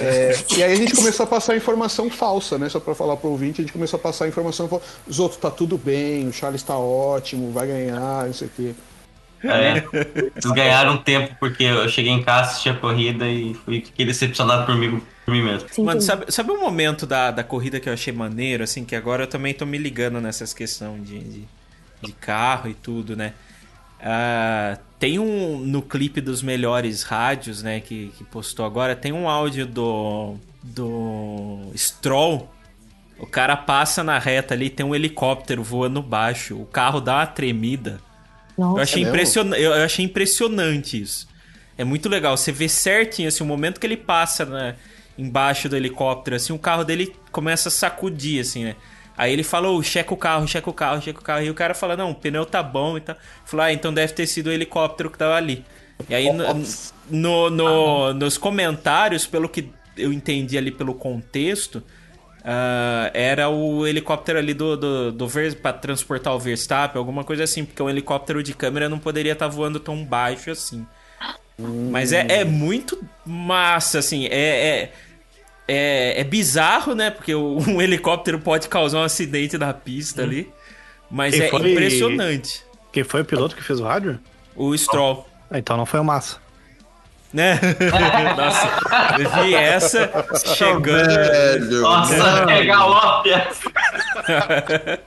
É, e aí a gente começou a passar informação falsa, né? Só pra falar pro ouvinte, a gente começou a passar informação falsa. Os outros tá tudo bem, o Charles tá ótimo, vai ganhar, não sei o quê. É. Vocês ganharam tempo porque eu cheguei em casa, assisti a corrida e fui fiquei decepcionado comigo, por mim mesmo. Sim, Mano, sim. sabe, sabe um momento da, da corrida que eu achei maneiro, assim, que agora eu também tô me ligando nessas questões de, de, de carro e tudo, né? Ah, tem um, no clipe dos melhores rádios, né, que, que postou agora, tem um áudio do, do Stroll. O cara passa na reta ali, tem um helicóptero voando baixo, o carro dá uma tremida. Nossa. Eu achei, mesmo? impressiona eu achei impressionante isso. É muito legal. Você vê certinho, assim, o momento que ele passa né, embaixo do helicóptero, assim, o carro dele começa a sacudir, assim, né? Aí ele falou, checa o carro, checa o carro, checa o carro. E o cara fala, não, o pneu tá bom e tal. Falou, ah, então deve ter sido o helicóptero que tava ali. E aí, no, no- no- nos comentários, pelo que eu entendi ali pelo contexto, ah, era o helicóptero ali do, do, do Ver, pra transportar o Verstappen, alguma coisa assim, porque um helicóptero de câmera não poderia estar voando tão baixo assim. Mas é, é muito massa, assim, é, é, é, é bizarro, né? Porque um helicóptero pode causar um acidente na pista ali, mas Quem é foi- impressionante. Quem foi o piloto que fez o rádio? O Stroll. Ah, então não foi o Massa. Né? Nossa, eu vi essa chegando. Velho. Nossa, é galope. Caraca.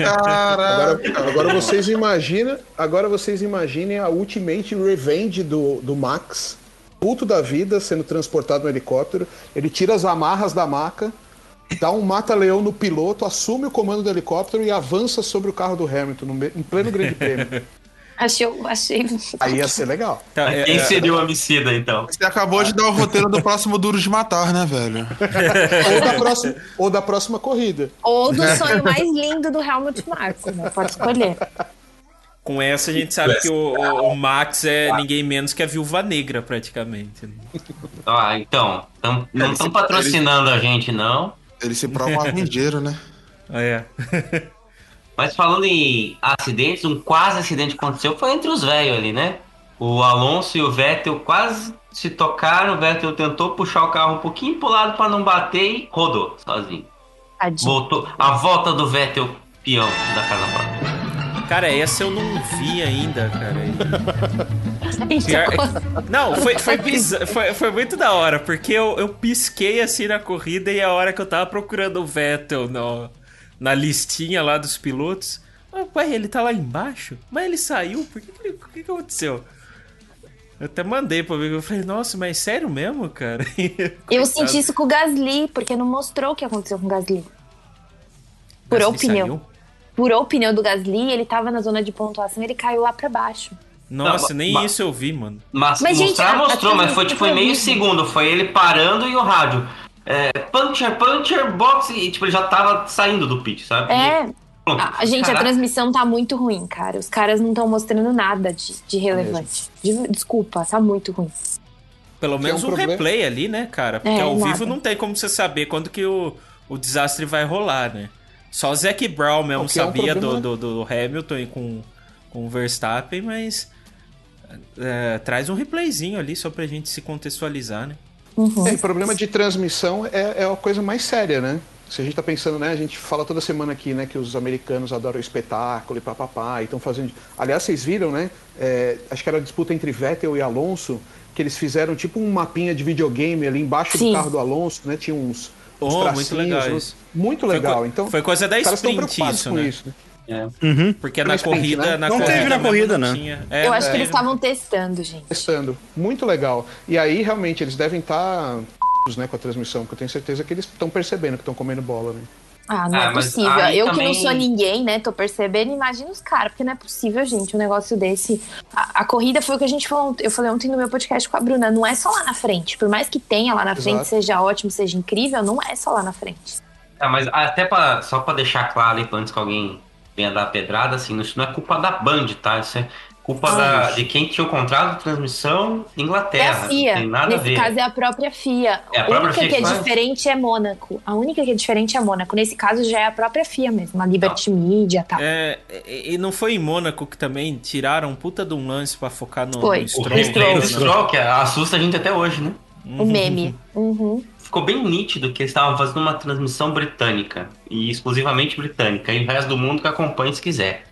Agora, agora vocês imaginam, agora vocês imaginem a Ultimate Revenge do, do Max, puto da vida, sendo transportado no helicóptero. Ele tira as amarras da maca, dá um mata-leão no piloto, assume o comando do helicóptero e avança sobre o carro do Hamilton, no em pleno grande prêmio. Achei, achei. Aí ia ser legal. Tá, é- Quem é- seria o homicida, então? Você acabou de dar o roteiro do próximo Duro de Matar, né, velho? Ou da próxima, ou da próxima corrida. Ou do sonho mais lindo do Helmut Marko, né? Pode escolher. Com essa a gente sabe que o, o- o Max é ninguém menos que a viúva negra, praticamente. né? Ah, então. tam- não estão patrocinando a gente, não. Ele se prova um arranjeiro, né? É. Mas falando em acidentes, um quase acidente que aconteceu foi entre os velhos ali, né? O Alonso e o Vettel quase se tocaram. O Vettel tentou puxar o carro um pouquinho pro lado para não bater e rodou sozinho. Tadinho. Voltou. A volta do Vettel peão da casa própria. Cara, essa eu não vi ainda, cara. Então, Não, foi, foi, foi, foi muito da hora, porque eu, eu pisquei assim na corrida e a hora que eu tava procurando o Vettel no, na listinha lá dos pilotos. Pai, ele tá lá embaixo? Mas ele saiu? Por que, que, o que, que aconteceu? Eu até mandei pra ver, eu falei, nossa, mas sério mesmo, cara? Eu senti isso com o Gasly, porque não mostrou o que aconteceu com o Gasly. O Gasly pneu. saiu? Furou o pneu do Gasly, ele tava na zona de pontuação, ele caiu lá pra baixo. Nossa, Não, nem ma- isso eu vi, mano. Mas, Mas, gente, mostrar a- mostrou, a mas foi tipo em meio segundo. Foi ele parando e o rádio. É, puncher, puncher, box. E tipo, ele já tava saindo do pit, sabe? É, Pronto. a, a gente, a Caraca. transmissão tá muito ruim, cara. Os caras não estão mostrando nada de, de relevante. De- desculpa, tá muito ruim. Pelo menos é um um problema. replay ali, né, cara? Porque É, ao nada. vivo não tem como você saber quando que o, o desastre vai rolar, né? Só o Zac Brown mesmo O que é um sabia problema- do, do, do Hamilton com, com o Verstappen, mas é, traz um replayzinho ali só pra gente se contextualizar, né? Uhum. É, e problema de transmissão é, é a coisa mais séria, né? Se a gente tá pensando, né? A gente fala toda semana aqui, né? Que os americanos adoram espetáculo e papapá, e estão fazendo. Aliás, vocês viram, né? é, acho que era a disputa entre Vettel e Alonso, que eles fizeram tipo um mapinha de videogame ali embaixo Sim. do carro do Alonso, né? Tinha uns. Oh, muito legal isso. Muito Foi legal. co- então, foi coisa da sprint isso, com né? isso. né? Porque Foi na no sprint, corrida. né? Na Não corrida teve na corrida, não né? É, Eu acho que é, eles estavam testando, gente. Testando. Muito legal. E aí, realmente, eles devem estar né, com a transmissão, porque eu tenho certeza que eles estão percebendo que estão comendo bola, né? Ah, não Ah, é possível. Eu também- que não sou ninguém, né? Tô percebendo, imagina os caras, porque não é possível, gente, um negócio desse. A, a corrida foi o que a gente falou. ontem- Eu falei ontem no meu podcast com a Bruna, não é só lá na frente. Por mais que tenha lá na frente, Exato. seja ótimo, seja incrível, não é só lá na frente. Ah, mas até pra, só pra deixar claro aí, antes que alguém venha dar pedrada, assim, isso não é culpa da Band, tá? Isso é culpa da, de quem tinha o contrato de transmissão É Inglaterra. a FIA. Não tem nada a Nesse ver. caso é a própria FIA. É a a própria única FIA que é que faz? diferente é Mônaco. A única que é diferente é Mônaco. Nesse caso já é a própria FIA mesmo, a Liberty Media e tal. É, e não foi em Mônaco que também tiraram puta de um lance pra focar no, Foi. no O Stroll? replay do né? Stroll, que assusta a gente até hoje, né? O meme. Uhum. Ficou bem nítido que eles estavam fazendo uma transmissão britânica, e exclusivamente britânica, e o resto do mundo que acompanhe se quiser.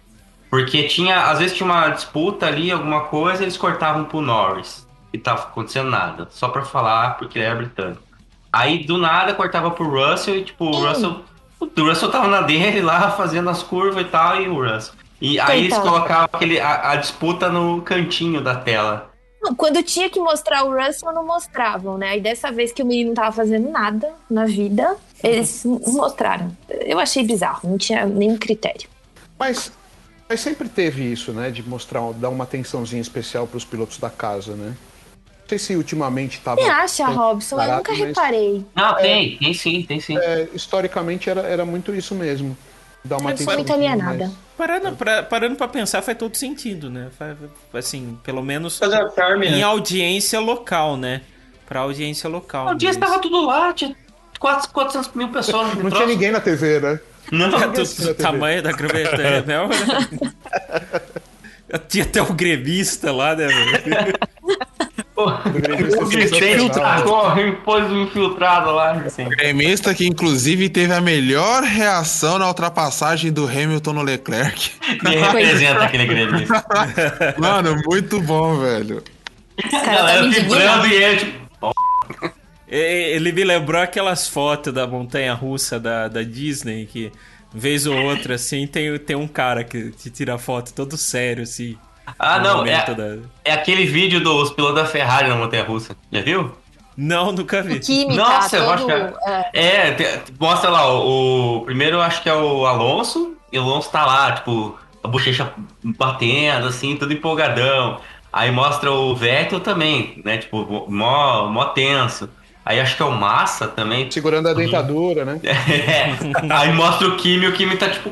Porque tinha, às vezes tinha uma disputa ali, alguma coisa, eles cortavam pro Norris. E tava acontecendo nada. Só pra falar, porque ele era britânico. Aí do nada cortava pro Russell e tipo, o Russell. O Russell tava na dele lá, fazendo as curvas e tal, e o Russell. E aí eles colocavam aquele, a, a disputa no cantinho da tela. Quando tinha que mostrar o Russell, não mostravam, né? Aí dessa vez que o menino não tava fazendo nada na vida, eles n- mostraram. Eu achei bizarro, não tinha nenhum critério. Mas, mas sempre teve isso, né? De mostrar, dar uma atençãozinha especial para os pilotos da casa, né? Não sei se ultimamente estava. Você acha, Robson? Eu nunca mas- reparei. Não, tem, tem sim, tem sim. É, historicamente era, era muito isso mesmo. Dar uma Eu sou atenção. muito alienada. Parando pra, parando pra pensar, faz todo sentido, né? Faz- Assim, pelo menos a em né? audiência local, né? Pra audiência local. O dia mas- estava tudo lá, tinha 400, 400 mil pessoas. no Não tinha ninguém na TV, né? Não, Do- na do TV. tamanho da Grã-Bretanha, né? Tinha até o gremista lá, né? velho? o e pôs um infiltrado lá. Assim. Gremista que inclusive teve a melhor reação na ultrapassagem do Hamilton no Leclerc. Me representa aquele gremista. Mano, muito bom, velho. Os A caras tá galera me vibrando e ele, tipo, Ele me lembrou aquelas fotos da montanha russa da, da Disney, que vez ou outra, assim, tem, tem um cara que te tira foto todo sério, assim. Ah, não, é, da- é aquele vídeo dos pilotos da Ferrari na Montanha Russa. Já viu? Não, nunca vi. Química, Nossa, eu todo... acho que é- é, É, te- mostra lá, o, o primeiro eu acho que é o Alonso, e o Alonso tá lá, tipo, a bochecha batendo, assim, tudo empolgadão. Aí mostra o Vettel também, né, tipo, mó, mó tenso. Aí acho que é o Massa também. Segurando a dentadura, né? É. Aí mostra o Kimi, e o Kimi tá, tipo,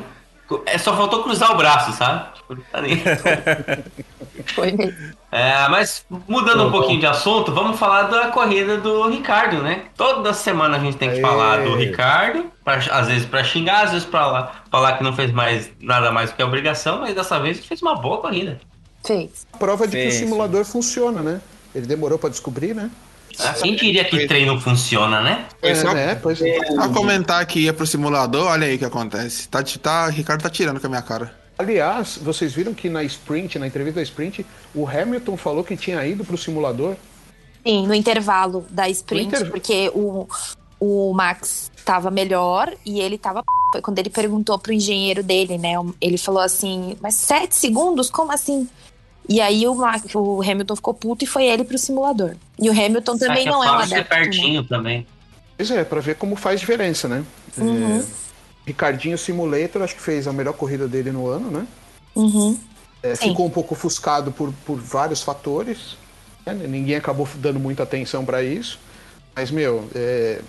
é, só faltou cruzar o braço, sabe? Tipo, não tá nem... foi mesmo. É, mas mudando um pouquinho de assunto, vamos falar da corrida do Ricardo, né? Toda semana a gente tem que Aê. falar do Ricardo, pra- às vezes pra xingar, às vezes pra lá- falar que não fez mais nada mais do que a obrigação, mas dessa vez ele fez uma boa corrida. Fez. Prova de que Sim, o simulador funciona, né? Ele demorou pra descobrir, né? Quem diria que treino funciona, né? Foi É, só, né? Pois é. só comentar que ia pro simulador, olha aí o que acontece. Tá, tá, Ricardo tá tirando com a minha cara. Aliás, vocês viram que na sprint, na entrevista da sprint, o Hamilton falou que tinha ido pro simulador. Sim, no intervalo da sprint, interv- porque o, o Max tava melhor e ele tava. quando ele perguntou pro engenheiro dele, né? Ele falou assim, mas sete segundos? Como assim? E aí o, Max, o Hamilton ficou puto e foi ele pro simulador. E o Hamilton também não é um ser adepto. né? pertinho também. Pois é, pra ver como faz diferença, né? Uhum. É, Ricardinho Simulator, acho que fez a melhor corrida dele no ano, né? Uhum. É, ficou um pouco ofuscado por, por vários fatores. né? Ninguém acabou dando muita atenção para isso. Mas, meu, é,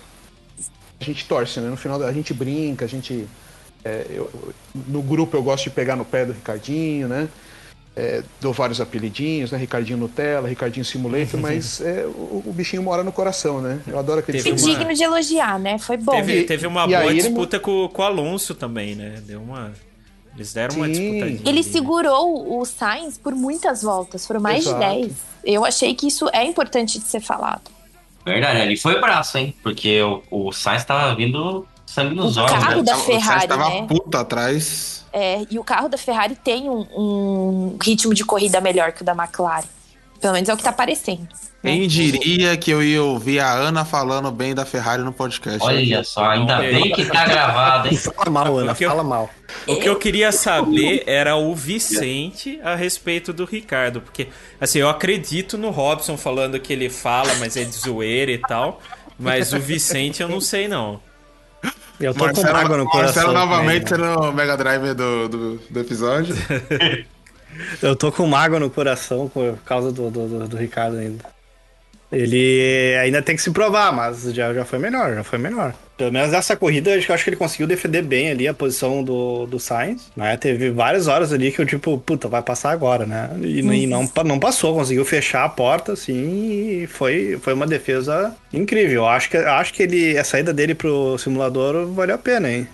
a gente torce, né? No final a gente brinca, a gente. é, eu- no grupo eu gosto de pegar no pé do Ricardinho, né? É, dou vários apelidinhos, né? Ricardinho Nutella, Ricardinho Simulator, mas é, o, o bichinho mora no coração, né? Eu adoro aquele Teve Foi uma- digno de elogiar, né? Foi bom. Teve, E- teve uma e boa ele disputa com, com o Alonso também, né? Deu uma. Eles deram uma Sim. disputadinha. Ele ali, né? segurou o Sainz por muitas voltas, foram mais Exato. de 10. Eu achei que isso é importante de ser falado. Verdade, ali foi braço, hein? Porque o, o Sainz tava vindo sangue nos O olhos. carro né? da O Ferrari, tava né? puta atrás. É, e o carro da Ferrari tem um, um ritmo de corrida melhor que o da McLaren. Pelo menos é o que tá parecendo. Quem diria que eu ia ouvir a Ana falando bem da Ferrari no podcast? Olha só, ainda É. bem que tá gravado, hein? Fala mal, Ana, eu- fala mal. O que eu queria saber era o Vicente a respeito do Ricardo. Porque, assim, eu acredito no Robson falando que ele fala, mas é de zoeira e tal. Mas o Vicente eu não sei, não. Eu tô com mágoa no coração. Marcelo novamente né? sendo o Mega Driver do, do, do episódio. Eu tô com mágoa no coração por causa do, do, do- do Ricardo ainda. Ele ainda tem que se provar, mas já, já foi melhor, já foi melhor. Pelo menos nessa corrida, acho que eu acho que ele conseguiu defender bem ali a posição do, do Sainz, né? Teve várias horas ali que eu, tipo, puta, vai passar agora, né? E, e não, pa- não passou, conseguiu fechar a porta, assim, e foi, foi uma defesa incrível. Eu acho que, acho que ele, a saída dele pro simulador valeu a pena, hein?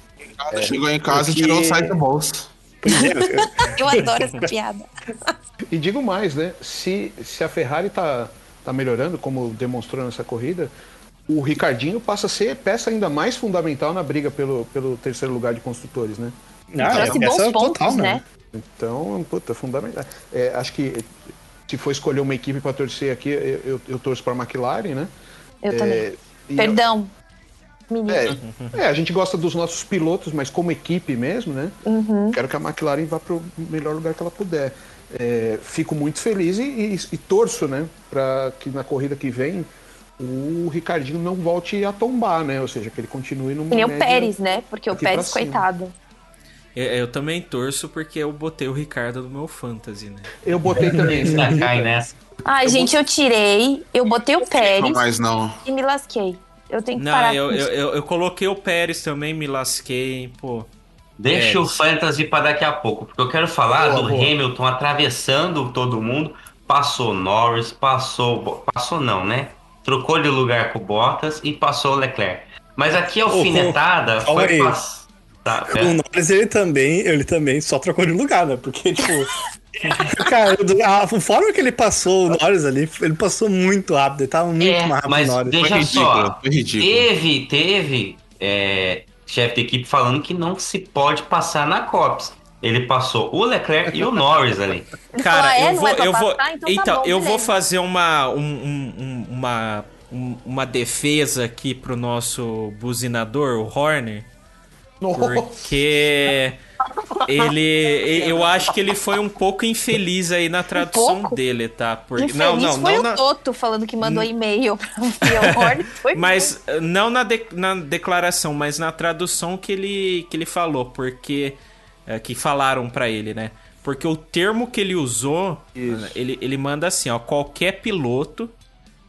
Chegou em casa porque- e tirou o site do bolso. É, eu- Eu adoro essa piada. E digo mais, né? Se, se a Ferrari tá, tá melhorando, como demonstrou nessa corrida, o Ricardinho passa a ser peça ainda mais fundamental na briga pelo, pelo terceiro lugar de construtores, né? Ah, Trouxe essa bons é pontos, total, né? Então, puta, fundamental. É, acho que se for escolher uma equipe para torcer aqui, eu, eu, eu torço para a McLaren, né? Eu também. É, e- Perdão, menino. É, é, a gente gosta dos nossos pilotos, mas como equipe mesmo, né? Uhum. Quero que a McLaren vá para o melhor lugar que ela puder. É, fico muito feliz e, e- e torço, né, para que na corrida que vem o Ricardinho não volte a tombar, né? Ou seja, que ele continue no Que nem o Pérez, né? Porque o Pérez, coitado. Eu, eu também torço porque eu botei o Ricardo no meu fantasy, né? Eu botei também. Cai nessa. Ai, gente, eu tirei, eu botei o Não Pérez mais não. e me lasquei. Eu tenho que Não, parar eu, eu, eu, eu coloquei o Pérez também, me lasquei, pô. Deixa É. o fantasy pra daqui a pouco, porque eu quero falar Boa, do boa. Hamilton atravessando todo mundo. Passou Norris, passou. Passou não, né? Trocou de lugar com o Bottas e passou o Leclerc. Mas aqui a alfinetada calma foi aí. pass- Tá, O. Norris, ele também, ele também só trocou de lugar, né? Porque, tipo. cara, a forma que ele passou o Norris ali, ele passou muito rápido. Ele tava muito É, mais rápido mas o Norris. deixa Foi ridículo, só. foi ridículo. Teve, teve é, chefe de equipe falando que não se pode passar na COPS. Ele passou o Leclerc e o Norris ali. Cara, "Ah, é? eu Não vou, é eu vou? Então, então, tá bom, eu vou beleza." fazer uma, um- um- um- uma, um- uma defesa aqui pro nosso buzinador, o Horner, Nossa, porque ele, eu acho que ele foi um pouco infeliz aí na tradução pouco? dele, tá? Porque Infeliz não, não, foi não o na, Toto falando que mandou e-mail pra o Horner. Foi mas eh, não na, de- na declaração, mas na tradução que ele, que ele falou, porque eh, que falaram pra ele, né? Porque o termo que ele usou, ele, ele manda assim, ó, qualquer piloto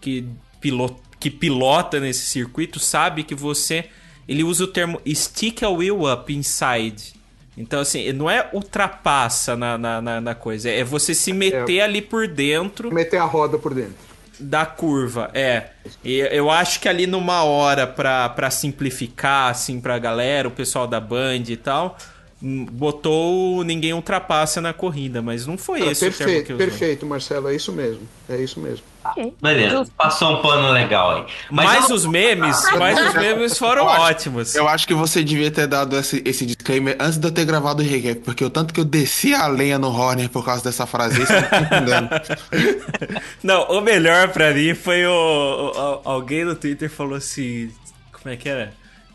que, pilo, que pilota nesse circuito sabe que você, ele usa o termo stick a wheel up inside. Então, assim, não é ultrapassa na, na, na, na coisa, é você se meter ali por dentro meter a roda por dentro. da curva, é. E eu acho que ali numa hora pra, pra simplificar, assim, pra galera, o pessoal da Band e tal, botou o ninguém ultrapassa na corrida, mas não foi esse o termo que perfeito, usou. perfeito, Marcelo, é isso mesmo. É isso mesmo. ok. Beleza, passou um pano legal aí. Mas Mas eu- os memes, mas os memes foram Eu acho- ótimos. Eu acho que você devia ter dado esse, esse disclaimer antes de eu ter gravado o recap, porque o tanto que eu desci a lenha no Horner por causa dessa frase, isso eu não tô entendendo. Não, o melhor pra mim foi o, o- o- alguém no Twitter falou assim, como é que era?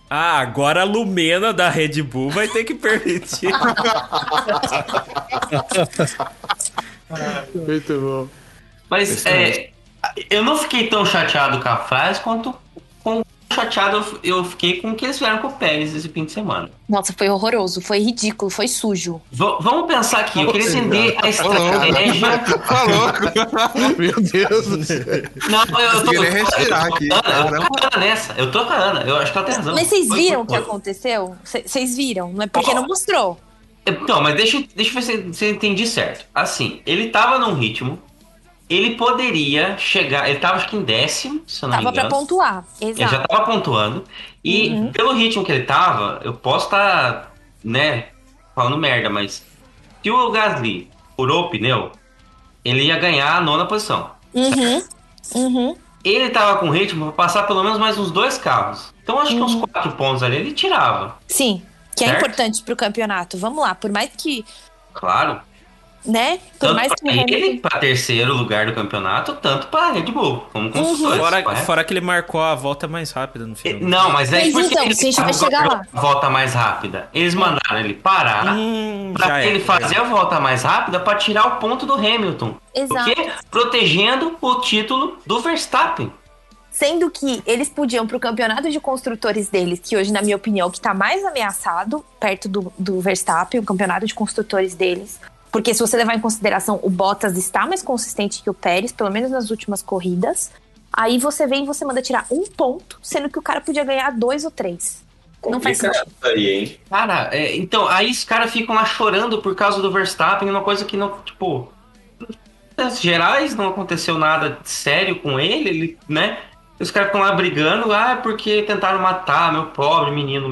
Ah, agora a Lumena da Red Bull vai ter que permitir. Muito bom. Mas é, eu não fiquei tão chateado com a frase quanto com o chateado eu, fiquei com o que eles fizeram com o Pérez esse fim de semana. Nossa, foi horroroso, foi ridículo, foi sujo. V- vamos pensar aqui, eu queria entender a estratégia. Tá louco? Meu Deus do céu. Não, eu, eu tô, Queria respirar eu tô aqui, com a Ana, eu tô caramba. com a Ana nessa. Eu tô com a Ana, eu acho que ela tem razão. Mas vocês viram o que aconteceu? Vocês viram? Não é porque não mostrou. Então, mas deixa, deixa eu ver se, se eu entendi certo. Assim, ele tava num ritmo, ele poderia chegar, ele tava acho que em décimo, se eu não Tava me pra engano. pontuar. Ele já Exato. tava pontuando. E Uhum. pelo ritmo que ele tava, eu posso estar, né, falando merda, mas se o Gasly furou o pneu, ele ia ganhar a nona posição. Uhum. Uhum. Ele tava com ritmo pra passar pelo menos mais uns dois carros. Então acho que uns Uhum. quatro pontos ali ele tirava. Sim, que é Certo? importante pro campeonato. Vamos lá, por mais que, Claro. Né? Por Tanto mais que o ele, Hamilton. pra terceiro lugar do campeonato, tanto pra Red Bull, como construtores. Fora, correto? fora que ele marcou a volta mais rápida no final. Não, mas é porque então, ele se a gente vai chegar lá. a volta mais rápida. Eles mandaram ele parar Hum, pra já ele é. fazer a volta mais rápida pra tirar o ponto do Hamilton. Exato. Porque protegendo o título do Verstappen. Sendo que eles podiam pro campeonato de construtores deles, que hoje, na minha opinião, que tá mais ameaçado perto do, do Verstappen, o campeonato de construtores deles. Porque se você levar em consideração, o Bottas está mais consistente que o Pérez, pelo menos nas últimas corridas. Aí você vem e você manda tirar um ponto, sendo que o cara podia ganhar dois ou três. Não faz sentido. aí, hein? Cara, é, então, aí os caras ficam lá chorando por causa do Verstappen, uma coisa que não, tipo. Nas gerais não aconteceu nada de sério com ele, ele, né? Os caras ficam lá brigando, ah, é porque tentaram matar meu pobre menino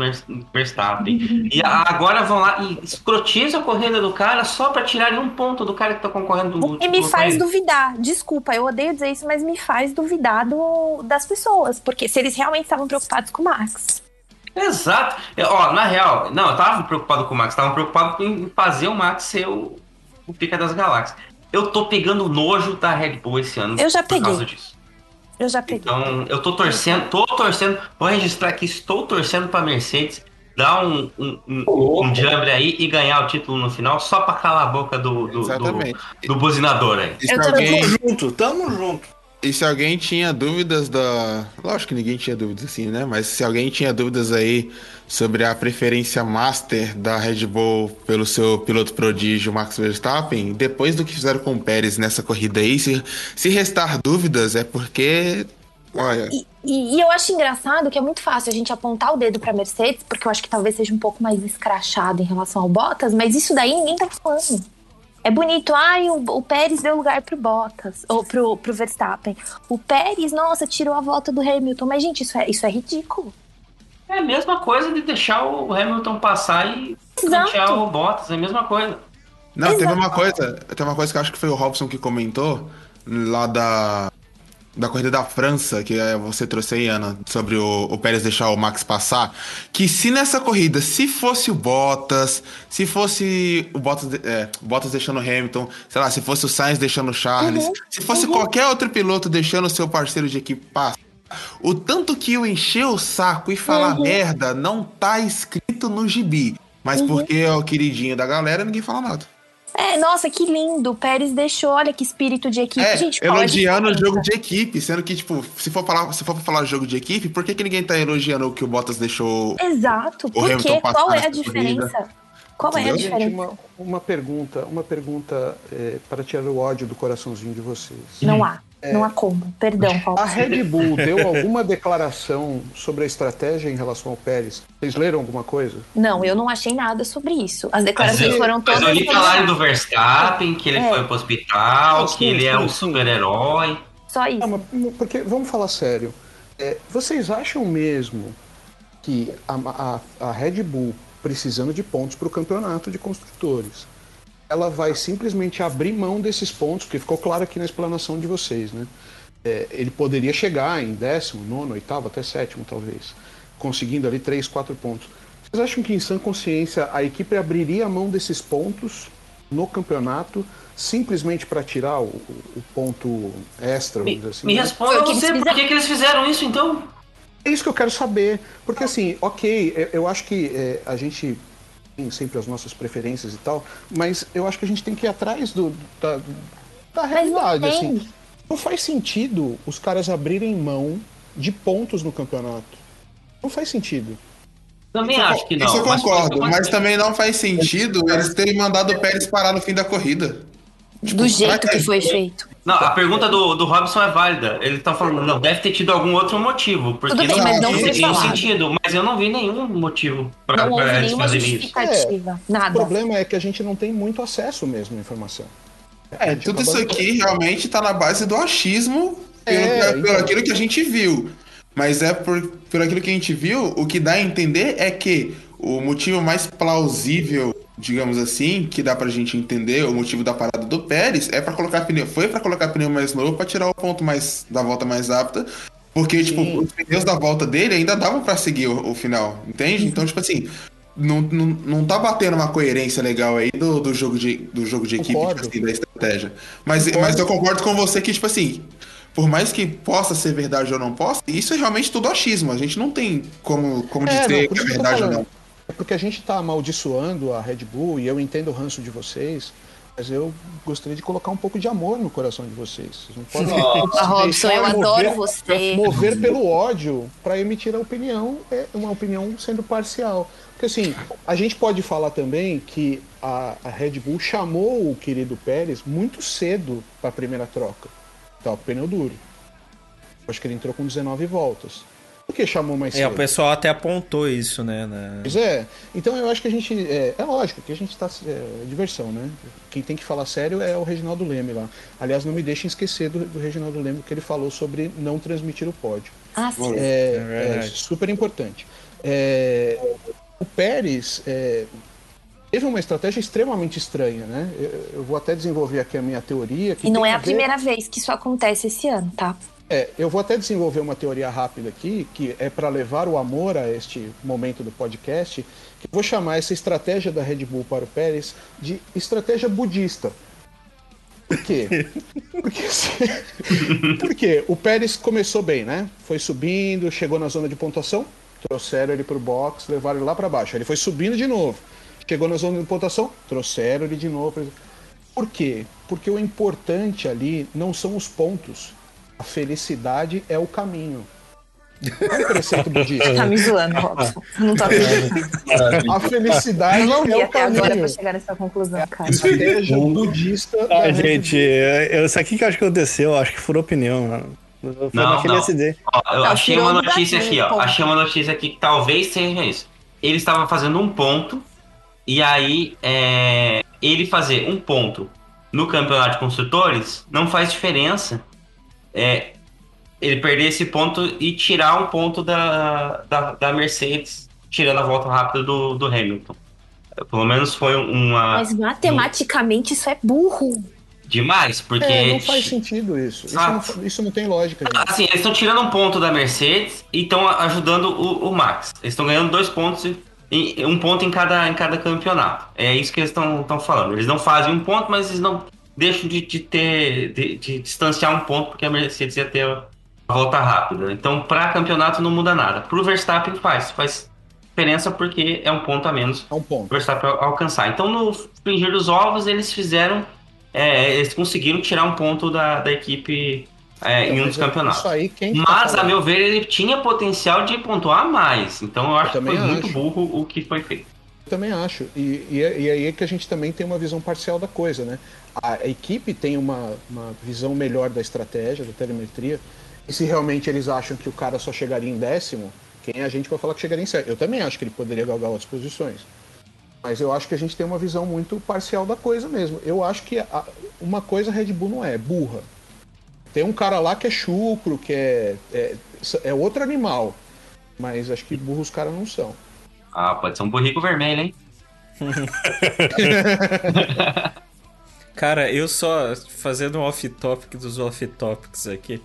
Verstappen. e a- agora vão lá e escrotizam a corrida do cara só pra tirarem um ponto do cara que tá concorrendo do que me faz duvidar. Desculpa, eu odeio dizer isso, mas me faz duvidar do- das pessoas. Porque se eles realmente estavam preocupados com o Max. Exato. Eu, ó, na real, não, eu tava preocupado com o Max, tava preocupado em fazer o Max ser o, o pica das galáxias. Eu tô pegando nojo da Red Bull esse ano. Eu já por causa peguei. disso. Eu já peguei. Então, eu tô torcendo, tô torcendo, vou registrar que estou torcendo pra Mercedes dar um, um, um, um jambre aí e ganhar o título no final, só pra calar a boca do, do, do, do buzinador aí. Eu também alguém, junto, tamo junto. E se alguém tinha dúvidas da. Lógico que ninguém tinha dúvidas assim, né? Mas se alguém tinha dúvidas aí sobre a preferência master da Red Bull pelo seu piloto prodígio Max Verstappen, depois do que fizeram com o Pérez nessa corrida aí, se, se restar dúvidas é porque. Olha. E, e- e eu acho engraçado que é muito fácil a gente apontar o dedo pra Mercedes, porque eu acho que talvez seja um pouco mais escrachado em relação ao Bottas, mas isso daí ninguém tá falando. É bonito, ai, o, o Pérez deu lugar pro Bottas, ou pro, pro Verstappen. O Pérez, nossa, tirou a volta do Hamilton. Mas, gente, isso é, isso é ridículo. É a mesma coisa de deixar o Hamilton passar e cantear o Bottas, é a mesma coisa. Não, teve Exato. uma coisa, teve uma coisa que eu acho que foi o Robson que comentou lá da da corrida da França, que é, você trouxe aí, Ana, sobre o, o Pérez deixar o Max passar, que se nessa corrida, se fosse o Bottas, se fosse o Bottas, de- é, o Bottas deixando o Hamilton, sei lá, se fosse o Sainz deixando o Charles, se fosse qualquer outro piloto deixando o seu parceiro de equipe passar, o tanto que eu encher o saco e falar merda não tá escrito no gibi. Mas porque é o queridinho da galera, ninguém fala nada. É, nossa, que lindo. O Pérez deixou, olha que espírito de equipe. É, gente, elogiando o diferença? jogo de equipe, sendo que, tipo, se for falar, se for falar jogo de equipe, por que, que ninguém tá elogiando o que o Bottas deixou? Exato. Por quê? passar Qual é a diferença? Qual é a Entendeu? Gente, diferença? uma, uma pergunta, uma pergunta é, para tirar o ódio do coraçãozinho de vocês. Não há. Não há como. Perdão, Paulo. A Red Bull deu alguma declaração sobre a estratégia em relação ao Pérez? Vocês leram alguma coisa? Não, eu não achei nada sobre isso. As Mas declarações eu, foram mas todas. eu li do Verstappen, que ele É. foi pro hospital, sim, que ele é sim, um sim. super-herói. Só isso. Ah, mas- porque, vamos falar sério. É, vocês acham mesmo que a, a- a Red Bull, precisando de pontos para o campeonato de construtores, ela vai simplesmente abrir mão desses pontos, porque ficou claro aqui na explanação de vocês, né? É, ele poderia chegar em décimo, nono, oitavo, até sétimo, talvez, conseguindo ali três, quatro pontos. Vocês acham que em sã consciência a equipe abriria a mão desses pontos no campeonato simplesmente para tirar o, o- ponto extra, vamos Me, dizer assim? me né? responda você, por que, que eles fizeram isso então? É isso que eu quero saber. Porque assim, ok, eu, eu acho que é, a gente tem sempre as nossas preferências e tal, mas eu acho que a gente tem que ir atrás do, da, da realidade. não. Assim. Não faz sentido os caras abrirem mão de pontos no campeonato. Não faz sentido. Também acho que não. Isso eu mas concordo, foi- mas também não faz sentido eles terem mandado o Pérez parar no fim da corrida. Do jeito que quê? foi feito. Não, a pergunta do, do Robson é válida. Ele tá falando, não, deve ter tido algum outro motivo. Porque Tudo bem, mas não foi nenhum falado. sentido. Mas eu não vi nenhum motivo Não pra eles nenhuma fazerem isso. justificativa. O Nada. problema é que a gente não tem muito acesso mesmo à informação. É, tudo isso aqui realmente tá na base do achismo pelo, É, pelo então. aquilo que a gente viu. Mas é por, por aquilo que a gente viu, o que dá a entender é que o motivo mais plausível, digamos assim, que dá pra gente entender, o motivo da parada do Pérez, é para colocar pneu, foi pra colocar pneu mais novo pra tirar o ponto mais da volta mais rápida, porque tipo, Sim. os pneus da volta dele ainda davam pra seguir o, o final, entende? Então, tipo assim, não, não, não tá batendo uma coerência legal aí do, do jogo de, do jogo de equipe, tipo assim, da estratégia. Mas, Concordo. mas eu concordo com você que, tipo assim, por mais que possa ser verdade ou não possa, isso é realmente tudo achismo. A gente não tem como, como É, dizer não, que é verdade ou não. É porque a gente tá amaldiçoando a Red Bull e eu entendo o ranço de vocês, mas eu gostaria de colocar um pouco de amor no coração de vocês. Vocês não podem Ah, Robson, eu deixar adoro mover- você. Mover pelo ódio para emitir a opinião, é uma opinião sendo parcial. Porque assim, a gente pode falar também que a, a Red Bull chamou o querido Pérez muito cedo para a primeira troca. O pneu duro. Acho que ele entrou com 19 voltas. Por que chamou mais É, cedo? o pessoal até apontou isso, né? na- Pois é. Então eu acho que a gente. É, é lógico que a gente tá. É, diversão, né? Quem tem que falar sério é o Reginaldo Leme lá. Aliás, não me deixem esquecer do, do Reginaldo Leme que ele falou sobre não transmitir o pódio. Ah, sim. É, É é super importante. É, o Pérez é, teve uma estratégia extremamente estranha, né? Eu, eu vou até desenvolver aqui a minha teoria. Que E não é a ver- primeira vez que isso acontece esse ano, tá? É, eu vou até desenvolver uma teoria rápida aqui, que é para levar o amor a este momento do podcast, que eu vou chamar essa estratégia da Red Bull para o Pérez de estratégia budista. Por quê? Porque, porque o Pérez começou bem, né? Foi subindo, chegou na zona de pontuação, trouxeram ele para o box, levaram ele lá para baixo. Ele foi subindo de novo. Chegou na zona de pontuação, trouxeram ele de novo. Por quê? Porque o importante ali não são os pontos. A felicidade é o caminho. É um preceito budista. Tá me zoando, Robson. Não tô acreditando. A felicidade não é o até agora caminho. pra chegar nessa conclusão, cara. Estratégia budista. da Ah, gente, eu, isso aqui que eu acho que aconteceu, eu acho que furou opinião. mano. Foi Não, não. Ó, eu Não, achei uma notícia daqui, aqui, ó. ponto. Achei uma notícia aqui que talvez seja isso. Ele estava fazendo um ponto, e aí é, ele fazer um ponto no campeonato de construtores não faz diferença. É, ele perder esse ponto e tirar um ponto da, da, da Mercedes, tirando a volta rápida do, do Hamilton. Pelo menos foi uma. Mas matematicamente isso é burro. Demais, porque. É, não faz sentido isso. Isso, não, isso não tem lógica, gente. Assim, eles estão tirando um ponto da Mercedes e estão ajudando o, o Max. Eles estão ganhando dois pontos, e, e um ponto em cada, em cada campeonato. É isso que eles estão falando. Eles não fazem um ponto, mas eles não deixam de, de ter de, de distanciar um ponto porque a Mercedes ia ter a volta rápida. Então, para campeonato não muda nada. Para o Verstappen faz, faz diferença porque é um ponto a menos É um ponto. Verstappen al- alcançar. Então, no fringir dos ovos, eles fizeram. é, eles conseguiram tirar um ponto da, da equipe é, em um dos Mas campeonatos. Aí, que tá Mas, a falando? meu ver, ele tinha potencial de pontuar mais. Então eu acho que também foi muito acho. burro o que foi feito. Eu também acho. E, e, é- e aí é que a gente também tem uma visão parcial da coisa, né? A, equipe tem uma, uma visão melhor da estratégia, da telemetria. E se realmente eles acham que o cara só chegaria em décimo, quem é a gente vai falar que chegaria em sétimo? Eu também acho que ele poderia galgar outras posições. Mas eu acho que a gente tem uma visão muito parcial da coisa mesmo. Eu acho que a- uma coisa a Red Bull não é, é burra. Tem um cara lá que é chucro, que é, é, é outro animal. Mas acho que burro os caras não são. Ah, pode ser um burrico vermelho, hein? Cara, eu só fazendo um off-topic dos off-topics aqui.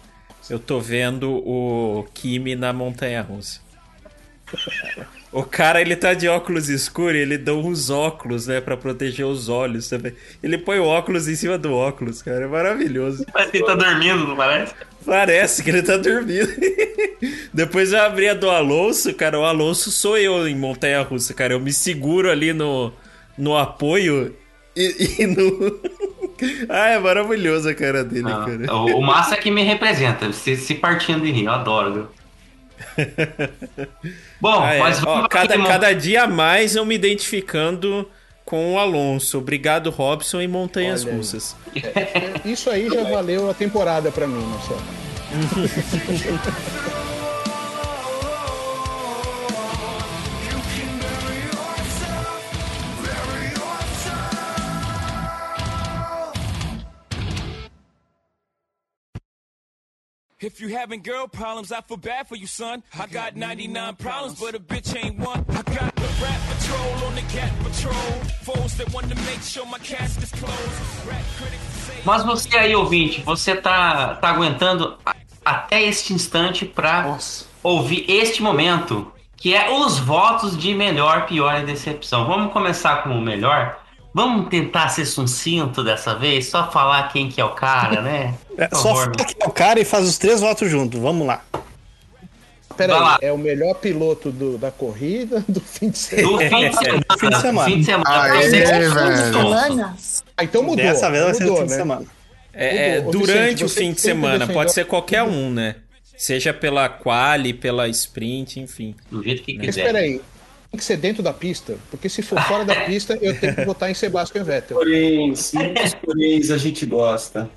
Eu tô vendo o Kimi na montanha russa. O cara, ele tá de óculos escuros e ele dá uns óculos, né, pra proteger os olhos também. Ele põe o óculos em cima do óculos, cara. É maravilhoso. Parece que ele tá dormindo, não parece? Parece que ele tá dormindo. Depois eu abri a do Alonso, cara. O Alonso sou eu em montanha russa, cara. Eu me seguro ali no, no apoio e, e no. ah, é maravilhosa a cara dele, Não, cara. o, o Massa é que me representa, se, se partindo de rir, eu adoro. viu? Bom, Ah, é. mas Ó, vamos cada, cada dia a mais eu me identificando com o Alonso. Obrigado, Robson e Montanhas Olha aí. Russas. Isso aí já valeu a temporada pra mim, Marcelo. If you having girl problems, I feel bad for you, son. I got 99 problems, but a bitch ain't one. I got the rap patrol on the cat patrol. Foes that want to make sure my casket's closed. Rap critics say. Mas você aí, ouvinte, você tá, tá aguentando a- até este instante pra Nossa. ouvir este momento, que é os votos de melhor, pior e decepção. Vamos começar com o melhor? Vamos tentar ser sucinto dessa vez? Só falar quem que é o cara, né? É, só favor, fala que é o cara e faz os três votos juntos. Vamos lá. Pera Vai lá. aí, é o melhor piloto do- da corrida do fim de semana. Do fim de semana. fim de semana. Fim de semana. Aê, Você- velho. Ah, então mudou. Dessa vez vai ser mudou, fim de né? semana. É, é, durante Vicente, o fim de semana, pode ser qualquer um, né? Seja pela quali, pela sprint, enfim. Do jeito que Mas quiser. espera aí, tem que ser dentro da pista, porque se for fora da pista, eu tenho que votar em Sebastian Vettel. Porém, muitos a gente gosta.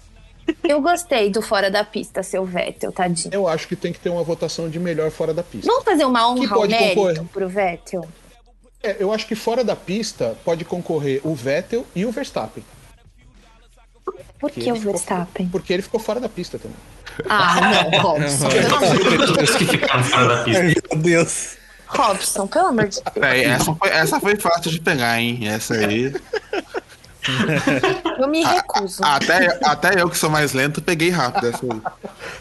Eu gostei do fora da pista, seu Vettel, tadinho. Eu acho que tem que ter uma votação de melhor fora da pista. Vamos fazer uma honra Que ao mérito concorrer. pro Vettel? É, eu acho que fora da pista pode concorrer o Vettel e o Verstappen, Por que o Verstappen? porque ele ficou fora da pista também. Ah, não, Robson. Amor, Os que ficaram fora da pista. Meu Deus. Robson, pelo amor de Deus. É, essa, foi, essa foi fácil de pegar, hein? Essa aí. Eu me recuso. Até, até eu que sou mais lento, peguei rápido essa aí.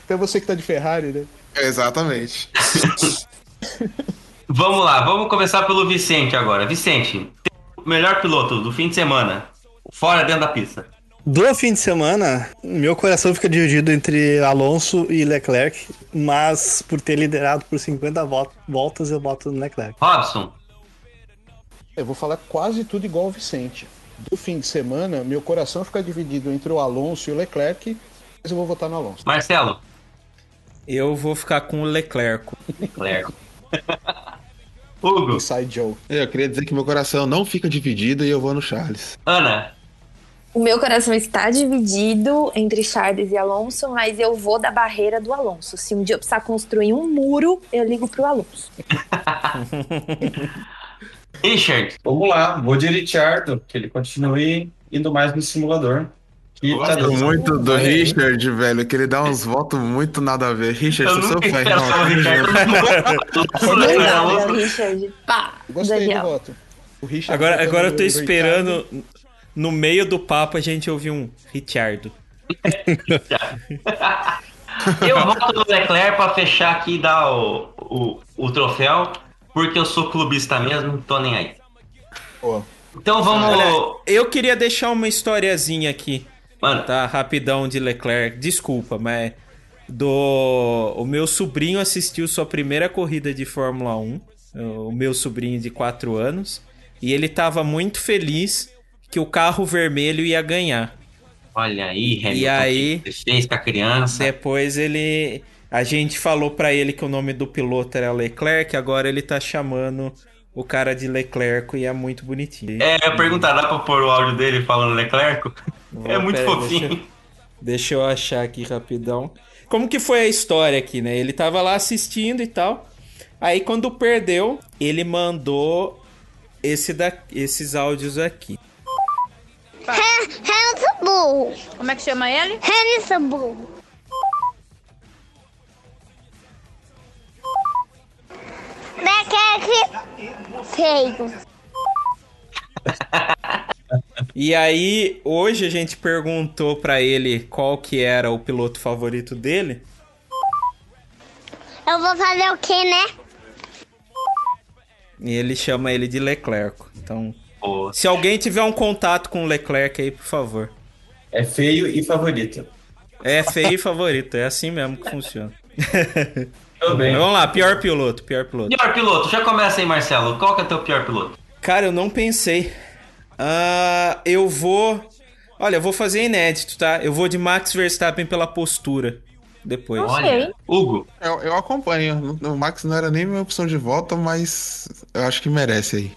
Até você que tá de Ferrari, né? Exatamente. Vamos lá, vamos começar pelo Vicente agora. Vicente, o melhor piloto do fim de semana, fora dentro da pista. Do fim de semana, meu coração fica dividido entre Alonso e Leclerc, mas por ter liderado por 50 vo- voltas, eu voto no Leclerc. Robson, Eu vou falar quase tudo igual o Vicente. Do fim de semana, meu coração fica dividido entre o Alonso e o Leclerc, mas eu vou votar no Alonso. Marcelo, Eu vou ficar com o Leclerc. Leclerc. Hugo, Inside Joe. Eu queria dizer que meu coração não fica dividido e eu vou no Charles. Ana, O meu coração está dividido entre Charles e Alonso, mas eu vou da barreira do Alonso. Se um dia eu precisar construir um muro, eu ligo pro Alonso. Richard, Vamos lá, vou de Richardo, que ele continue indo mais no simulador. Que tá Gosto muito do. Richard, velho, que ele dá uns votos muito nada a ver. Richard, eu sou seu fã, esperava irmão. o Richard. Richard. Pá, Gostei do Daniel. voto. O Richard Agora, votando agora eu tô esperando no meio do papo a gente ouvir um Richardo. Eu voto no Leclerc pra fechar aqui e dar o, o, o troféu, porque eu sou clubista mesmo, não tô nem aí. Então vamos. Olha, eu queria deixar uma historiazinha aqui, Mano, tá? Rapidão de Leclerc. Desculpa, mas do o meu sobrinho assistiu sua primeira corrida de Fórmula 1, o meu sobrinho de 4 anos, e ele tava muito feliz que o carro vermelho ia ganhar. olha aí, Hamilton, E aí? que você fez com a criança. Depois ele. A gente falou pra ele que o nome do piloto era Leclerc, agora ele tá chamando o cara de Leclerc e é muito bonitinho. É, eu ia perguntar, dá pra pôr o áudio dele falando Leclerc? É muito Pera fofinho. Deixa, deixa eu achar aqui rapidão. Como que foi a história aqui, né? Ele tava lá assistindo e tal. Aí quando perdeu, ele mandou esse da, esses áudios aqui. Hamilton burro. Como é que chama ele? Hamilton burro. Leclerc feio. E aí, hoje a gente perguntou pra ele qual que era o piloto favorito dele. Eu vou fazer o que, né? E ele chama ele de Leclerc. Então, Se alguém tiver um contato com o Leclerc aí, por favor. É feio e favorito. É feio e favorito, é assim mesmo que funciona. Tudo bem. Vamos lá, pior piloto, pior piloto. Pior piloto, já começa aí, Marcelo. Qual que é o teu pior piloto? Cara, eu não pensei. Ah, eu vou. Olha, eu vou fazer inédito, tá? Eu vou de Max Verstappen pela postura. depois. Ok. Hugo. Eu, eu acompanho. O Max não era nem minha opção de volta, mas eu acho que merece aí.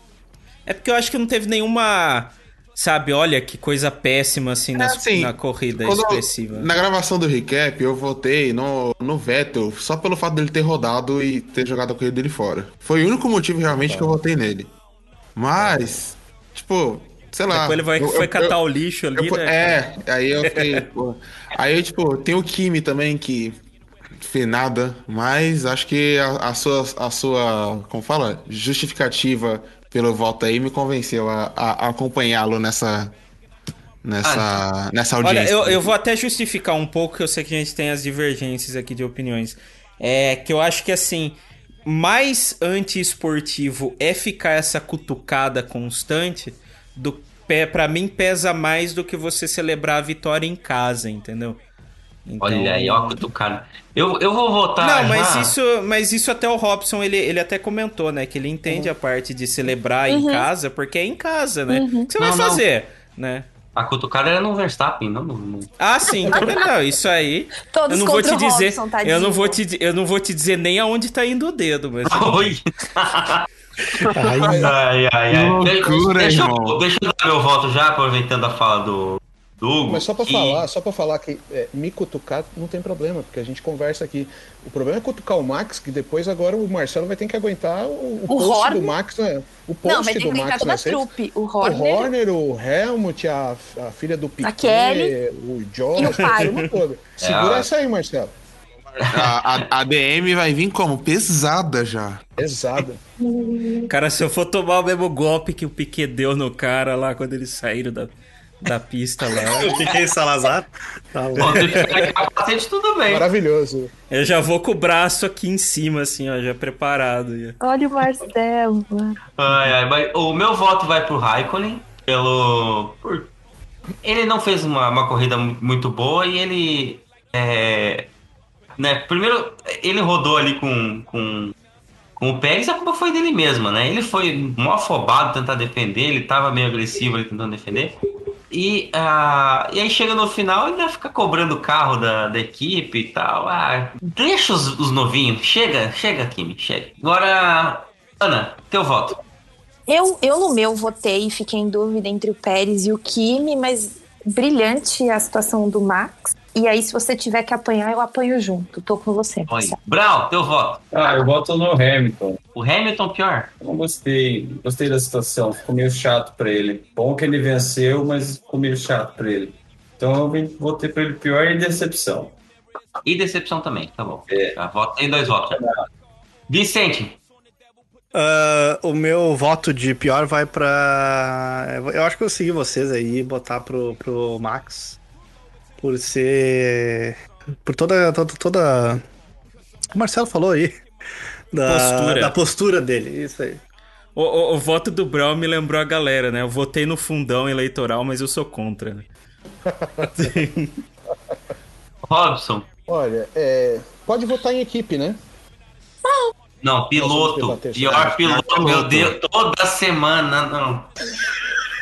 É porque eu acho que não teve nenhuma. Sabe, olha que coisa péssima assim na, assim, na corrida eu- expressiva. na gravação do recap, eu votei no, no Vettel só pelo fato dele ter rodado e ter jogado a corrida dele fora. Foi o único motivo realmente que eu votei nele. Mas, tipo, sei lá. Depois ele vai, eu- foi eu- catar eu- o lixo ali, né? É, aí eu fiquei. pô. Aí, tipo, tem o Kimi também que fez nada, mas acho que a, a sua, a sua, como fala, justificativa pelo voto aí me convenceu a, a- a acompanhá-lo nessa, nessa, nessa Olha, audiência. eu, eu vou até justificar um pouco, que eu sei que a gente tem as divergências aqui de opiniões. É que eu acho que assim, mais anti-esportivo é ficar essa cutucada constante do pé, para mim pesa mais do que você celebrar a vitória em casa, entendeu? Então- Olha aí, ó, cutucado. Eu, eu vou votar. Não, mas isso, mas isso até o Robson, ele, ele até comentou, né? Que ele entende a parte de celebrar em Uhum. casa, porque é em casa, né? Uhum. O que você Não, vai não. fazer, né? A cutucada era no Verstappen, não no. Ah, sim, também não, isso aí. Todos eu não vou te dizer, Robson, eu não vou te, eu não vou te dizer nem aonde tá indo o dedo, mas Oi. Ai, ai, ai, ai. Que loucura, deixa, eu, irmão. deixa eu dar meu voto já, aproveitando a fala do, Mas só pra que- falar, só para falar que é, me cutucar não tem problema, porque a gente conversa aqui. O problema é cutucar o Max, que depois agora o Marcelo vai ter que aguentar o, o O post Horner? do Max, né? O post Não, vai ter que do brincar Max toda a trupe. O O Horner. Horner, o Helmut, a, a filha do Piquet, Kelly. o Josh, E o pai. Segura É, essa aí, Marcelo. A, a, a DM vai vir como? Pesada já. Pesada. Cara, se eu for tomar o mesmo golpe que o Piquet deu no cara lá quando eles saíram da, da pista lá. O Piquet Salazar? Tá capacete, tudo bem. Maravilhoso. Eu já vou com o braço aqui em cima, assim, ó, já preparado. já. Olha o Marcelo. Ai, ai, mas o meu voto vai pro Raikkonen, pelo. por- Ele não fez uma, uma corrida mu- muito boa e ele. é, né, primeiro, ele rodou ali com, com, com o Pérez, a culpa foi dele mesmo, né? Ele foi mó afobado tentar defender, ele tava meio agressivo ali tentando defender. E, ah, e aí chega no final, ele vai ficar cobrando o carro da, da equipe e tal. Ah, deixa os, os novinhos. Chega, chega, Kimi, chega. Agora, Ana, teu voto. Eu, eu no meu votei e fiquei em dúvida entre o Pérez e o Kimi, mas brilhante a situação do Max. E aí, se você tiver que apanhar, eu apanho junto. Tô com você. Oi. Brown, teu voto. Ah, eu voto no Hamilton. O Hamilton pior? Eu não gostei. Gostei da situação. Ficou meio chato pra ele. Bom que ele venceu, mas ficou meio chato pra ele. Então eu votei pra ele pior e decepção. E decepção também, tá bom. Tá, voto, tem dois votos. Vicente. Ah, o meu voto de pior vai pra. Eu acho que eu segui vocês aí e botar pro, pro Max. Por ser. Por toda. toda, toda... O Marcelo falou aí. Da Postura. da postura dele, isso aí. O, o- o voto do Brown me lembrou a galera, né? Eu votei no fundão eleitoral, mas eu sou contra. né? Robson. Olha, é, pode votar em equipe, né? Não, piloto. Pior piloto, meu Deus. Toda semana, não.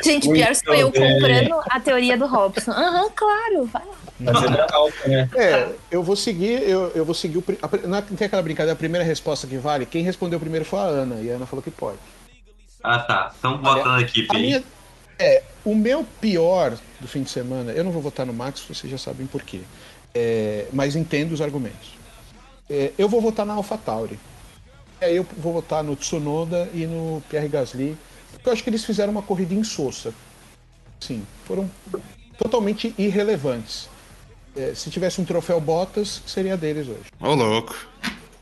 Gente, Muito pior sou eu bem. comprando a teoria do Robson. Aham, claro, vai lá. Mas é né? É, eu vou seguir, eu, eu vou seguir o. a pri- Não tem aquela brincadeira, a primeira resposta que vale. Quem respondeu primeiro foi a Ana, e a Ana falou que pode. Ah, tá. Então vota na equipe A minha, é, o meu pior do fim de semana, eu não vou votar no Max, vocês já sabem por quê. É, mas entendo os argumentos. É, eu vou votar na AlphaTauri. É, eu vou votar no Tsunoda e no Pierre Gasly, eu acho que eles fizeram uma corrida insossa. Sim, foram totalmente irrelevantes. É, se tivesse um troféu Bottas, seria deles hoje. Ô, louco.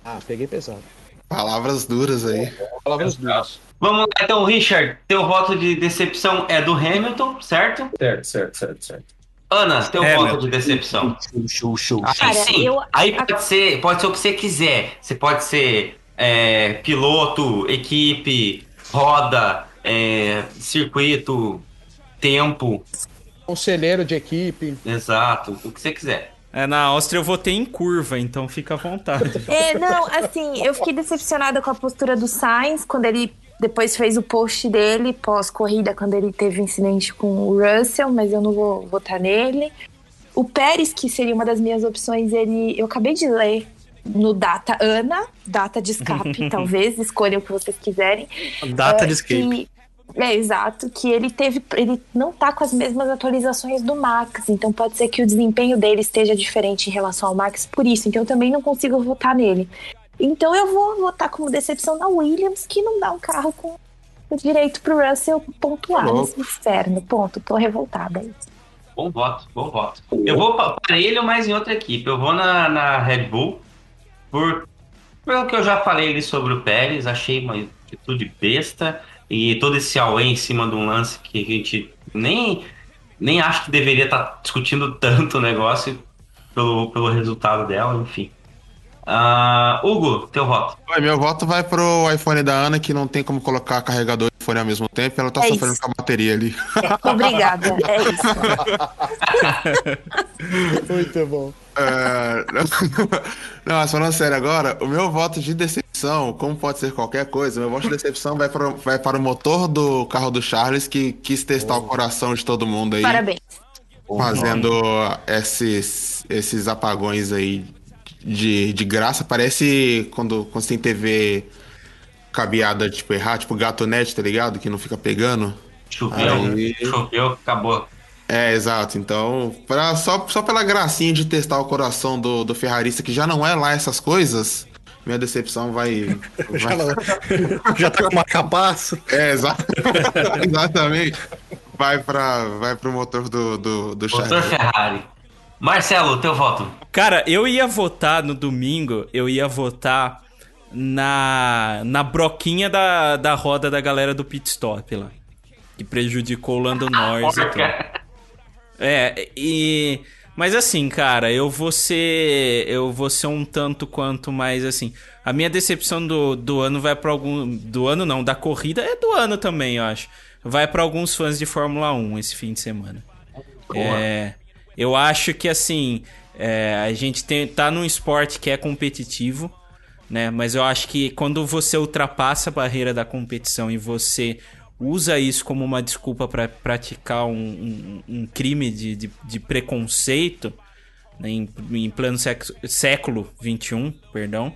Ah, peguei pesado. Palavras duras aí. Palavras duras. Vamos lá, então, Richard. Teu voto de decepção é do Hamilton, certo? Certo, certo, certo, certo. Ana, teu Hamilton. voto de decepção. Show, show, Aí Cara, sim. eu- Aí pode ser, pode ser o que você quiser. Você pode ser é, piloto, equipe, roda, é, circuito, tempo. Conselheiro de equipe. Exato, o que você quiser. É, na Áustria eu votei em curva, então fica à vontade. É, não, assim, eu fiquei decepcionada com a postura do Sainz quando ele depois fez o post dele pós-corrida, quando ele teve um incidente com o Russell, mas eu não vou votar nele. O Pérez, que seria uma das minhas opções, ele eu acabei de ler no Data Ana, data de escape, talvez, escolham o que vocês quiserem. Data É, de escape. É, exato, que ele teve. Ele não tá com as mesmas atualizações do Max, então pode ser que o desempenho dele esteja diferente em relação ao Max por isso. Então eu também não consigo votar nele. Então eu vou votar como decepção na Williams, que não dá um carro com o direito pro Russell pontuar Louco. nesse inferno. Ponto, tô revoltada. aí. Bom voto, bom voto. Eu vou pa- para ele ou mais em outra equipe. Eu vou na, na Red Bull, por, pelo que eu já falei ali sobre o Pérez, achei uma atitude besta e todo esse away em cima de um lance que a gente nem, nem acho que deveria estar discutindo tanto o negócio pelo, pelo resultado dela, enfim. Ah, Hugo, teu voto. Oi, meu voto vai pro iPhone da Ana, que não tem como colocar carregador e iPhone ao mesmo tempo. Ela tá É sofrendo isso. com a bateria ali. Obrigada, é isso. Muito bom. É, Não, mas falando sério agora, o meu voto de decepção, como pode ser qualquer coisa, meu voto de decepção vai para, vai para o motor do carro do Charles, que quis testar o coração de todo mundo aí. Parabéns. Fazendo esses, esses apagões aí de, de graça. Parece quando, quando você tem TV cabeada, tipo, errar, tipo gato net, tá ligado? Que não fica pegando. Choveu, Aí- choveu, acabou. É, exato. Então, pra, só, só pela gracinha de testar o coração do, do ferrarista, que já não é lá essas coisas, minha decepção vai. Já, vai... não- já tá com uma capaço. É, exa- exatamente. Vai, pra, vai pro motor do, do, do Motor. Ferrari. Marcelo, teu voto. Cara, eu ia votar no domingo, eu ia votar na, na broquinha da, da roda da galera do pit stop lá. Que prejudicou o Lando Norris e tudo. É, e. Mas assim, cara, eu vou ser. Eu vou ser um tanto quanto mais assim. A minha decepção do, do ano vai pra algum. Do ano não, da corrida é do ano também, eu acho. Vai pra alguns fãs de Fórmula 1 esse fim de semana. É, eu acho que assim. é, a gente tem, tá num esporte que é competitivo, né? Mas eu acho que quando você ultrapassa a barreira da competição e você usa isso como uma desculpa para praticar um, um- um crime de, de, de preconceito né, em, em pleno sex- século XXI, perdão,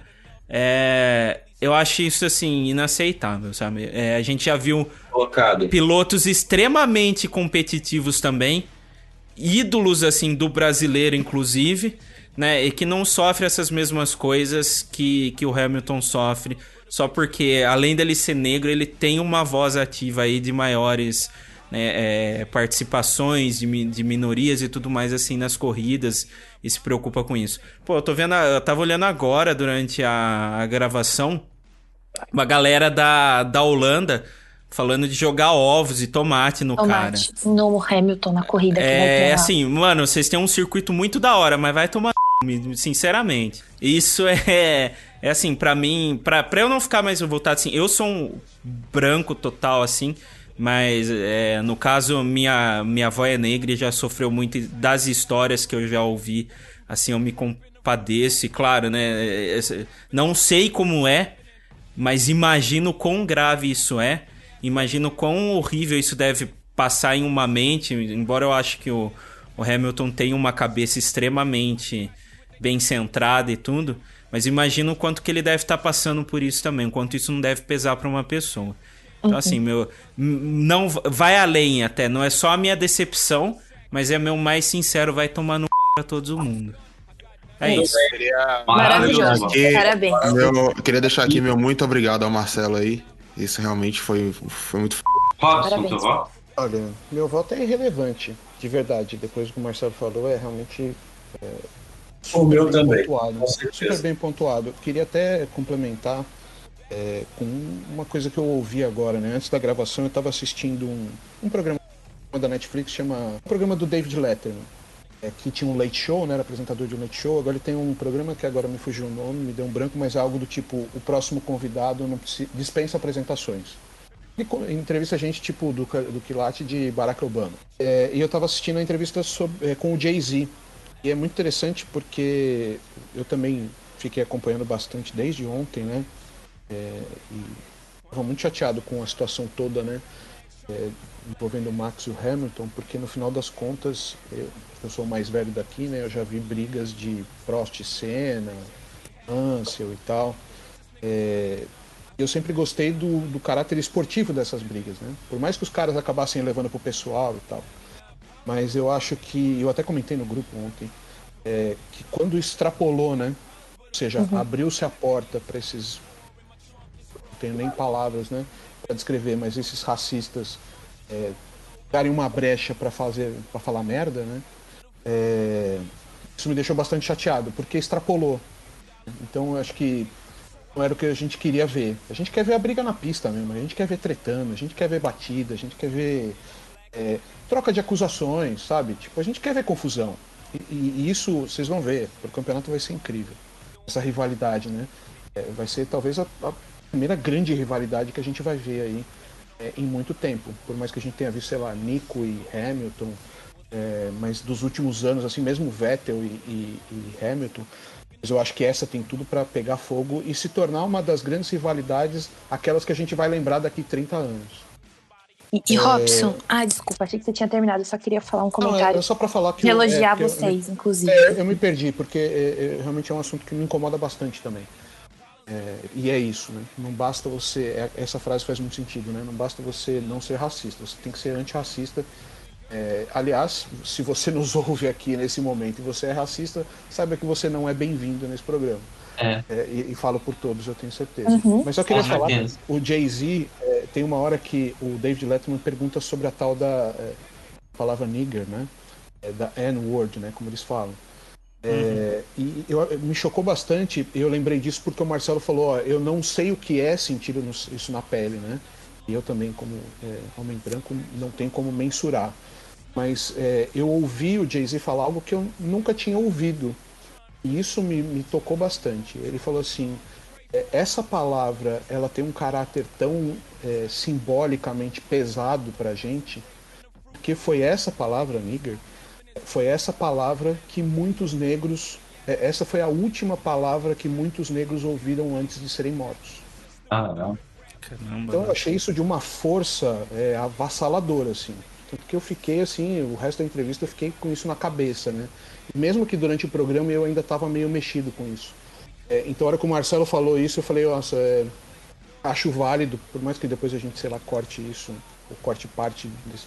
é, eu acho isso assim inaceitável, sabe? É, a gente já viu Colocado. pilotos extremamente competitivos também, ídolos assim do brasileiro inclusive, né, e que não sofre essas mesmas coisas que, que o Hamilton sofre, só porque além dele ser negro, ele tem uma voz ativa aí de maiores né, é, participações de, de minorias e tudo mais assim nas corridas e se preocupa com isso. Pô, eu tô vendo, eu tava olhando agora durante a, a gravação uma galera da, da Holanda falando de jogar ovos e tomate no cara. Tomate no Hamilton na corrida que vai ter É lá. assim, mano, vocês têm um circuito muito da hora, mas vai tomar sinceramente. Isso é é assim, pra mim, pra, pra eu não ficar mais voltado assim, eu sou um branco total assim, mas é, no caso minha minha avó é negra e já sofreu muito das histórias que eu já ouvi, assim, eu me compadeço e claro, né, é, é, não sei como é, mas imagino quão grave isso é. Imagino quão horrível isso deve passar em uma mente. Embora eu acho que o, o Hamilton tenha uma cabeça extremamente bem centrada e tudo. Mas imagino o quanto que ele deve estar passando por isso também. O quanto isso não deve pesar para uma pessoa. Então, Uhum. assim, meu. Não vai além até. Não é só a minha decepção, mas é meu mais sincero. Vai tomar no c... pra todo mundo. É isso. Maravilhoso. Aqui, Parabéns. meu- eu queria deixar aqui meu muito obrigado ao Marcelo aí. Isso realmente foi, foi muito f... Robson, Parabéns. teu voto. Olha, meu voto é irrelevante, de verdade. Depois do que o Marcelo falou, é realmente. É, O meu bem também, Pontuado, com certeza. super bem pontuado. Queria até complementar é, com uma coisa que eu ouvi agora, né? Antes da gravação, eu estava assistindo um, um programa da Netflix chama o programa do David Letterman. É, que tinha um late show, né? Era apresentador de um late show. Agora ele tem um programa que agora me fugiu o nome, me deu um branco, mas é algo do tipo: o próximo convidado não dispensa apresentações. Entrevista gente tipo do, do quilate de Barack Obama. É, e eu tava assistindo a entrevista sobre- é, com o Jay-Z. E é muito interessante porque eu também fiquei acompanhando bastante desde ontem, né? É, e tava muito chateado com a situação toda, né? é, envolvendo o Max e o Hamilton, porque no final das contas, eu, eu sou o mais velho daqui, né? Eu já vi brigas de Prost e Senna, Ansel e tal. É, eu sempre gostei do, do caráter esportivo dessas brigas, né? Por mais que os caras acabassem levando pro pessoal e tal. Mas eu acho que, eu até comentei no grupo ontem, é, que quando extrapolou, né? Ou seja, Uhum. abriu-se a porta para esses. Não tenho nem palavras, né? Para descrever, mas esses racistas é, darem uma brecha para fazer, para falar merda, né? É, isso me deixou bastante chateado, porque extrapolou. Então eu acho que não era o que a gente queria ver. A gente quer ver a briga na pista mesmo, a gente quer ver tretando, a gente quer ver batida, a gente quer ver é, troca de acusações, sabe? Tipo, a gente quer ver confusão. E, e- isso vocês vão ver, o campeonato vai ser incrível. Essa rivalidade, né? É, vai ser talvez a, a primeira grande rivalidade que a gente vai ver aí é, em muito tempo. Por mais que a gente tenha visto, sei lá, Nico e Hamilton, é, mas dos últimos anos, assim, mesmo Vettel e, e- e Hamilton, mas eu acho que essa tem tudo para pegar fogo e se tornar uma das grandes rivalidades, aquelas que a gente vai lembrar daqui 30 anos. E, e É. Robson, ah, desculpa, achei que você tinha terminado, eu só queria falar um Não, comentário. é só para falar que eu- é, elogiar que eu- vocês, inclusive. É, eu me perdi, porque é, é, realmente é um assunto que me incomoda bastante também. É, e é isso, né? Não basta você. é- essa frase faz muito sentido, né? Não basta você não ser racista, você tem que ser antirracista. É, aliás, se você nos ouve aqui nesse momento e você é racista, saiba que você não é bem-vindo nesse programa. É. É, e, e falo por todos, eu tenho certeza. Uhum. Mas eu queria Com falar, certeza. o Jay-Z, é, tem uma hora que o David Letterman pergunta sobre a tal da é, palavra nigger, né? É, da N-word, né? Como eles falam. É, E eu, me chocou bastante, eu lembrei disso porque o Marcelo falou, ó, eu não sei o que é sentir isso na pele, né? E eu também, como é, homem branco, não tenho como mensurar. Mas é, eu ouvi o Jay-Z falar algo que eu nunca tinha ouvido. E isso me, me tocou bastante. Ele falou assim, é, essa palavra, ela tem um caráter tão é, simbolicamente pesado pra gente, porque foi essa palavra, nigger, foi essa palavra que muitos negros, é, essa foi a última palavra que muitos negros ouviram antes de serem mortos. Ah, não. Caramba. Então eu achei isso de uma força é, avassaladora, assim. Tanto que eu fiquei assim, o resto da entrevista eu fiquei com isso na cabeça, né? Mesmo que durante o programa eu ainda estava meio mexido com isso. É, então a hora que o Marcelo falou isso, eu falei, nossa, é, acho válido, por mais que depois a gente, sei lá, corte isso, ou corte parte desse.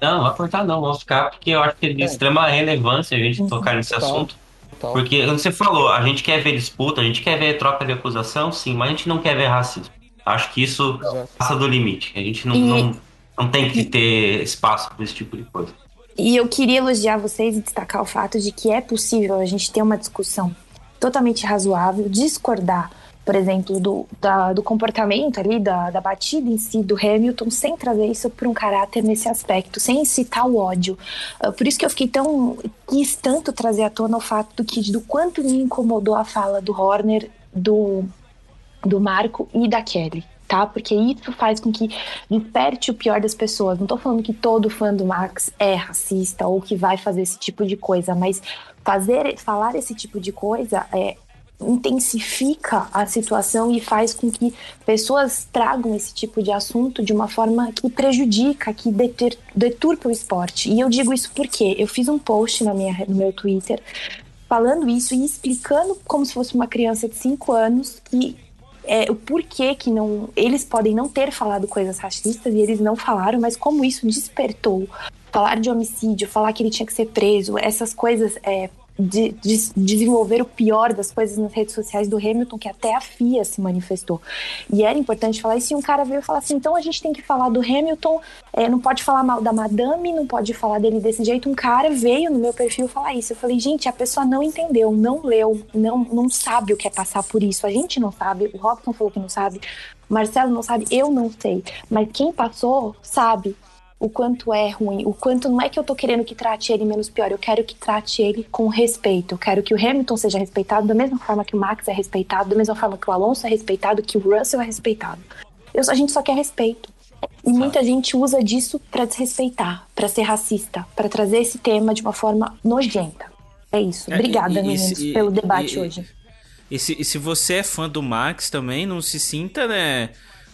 Não, não vai cortar não, vamos ficar, porque eu acho que é de É. extrema relevância a gente tocar nesse Total. assunto. Total. Porque, como você falou, a gente quer ver disputa, a gente quer ver troca de acusação, sim, mas a gente não quer ver racismo. Acho que isso Exato. passa do limite. A gente não, E- não, não tem que ter espaço para esse tipo de coisa. E eu queria elogiar vocês e destacar o fato de que é possível a gente ter uma discussão totalmente razoável, discordar, por exemplo, do, da- do comportamento ali, da, da batida em si do Hamilton, sem trazer isso por um caráter nesse aspecto, sem incitar o ódio. Ah, por isso que eu fiquei tão. quis tanto trazer à tona o fato do, que, do quanto me incomodou a fala do Horner, do, do Marco e da Kelly. Tá? Porque isso faz com que desperte o pior das pessoas. Não tô falando que todo fã do Max é racista ou que vai fazer esse tipo de coisa, mas fazer, falar esse tipo de coisa é, intensifica a situação e faz com que pessoas tragam esse tipo de assunto de uma forma que prejudica, que deter, deturpa o esporte. E eu digo isso porque eu fiz um post na minha, no meu Twitter falando isso e explicando como se fosse uma criança de 5 anos que é, o porquê que não eles podem não ter falado coisas racistas e eles não falaram, mas como isso despertou falar de homicídio, falar que ele tinha que ser preso, essas coisas é, de, de desenvolver o pior das coisas nas redes sociais do Hamilton, que até a FIA se manifestou. E era importante falar isso, e um cara veio falar assim, então a gente tem que falar do Hamilton, é, não pode falar mal da madame, não pode falar dele desse jeito. Um cara veio no meu perfil falar isso. Eu falei, gente, a pessoa não entendeu, não leu, não, não sabe o que é passar por isso. A gente não sabe, o Robson falou que não sabe, Marcelo não sabe, eu não sei. Mas quem passou, sabe o quanto é ruim, o quanto não é que eu tô querendo que trate ele menos pior, eu quero que trate ele com respeito. Eu quero que o Hamilton seja respeitado da mesma forma que o Max é respeitado, da mesma forma que o Alonso é respeitado, que o Russell é respeitado. Eu- a gente só quer respeito. E muita gente usa disso pra desrespeitar, pra ser racista, pra trazer esse tema de uma forma nojenta. É isso. É, Obrigada, e- meninos, e- pelo debate e- hoje. Se, e se você é fã do Max também, não se sinta, né?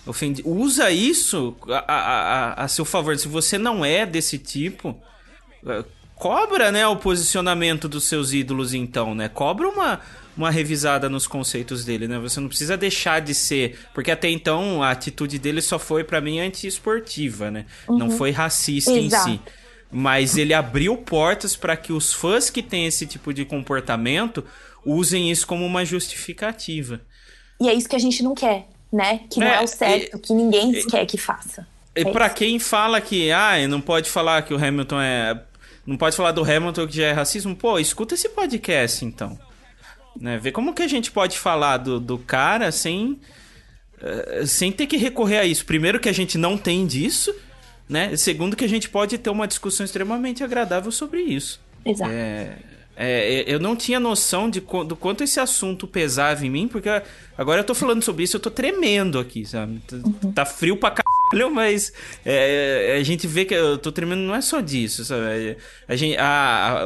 Ofendi. Usa isso a, a, a, seu favor. Se você não é desse tipo, eh, cobra, né, o posicionamento dos seus ídolos, então, né? Cobra uma, uma revisada nos conceitos dele, né? Você não precisa deixar de ser, porque até então a atitude dele só foi para mim anti-esportiva, né? Não Uhum. foi racista Exato. em si. Mas ele abriu portas para que os fãs que têm esse tipo de comportamento usem isso como uma justificativa. E é isso que a gente não quer, né? Que não é, É, o certo, que ninguém quer que faça. E É pra isso. quem fala que, ah, não pode falar que o Hamilton é. Não pode falar do Hamilton que já é racismo, pô, escuta esse podcast então. Né? Vê como que a gente pode falar do, do cara sem. eh, sem ter que recorrer a isso. Primeiro, que a gente não tem disso, né? Segundo, que a gente pode ter uma discussão extremamente agradável sobre isso. Exato. É, é, eu não tinha noção de do quanto esse assunto pesava em mim, porque agora eu tô falando sobre isso, eu tô tremendo aqui, sabe? Tá- Tá frio pra caralho, mas é, a gente vê que eu tô tremendo, não é só disso, sabe? A, gente, a,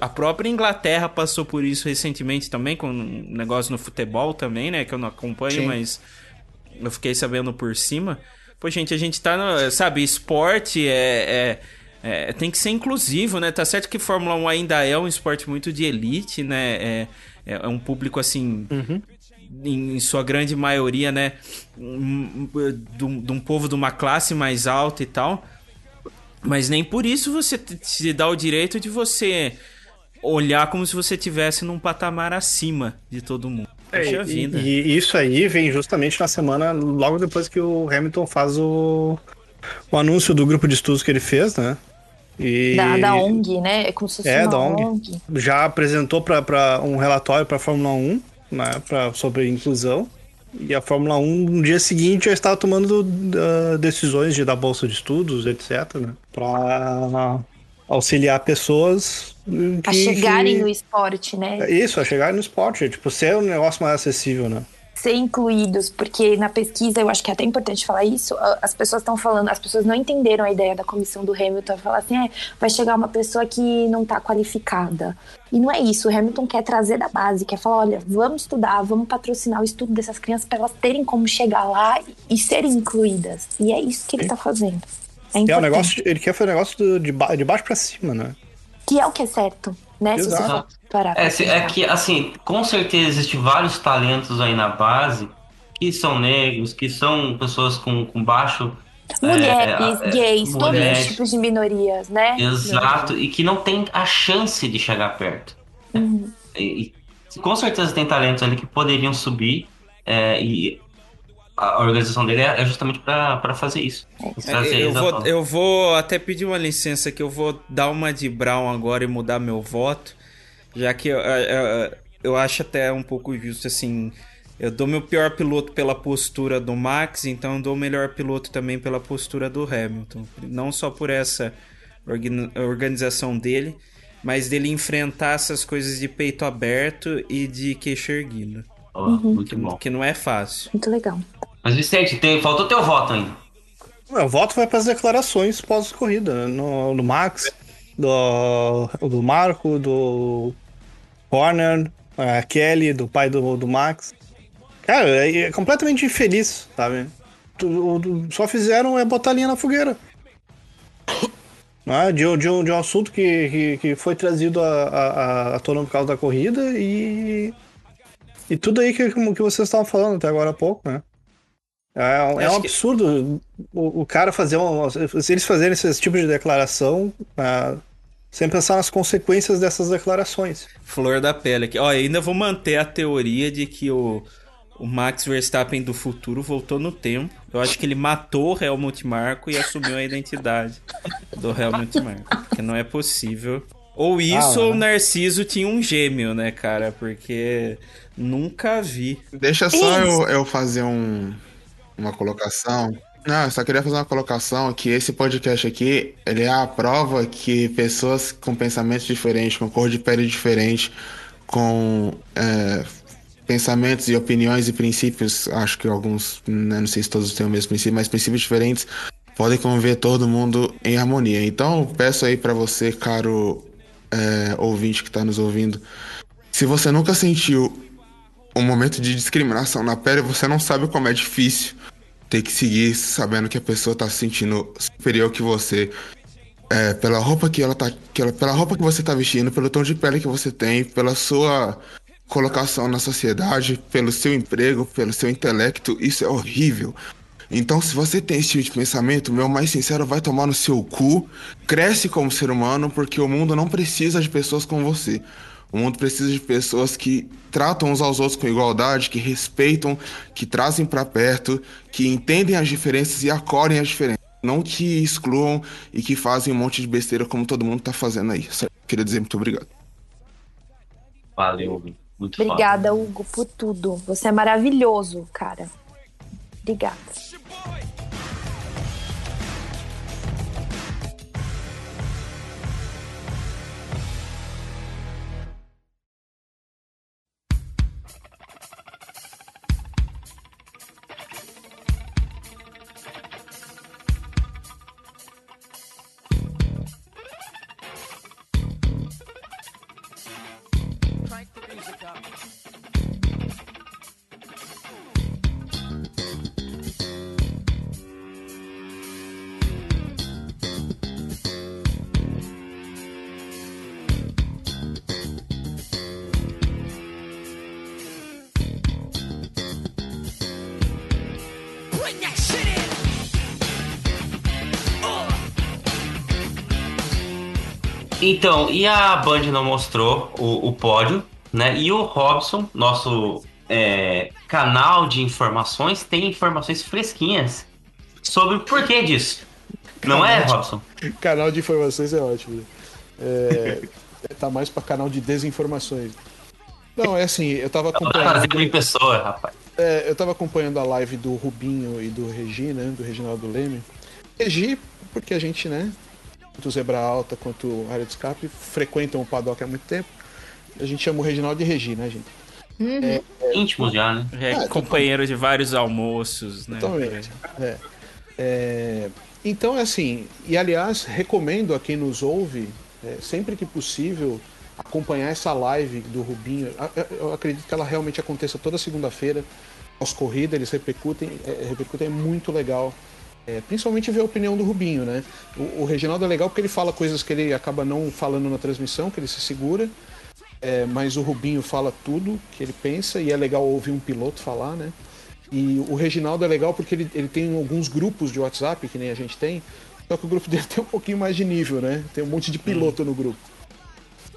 a, a própria Inglaterra passou por isso recentemente também, com um negócio no futebol também, né? Que eu não acompanho, Sim. mas eu fiquei sabendo por cima. Pô, gente, a gente tá no. Sabe, esporte é. é- é- tem que ser inclusivo, né? Tá certo que Fórmula 1 ainda é um esporte muito de elite, né? É, é um público assim. Em, em sua grande maioria, né? De um, de um povo de uma classe mais alta e tal. Mas nem por isso você te- se dá o direito de você olhar como se você tivesse num patamar acima de todo mundo. Poxa É, e, vida. e isso aí vem justamente na semana, logo depois que o Hamilton faz o, o anúncio do grupo de estudos que ele fez, né? E Da, da ONG, né? É como se fosse É, da ONG. ONG. já apresentou para um relatório para a Fórmula 1 né, pra, sobre inclusão. E a Fórmula 1 no dia seguinte já estava tomando ah, decisões de dar bolsa de estudos, etc. Né, para auxiliar pessoas que, A chegarem que- no esporte, né? Isso, a chegarem no esporte, tipo, ser um negócio mais acessível, né? Ser incluídos, porque na pesquisa eu acho que é até importante falar isso. As pessoas estão falando, as pessoas não entenderam a ideia da comissão do Hamilton, falar assim, é, vai chegar uma pessoa que não está qualificada. E não é isso, o Hamilton quer trazer da base, quer falar, olha, vamos estudar, vamos patrocinar o estudo dessas crianças para elas terem como chegar lá e serem incluídas. E é isso que ele está fazendo. É É importante. negócio, ele quer fazer um negócio de, de baixo pra cima, né? Que é o que é certo, né? Se você for Exato. parar É, se- é que, assim, com certeza existem vários talentos aí na base que são negros, que são pessoas com, com baixo. é, Mulheres, é, é, gays, todos mulheres. os tipos de minorias, né? Exato, e que não tem a chance de chegar perto. Uhum. E, e com certeza tem talentos ali que poderiam subir é, e a organização dele é é justamente para fazer isso. É, eu, vou, eu vou até pedir uma licença que eu vou dar uma de Brown agora e mudar meu voto, já que eu, eu, eu acho até um pouco justo assim. Eu dou meu pior piloto pela postura do Max, então eu dou o melhor piloto também pela postura do Hamilton. Não só por essa organ- organização dele, mas dele enfrentar essas coisas de peito aberto e de queixo erguido. Uhum. Muito bom. Que não é fácil. Muito legal. Mas Vicente, tem, faltou teu voto ainda. O voto vai para as declarações pós-corrida, no, do Max, do, do Marco, do Horner, a Kelly, do pai do, do Max. Cara, é, é completamente infeliz, sabe? Tu- tu- Só fizeram é botar linha na fogueira. Né? De, de, de um assunto que, que, que foi trazido à- à à tona por causa da corrida e. E tudo aí que, que vocês estavam falando até agora há pouco, né? É, um- é um que- absurdo o, o cara fazer um. Se eles fazerem esse tipo de declaração, ah, sem pensar nas consequências dessas declarações. Flor da pele aqui. Ó, ainda vou manter a teoria de que o, o Max Verstappen do futuro voltou no tempo. Eu acho que ele matou o Helmut Marko e assumiu a identidade do Helmut Marko. Que não é possível. Ou isso, Ah, ou o né? Narciso tinha um gêmeo, né, cara? Porque nunca vi. Deixa só eu, eu fazer um, uma colocação. Não, eu só queria fazer uma colocação que esse podcast aqui, ele é a prova que pessoas com pensamentos diferentes, com cor de pele diferente, com é, pensamentos e opiniões e princípios, acho que alguns, né, não sei se todos têm o mesmo princípio, mas princípios diferentes, podem conviver todo mundo em harmonia. Então, peço aí pra você, caro é, ouvinte que tá nos ouvindo, se você nunca sentiu um momento de discriminação na pele, você não sabe como é difícil ter que seguir sabendo que a pessoa tá se sentindo superior que você. É, pela roupa que ela tá. Que ela, pela roupa que você tá vestindo, pelo tom de pele que você tem, pela sua colocação na sociedade, pelo seu emprego, pelo seu intelecto, isso é horrível. Então, se você tem esse tipo de pensamento, meu mais sincero vai tomar no seu cu, cresce como ser humano, porque o mundo não precisa de pessoas como você. O mundo precisa de pessoas que tratam uns aos outros com igualdade, que respeitam, que trazem pra perto, que entendem as diferenças e acolhem as diferenças. Não que excluam e que fazem um monte de besteira como todo mundo tá fazendo aí. Só queria dizer muito obrigado. Valeu, Hugo. Muito foda. Obrigada, Hugo, por tudo. Você é maravilhoso, cara. Obrigada. Então, e a Band não mostrou o, o pódio, né? E o Robson, nosso é, canal de informações, tem informações fresquinhas sobre o porquê disso. Não é, Robson? Canal de informações é ótimo. É, tá mais pra canal de desinformações. Não, é assim, eu tava acompanhando. Fazer em pessoa, rapaz. É, eu tava acompanhando a live do Rubinho e do Regi, né? Do Reginaldo Leme. Regi, porque a gente, né? Tanto o Zebra Alta quanto o Área de Escape frequentam o paddock há muito tempo. A gente chama o Reginaldo de Regi, né, gente? É, Íntimos já, né? É, Ah, companheiro de vários almoços, né? Totalmente. É. É, então, é assim, e aliás, recomendo a quem nos ouve, é, sempre que possível, acompanhar essa live do Rubinho. Eu acredito que ela realmente aconteça toda segunda-feira, pós-corrida, eles repercutem, é, repercutem, é muito legal. É, principalmente ver a opinião do Rubinho, né? O, o Reginaldo é legal porque ele fala coisas que ele acaba não falando na transmissão, que ele se segura. É, mas o Rubinho fala tudo que ele pensa e é legal ouvir um piloto falar, né? E o Reginaldo é legal porque ele, ele tem alguns grupos de WhatsApp, que nem a gente tem, só que o grupo dele tem um pouquinho mais de nível, né? Tem um monte de piloto no grupo.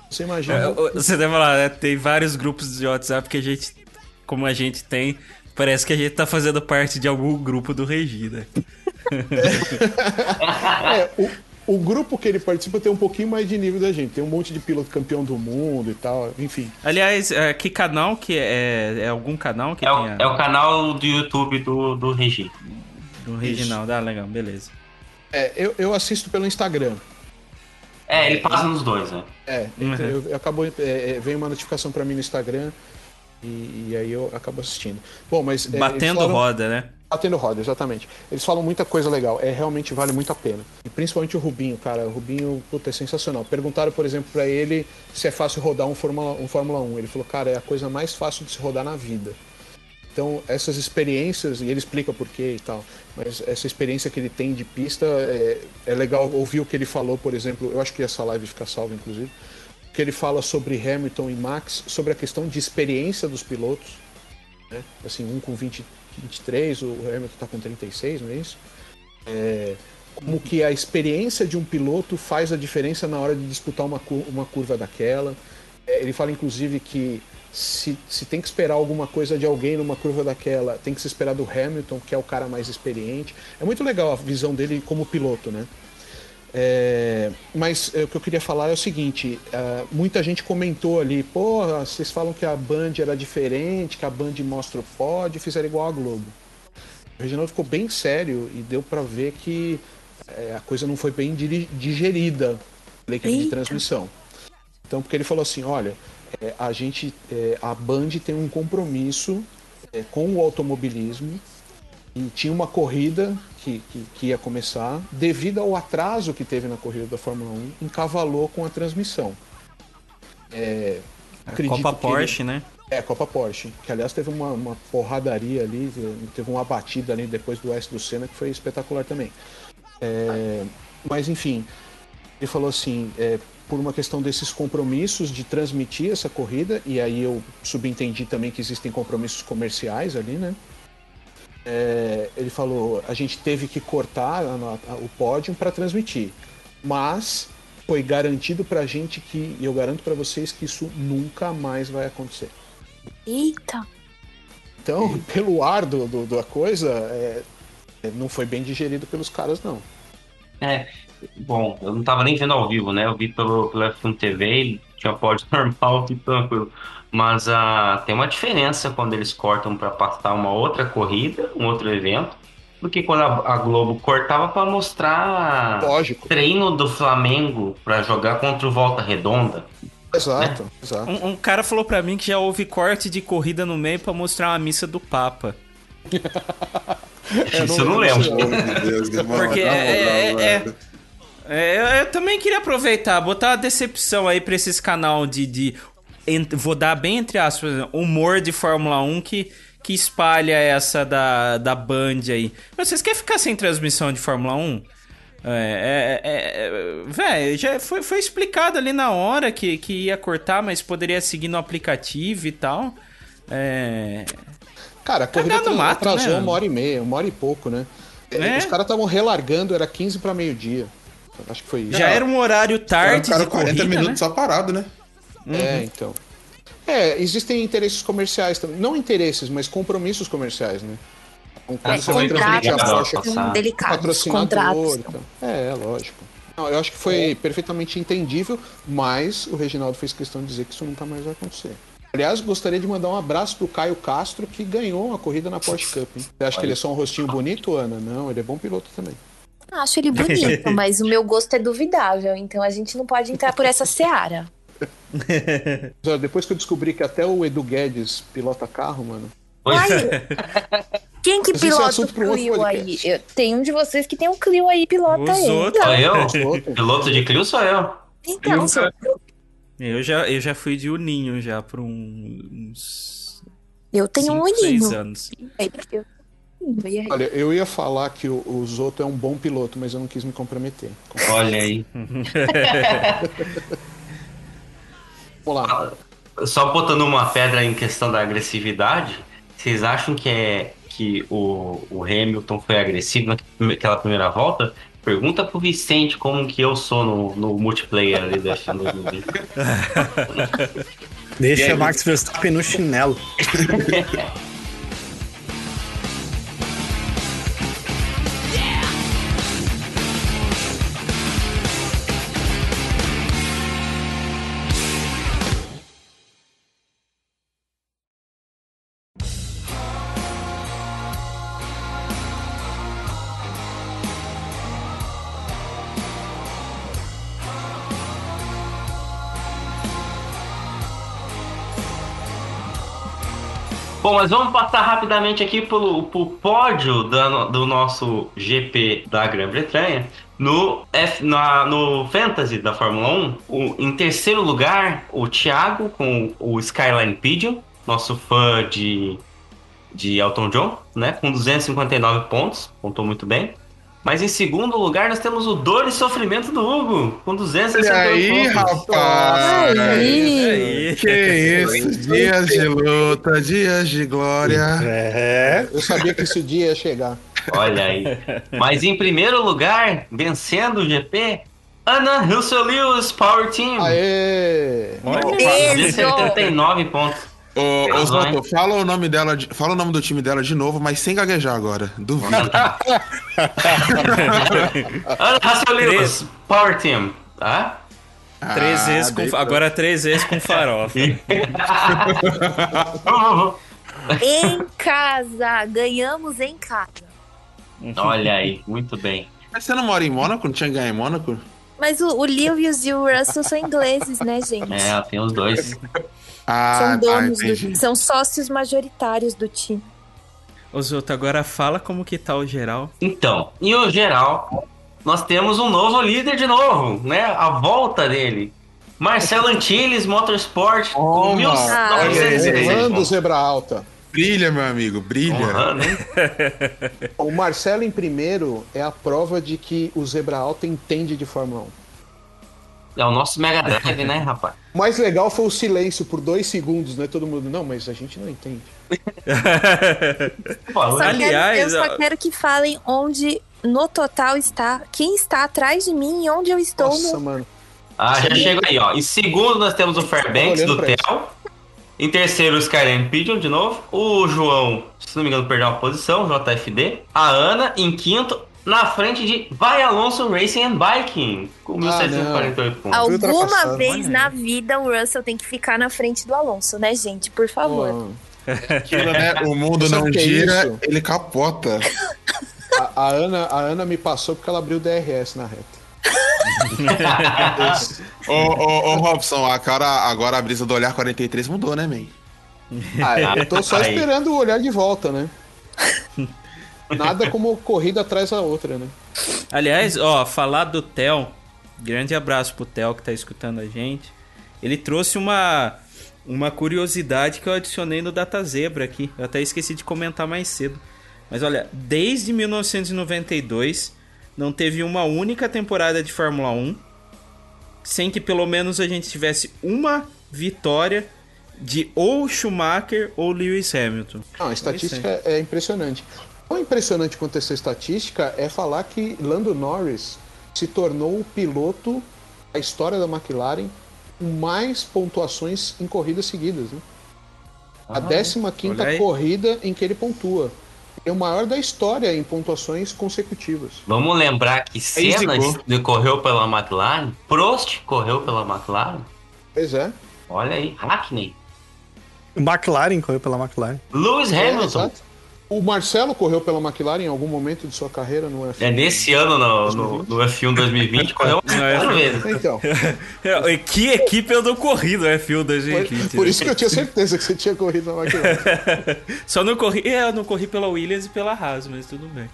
Você imagina. É, Você deve falar, né? Tem vários grupos de WhatsApp que a gente, como a gente tem, parece que a gente tá fazendo parte de algum grupo do Regi, né? É, o, o grupo que ele participa tem um pouquinho mais de nível da gente. Tem um monte de piloto campeão do mundo e tal, enfim. Aliás, é, que canal que é? É algum canal que É o, é o canal do YouTube do, do Regi. do Reginaldo? Ah, legal, beleza. É, eu, eu assisto pelo Instagram. É, ele passa nos dois, né? É, então eu, eu acabo, é, é, vem uma notificação pra mim no Instagram e, e aí eu acabo assistindo. Bom, mas. é, Batendo falaram- roda, né? Batendo roda, exatamente. Eles falam muita coisa legal, é realmente vale muito a pena. E principalmente o Rubinho, cara, o Rubinho, puta, é sensacional. Perguntaram, por exemplo, pra ele se é fácil rodar um Fórmula, um Fórmula 1. Ele falou, cara, é a coisa mais fácil de se rodar na vida. Então, essas experiências, e ele explica por quê e tal, mas essa experiência que ele tem de pista, é, é legal ouvir o que ele falou, por exemplo, eu acho que essa live fica salva, inclusive, que ele fala sobre Hamilton e Max, sobre a questão de experiência dos pilotos, né? Assim, um com 20, 23, o Hamilton tá com 36, não é isso? É, como que a experiência de um piloto faz a diferença na hora de disputar uma, uma curva daquela. É, ele fala, inclusive, que se, se tem que esperar alguma coisa de alguém numa curva daquela, tem que se esperar do Hamilton, que é o cara mais experiente. É muito legal a visão dele como piloto, né? É, mas é, o que eu queria falar é o seguinte: é, muita gente comentou ali, pô, vocês falam que a Band era diferente, que a Band mostra o pódio, fizeram igual a Globo. O Reginaldo ficou bem sério e deu pra ver que é, a coisa não foi bem digerida pela equipe de transmissão. Então, porque ele falou assim, olha, é, a gente, é, a Band tem um compromisso com o automobilismo e tinha uma corrida que, que, que ia começar, devido ao atraso que teve na corrida da Fórmula 1, encavalou com a transmissão. É, A acredito Copa que ele- Porsche, né? É, Copa Porsche. Que aliás teve uma, uma porradaria ali, teve uma batida ali depois do S do Senna que foi espetacular também. É, mas enfim, ele falou assim, é, por uma questão desses compromissos de transmitir essa corrida, e aí eu subentendi também que existem compromissos comerciais ali, né? É, ele falou, a gente teve que cortar a- a- o pódio para transmitir, mas foi garantido pra gente que, e eu garanto pra vocês que isso nunca mais vai acontecer. Eita. Então, pelo ar do, do- da coisa, é, não foi bem digerido pelos caras, não. É, bom, eu não tava nem vendo ao vivo, né? Eu vi pelo, pelo F1 TV, tinha pódio normal e tranquilo. Mas ah, tem uma diferença quando eles cortam para passar uma outra corrida, um outro evento, do que quando a, a Globo cortava para mostrar Lógico. treino do Flamengo para jogar contra o Volta Redonda. Exato, exato. Um, um cara falou pra mim que já houve corte de corrida no meio pra mostrar uma missa do Papa. Isso eu não lembro. Porque é, é- é- é, eu- eu também queria aproveitar, botar uma decepção aí pra esses canal de, de vou dar bem entre aspas, humor de Fórmula 1 que, que espalha essa da, da Band aí. Mas vocês querem ficar sem transmissão de Fórmula 1? É, é, é, Véi, já foi, foi explicado ali na hora que, que ia cortar, mas poderia seguir no aplicativo e tal. É. Cara, a corrida Cagado no mato, atrasou né? uma hora e meia, uma hora e pouco, né? É. Os caras estavam relargando, era 15 para meio-dia. Acho que foi isso. Já era um horário tarde Cara, de 40 corrida, minutos né? só parado, né? É, então. É, existem interesses comerciais também. Não interesses, mas compromissos comerciais, né? Quando É, você vai transmitir a delicados, patrocinador, contratos. então. É, é lógico. Não, eu acho que foi perfeitamente entendível, mas o Reginaldo fez questão de dizer que isso nunca mais vai acontecer. Aliás, gostaria de mandar um abraço pro Caio Castro, que ganhou uma corrida na Porsche Cup. Hein? Você acha que ele é só um rostinho bonito, Ana? Não, ele é bom piloto também. Acho ele bonito, mas o meu gosto é duvidável, então a gente não pode entrar por essa seara. Olha, Depois que eu descobri que até o Edu Guedes pilota carro, mano. Ai, quem que é pilota o um Clio aí? Eu, tem um de vocês que tem um Clio aí, pilota Os ele. outros. Sou eu? Piloto de Clio sou eu. então sou Eu já, eu já fui de Uninho já por um- uns eu tenho um 5, 6 olhinho. anos. Olha, eu ia falar que o, o Zoto é um bom piloto, mas eu não quis me comprometer. Olha aí. Vamos lá. Só botando uma pedra em questão da agressividade, vocês acham que é que o, o Hamilton foi agressivo naquela primeira volta? Pergunta pro Vicente como que eu sou no, no multiplayer ali da F1 2020. E aí? Deixa Max Verstappen no chinelo. Bom, mas vamos passar rapidamente aqui pelo, pro pódio do nosso GP da Grã-Bretanha. No, no Fantasy da Fórmula 1, o- em terceiro lugar, o Thiago com o Skyline Pigeon, nosso fã de, de Elton John, né? Com 259 pontos, pontou muito bem. Mas em segundo lugar, nós temos o Dor e Sofrimento do Hugo, com 268 Olha aí, pontos. rapaz! Aí. Que isso? Dias de luta, dias de glória. É, eu sabia que esse dia ia chegar. Olha aí. Mas em primeiro lugar, vencendo o GP, Ana Russell Lewis Power Team. Aê! De 79 pontos. Ô, ô fala o nome dela, de- fala o nome do time dela de novo, mas sem gaguejar agora. Duvido. Lewis Power Team, tá? Três Ah, vezes com, agora três vezes com farofa. Em casa, ganhamos em casa. Olha aí, muito bem. Mas você não mora em Mônaco? Não tinha ganho em Mônaco? Mas o, o Lewis e o Russell são ingleses, né, gente? É, tem os dois. Ah, são tá, donos do, são sócios majoritários do time. Ô Zoto, agora fala como que tá o geral. Então, e o geral, nós temos um novo líder de novo, né? A volta dele. Marcelo Antilles, Motorsport, com Olha aí, 1916 Orlando pontos. Zebra Alta. Brilha, meu amigo, brilha. O Marcelo em primeiro é a prova de que o Zebra Alta entende de Fórmula 1. É o nosso Mega Drive, né, rapaz? O mais legal foi o silêncio por dois segundos, né? Todo mundo, não, mas a gente não entende. Pô, Só Aliás, quero, eu ó- só quero que falem onde no total está, quem está atrás de mim e onde eu estou Nossa, no. mano. Ah, já chego aí, ó. Em segundo nós temos o Fairbanks olhando do Tel. Em terceiro o Skyline Pigeon de novo. O João, se não me engano, perdeu uma posição, JFD. A Ana em quinto, na frente de Vai Alonso Racing and Biking, com 1748 pontos. Alguma vez na vida o Russell tem que ficar na frente do Alonso, né, gente? Por favor. Aquilo, né? O mundo não o é gira, isso? ele capota. a, a Ana, a Ana me passou porque ela abriu DRS na reta. Ô, ô, ô, Robson, a cara, agora a brisa do olhar 43 mudou, né, man? Ah, eu tô só Aí. esperando o olhar de volta, né? Nada como corrida atrás da outra, né? Aliás, ó, falar do Theo, grande abraço pro Theo que tá escutando a gente. Ele trouxe uma uma curiosidade que eu adicionei no Data Zebra aqui. Eu até esqueci de comentar mais cedo. Mas olha, desde 1992 não teve uma única temporada de Fórmula 1 sem que pelo menos a gente tivesse uma vitória de ou Schumacher ou Lewis Hamilton. Não, a estatística é impressionante. Tão impressionante quanto essa estatística é falar que Lando Norris se tornou o piloto da história da McLaren com mais pontuações em corridas seguidas. Né? A 15 olha quinta aí. corrida em que ele pontua. É o maior da história em pontuações consecutivas. Vamos lembrar que Senna correu pela McLaren, Prost correu pela McLaren. Pois é. Olha aí, Hackney. McLaren correu pela McLaren. Lewis É, Hamilton. exato. O Marcelo correu pela McLaren em algum momento de sua carreira no F1. É nesse ano no, no, no F1 2020, correu quatro vezes. Então, É, Que equipe eu não corri no F1 foi- 2020. por isso que eu tinha certeza que você tinha corrido na McLaren. Só não corri. É, eu não corri pela Williams e pela Haas, mas tudo bem.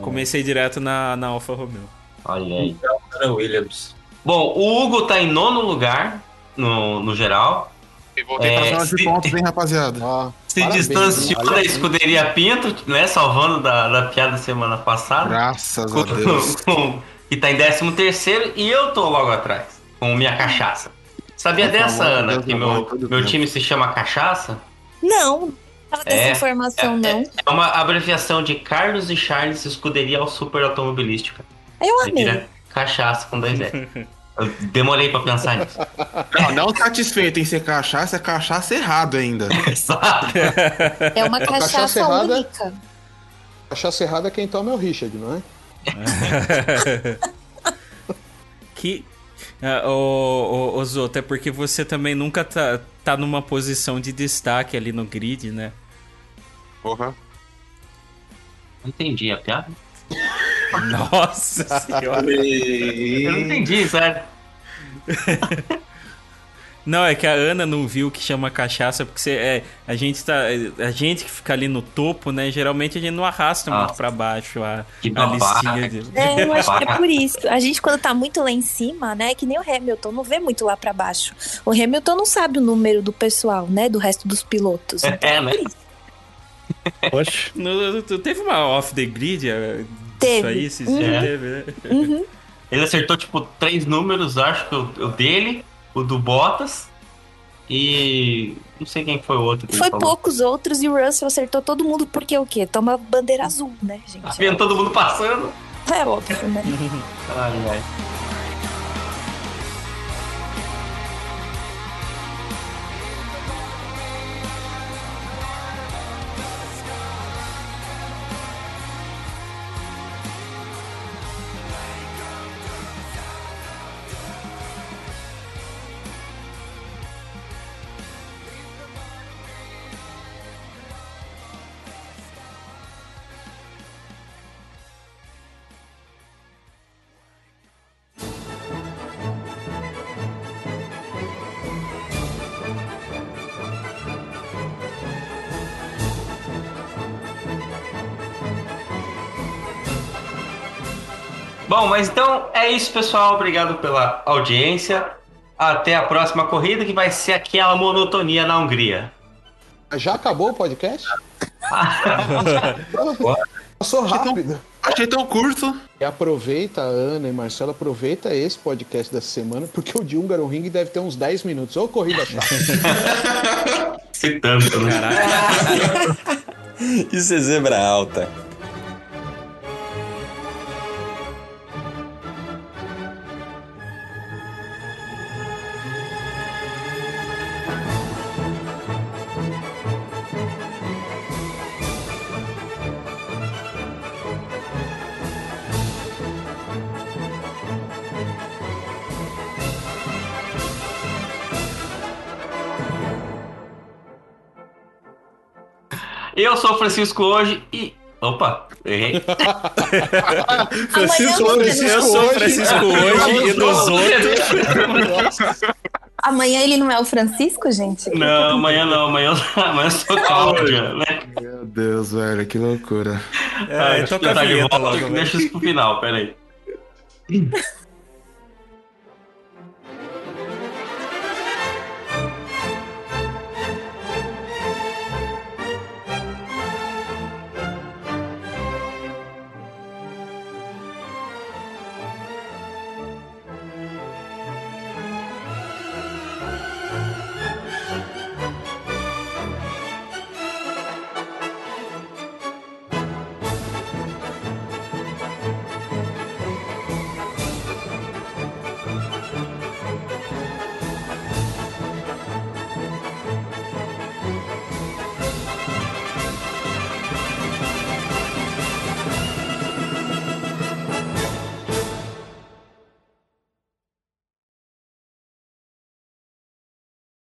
Comecei direto na, na Alfa Romeo. Olha aí. Era Williams. Bom, o Hugo tá em nono lugar no, no geral. E voltei É, pra zona de pontos, hein, rapaziada? Ah, Se parabéns, distanciou da aí. escuderia Pinto, né? Salvando da, da piada semana passada. Graças Com- a Deus. com- que tá em 13 terceiro e eu tô logo atrás, com minha cachaça. Sabia Por dessa, Ana, Deus que meu, meu time se chama Cachaça? Não, não tava dessa É, informação, não. É uma abreviação de Carlos e Charles Escuderia ao Super Automobilística. Eu amei. cachaça com dois E. Eu demorei pra pensar nisso. Não, não satisfeito em ser cachaça, é cachaça errado ainda. Exato. É uma cachaça cachaça errada. única. Cachaça errada quem toma é o Richard, não é? Que. Ah, ô, ô, ô, Zoto, é porque você também nunca tá, tá numa posição de destaque ali no grid, né? Porra. Não entendi a piada. Nossa senhora. Eu não entendi, sério. Não, é que a Ana não viu que chama cachaça, porque você, é, a gente tá. A gente que fica ali no topo, né? Geralmente a gente não arrasta Ah. muito pra baixo a, Que a listinha de. É, eu acho que é por isso. A gente, quando tá muito lá em cima, né? Que nem o Hamilton, não vê muito lá pra baixo. O Hamilton não sabe o número do pessoal, né? Do resto dos pilotos. Então, É, né? por isso. Poxa. No- teve uma off the grid? Teve. Isso aí, se Uhum. teve, né? Uhum. Ele acertou, tipo, três números, acho que o, o dele, o do Bottas e. Não sei quem foi o outro. que ele Foi falou. poucos outros e o Russell acertou todo mundo porque o quê? Toma bandeira azul, né, gente? Tá vendo todo mundo passando? É óbvio, né? Ai, ai. Bom, mas então é isso, pessoal. Obrigado pela audiência. até a próxima corrida, que vai ser aquela monotonia na Hungria. Já acabou o podcast? Passou rápido. Achei tão curto. E aproveita, Ana e Marcelo, aproveita esse podcast dessa semana, porque o de Húngaro Ring deve ter uns 10 minutos. Ô, corrida chata. Se tanto, né? Isso é zebra alta. Eu sou o Francisco hoje e. Opa, errei. Francisco, Amanhã hoje, eu sou. Francisco hoje e dos outros. Amanhã ele não é o Francisco, gente? Não, amanhã não, amanhã, amanhã eu sou Cláudia, né? Meu Deus, velho, que loucura. É, deixa eu toca a tentar de volta, logo, deixa isso pro final, peraí.